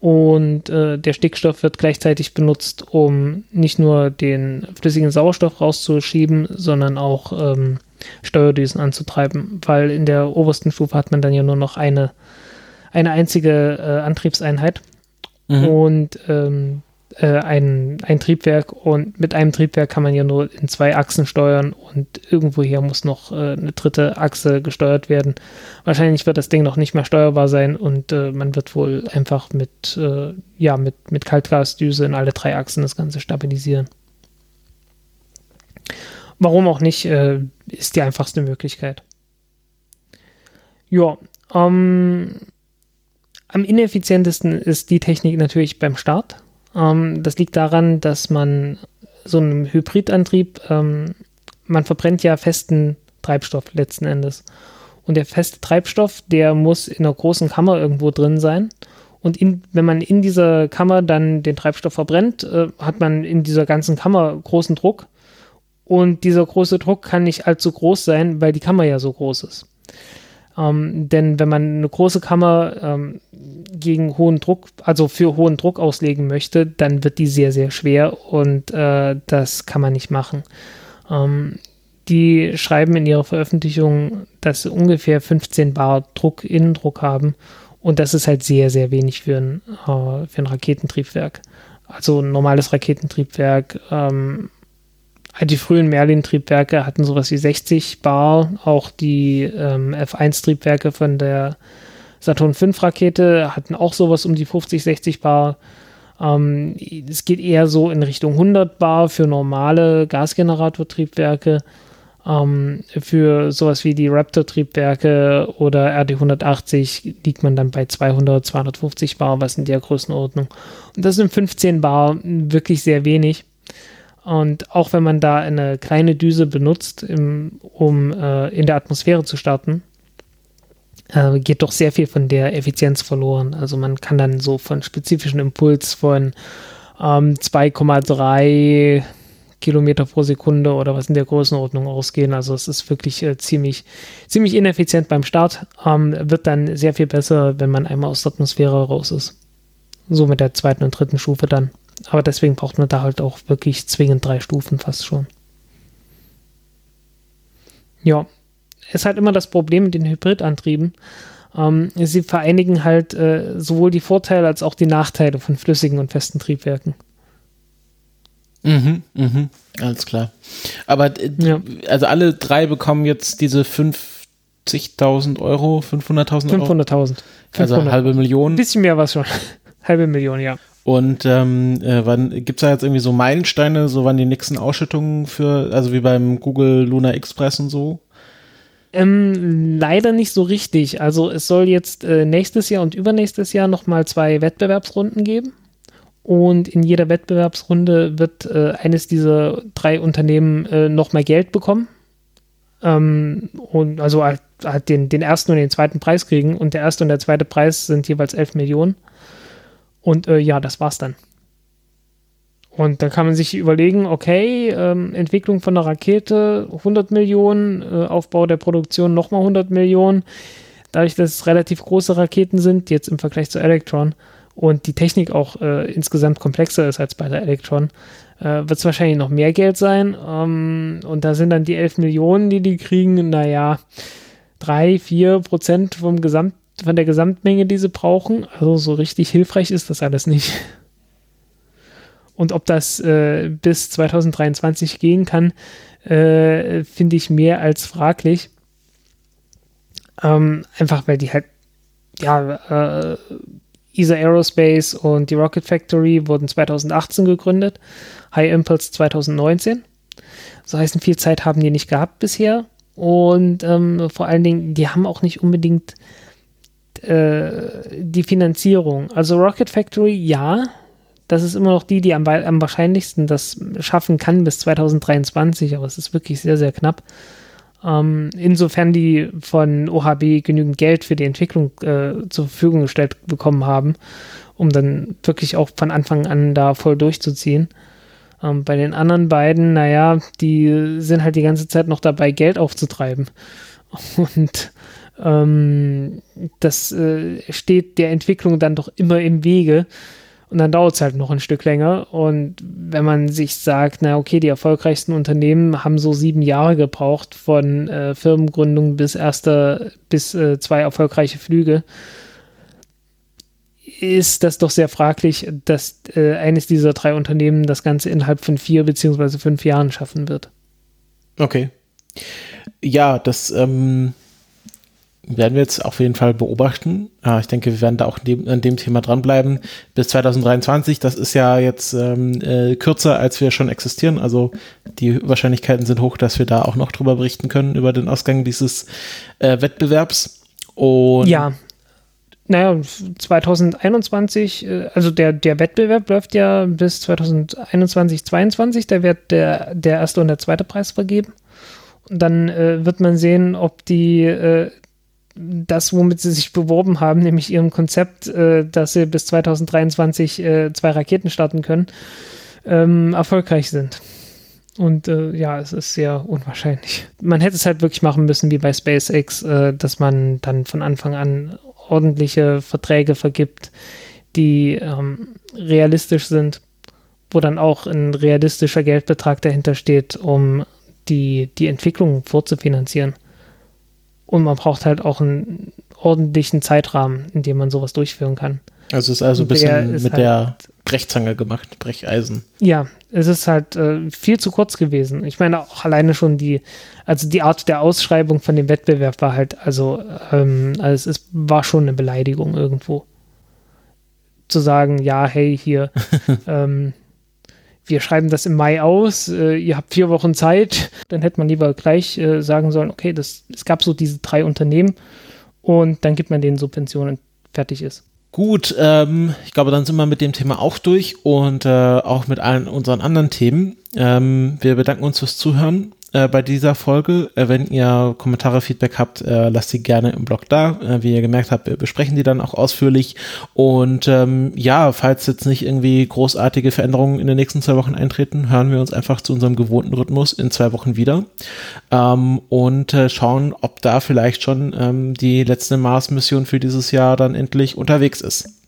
Und äh, der Stickstoff wird gleichzeitig benutzt, um nicht nur den flüssigen Sauerstoff rauszuschieben, sondern auch ähm, Steuerdüsen anzutreiben, weil in der obersten Stufe hat man dann ja nur noch eine, eine einzige äh, Antriebseinheit. Mhm. Und ähm, äh, ein, ein Triebwerk und mit einem Triebwerk kann man ja nur in zwei Achsen steuern und irgendwoher muss noch äh, eine dritte Achse gesteuert werden. Wahrscheinlich wird das Ding noch nicht mehr steuerbar sein und äh, man wird wohl einfach mit, äh, ja, mit, mit Kaltgasdüse in alle drei Achsen das Ganze stabilisieren. Warum auch nicht, äh, ist die einfachste Möglichkeit. Ja, ähm, am ineffizientesten ist die Technik natürlich beim Start ähm, das liegt daran, dass man so einem Hybridantrieb, ähm, man verbrennt ja festen Treibstoff letzten Endes. Und der feste Treibstoff, der muss in einer großen Kammer irgendwo drin sein. Und in, wenn man in dieser Kammer dann den Treibstoff verbrennt, äh, hat man in dieser ganzen Kammer großen Druck. Und dieser große Druck kann nicht allzu groß sein, weil die Kammer ja so groß ist. Ähm, denn wenn man eine große Kammer ähm, gegen hohen Druck, also für hohen Druck auslegen möchte, dann wird die sehr, sehr schwer und äh, das kann man nicht machen. Ähm, die schreiben in ihrer Veröffentlichung, dass sie ungefähr 15 Bar Druck, Innendruck haben und das ist halt sehr, sehr wenig für ein, äh, für ein Raketentriebwerk. Also ein normales Raketentriebwerk ähm, die frühen Merlin-Triebwerke hatten sowas wie 60 Bar, auch die ähm, F1-Triebwerke von der Saturn V-Rakete hatten auch sowas um die 50, 60 Bar. Ähm, es geht eher so in Richtung 100 Bar für normale Gasgeneratortriebwerke. Ähm, für sowas wie die Raptor-Triebwerke oder RD180 liegt man dann bei 200, 250 Bar, was in der Größenordnung. Und das sind 15 Bar wirklich sehr wenig. Und auch wenn man da eine kleine Düse benutzt, im, um äh, in der Atmosphäre zu starten, äh, geht doch sehr viel von der Effizienz verloren. Also man kann dann so von spezifischen Impuls von ähm, 2,3 Kilometer pro Sekunde oder was in der Größenordnung ausgehen. Also es ist wirklich äh, ziemlich, ziemlich ineffizient beim Start. Ähm, wird dann sehr viel besser, wenn man einmal aus der Atmosphäre raus ist. So mit der zweiten und dritten Stufe dann. Aber deswegen braucht man da halt auch wirklich zwingend drei Stufen fast schon. Ja, ist halt immer das Problem mit den Hybridantrieben. Ähm, sie vereinigen halt äh, sowohl die Vorteile als auch die Nachteile von flüssigen und festen Triebwerken. Mhm, mhm, alles klar. Aber äh, ja. also alle drei bekommen jetzt diese 50.000 Euro, 500.000 Euro? 500.000. Also halbe Million. Ein bisschen mehr was schon. [LAUGHS] halbe Million, ja. Und ähm, äh, wann gibt es da jetzt irgendwie so Meilensteine, so wann die nächsten Ausschüttungen für, also wie beim Google Luna Express und so? Ähm, leider nicht so richtig. Also es soll jetzt äh, nächstes Jahr und übernächstes Jahr nochmal zwei Wettbewerbsrunden geben. Und in jeder Wettbewerbsrunde wird äh, eines dieser drei Unternehmen äh, nochmal Geld bekommen. Ähm, und also halt, halt den, den ersten und den zweiten Preis kriegen. Und der erste und der zweite Preis sind jeweils 11 Millionen. Und äh, ja, das war's dann. Und da kann man sich überlegen, okay, ähm, Entwicklung von einer Rakete 100 Millionen, äh, Aufbau der Produktion nochmal 100 Millionen. Dadurch, dass es relativ große Raketen sind, jetzt im Vergleich zu Electron und die Technik auch äh, insgesamt komplexer ist als bei der Electron, äh, wird es wahrscheinlich noch mehr Geld sein. Ähm, und da sind dann die 11 Millionen, die die kriegen, naja, 3, 4 Prozent vom Gesamt, von der Gesamtmenge, die sie brauchen. Also so richtig hilfreich ist das alles nicht. Und ob das äh, bis 2023 gehen kann, äh, finde ich mehr als fraglich. Ähm, einfach weil die halt, ja, äh, ESA Aerospace und die Rocket Factory wurden 2018 gegründet, High Impulse 2019. So heißt, viel Zeit haben die nicht gehabt bisher. Und ähm, vor allen Dingen, die haben auch nicht unbedingt äh, die Finanzierung. Also Rocket Factory, ja, das ist immer noch die, die am, am wahrscheinlichsten das schaffen kann bis 2023, aber es ist wirklich sehr, sehr knapp. Ähm, insofern die von OHB genügend Geld für die Entwicklung äh, zur Verfügung gestellt bekommen haben, um dann wirklich auch von Anfang an da voll durchzuziehen. Ähm, bei den anderen beiden, naja, die sind halt die ganze Zeit noch dabei, Geld aufzutreiben. [LAUGHS] Und ähm, das äh, steht der Entwicklung dann doch immer im Wege. Und dann dauert es halt noch ein Stück länger. Und wenn man sich sagt, na okay, die erfolgreichsten Unternehmen haben so sieben Jahre gebraucht von äh, Firmengründung bis erster, bis äh, zwei erfolgreiche Flüge, ist das doch sehr fraglich, dass äh, eines dieser drei Unternehmen das Ganze innerhalb von vier beziehungsweise fünf Jahren schaffen wird. Okay. Ja, das ähm, werden wir jetzt auf jeden Fall beobachten. ich denke, wir werden da auch an dem Thema dranbleiben bis 2023. Das ist ja jetzt ähm, äh, kürzer, als wir schon existieren. Also die Wahrscheinlichkeiten sind hoch, dass wir da auch noch drüber berichten können, über den Ausgang dieses äh, Wettbewerbs. Und ja, naja, 2021, äh, also der, der Wettbewerb läuft ja bis 2021, 2022. Da wird der, der erste und der zweite Preis vergeben. Und dann äh, wird man sehen, ob die äh, das, womit sie sich beworben haben, nämlich ihrem Konzept, äh, dass sie bis 2023 äh, zwei Raketen starten können, ähm, erfolgreich sind. Und äh, ja, es ist sehr unwahrscheinlich. Man hätte es halt wirklich machen müssen wie bei SpaceX, äh, dass man dann von Anfang an ordentliche Verträge vergibt, die ähm, realistisch sind, wo dann auch ein realistischer Geldbetrag dahinter steht, um die, die Entwicklung vorzufinanzieren. Und man braucht halt auch einen ordentlichen Zeitrahmen, in dem man sowas durchführen kann. Also es ist also ein bisschen mit halt, der Brechzange gemacht, Brecheisen. Ja, es ist halt äh, viel zu kurz gewesen. Ich meine auch alleine schon die, also die Art der Ausschreibung von dem Wettbewerb war halt, also, ähm, also es ist, war schon eine Beleidigung irgendwo. Zu sagen, ja, hey, hier, [LAUGHS] ähm, wir schreiben das im Mai aus, äh, ihr habt vier Wochen Zeit, dann hätte man lieber gleich äh, sagen sollen, okay, das, es gab so diese drei Unternehmen und dann gibt man denen Subventionen, fertig ist. Gut, ähm, ich glaube, dann sind wir mit dem Thema auch durch und äh, auch mit allen unseren anderen Themen. Ähm, wir bedanken uns fürs Zuhören äh, bei dieser Folge. Äh, wenn ihr Kommentare, Feedback habt, äh, lasst sie gerne im Blog da. Äh, wie ihr gemerkt habt, wir besprechen die dann auch ausführlich. Und ähm, ja, falls jetzt nicht irgendwie großartige Veränderungen in den nächsten zwei Wochen eintreten, hören wir uns einfach zu unserem gewohnten Rhythmus in zwei Wochen wieder ähm, und äh, schauen, ob da vielleicht schon ähm, die letzte Mars-Mission für dieses Jahr dann endlich unterwegs ist.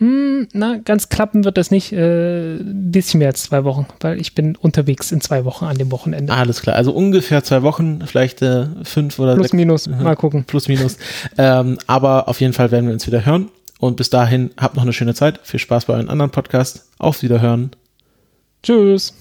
Hm, na, ganz klappen wird das nicht. Äh, ein bisschen mehr als zwei Wochen, weil ich bin unterwegs in zwei Wochen an dem Wochenende. Alles klar, also ungefähr zwei Wochen, vielleicht äh, fünf oder Plus, sechs. minus, mal gucken. Plus, minus. ähm, aber auf jeden Fall werden wir uns wieder hören. Und bis dahin, habt noch eine schöne Zeit. Viel Spaß bei euren anderen Podcasts. Auf Wiederhören. Tschüss.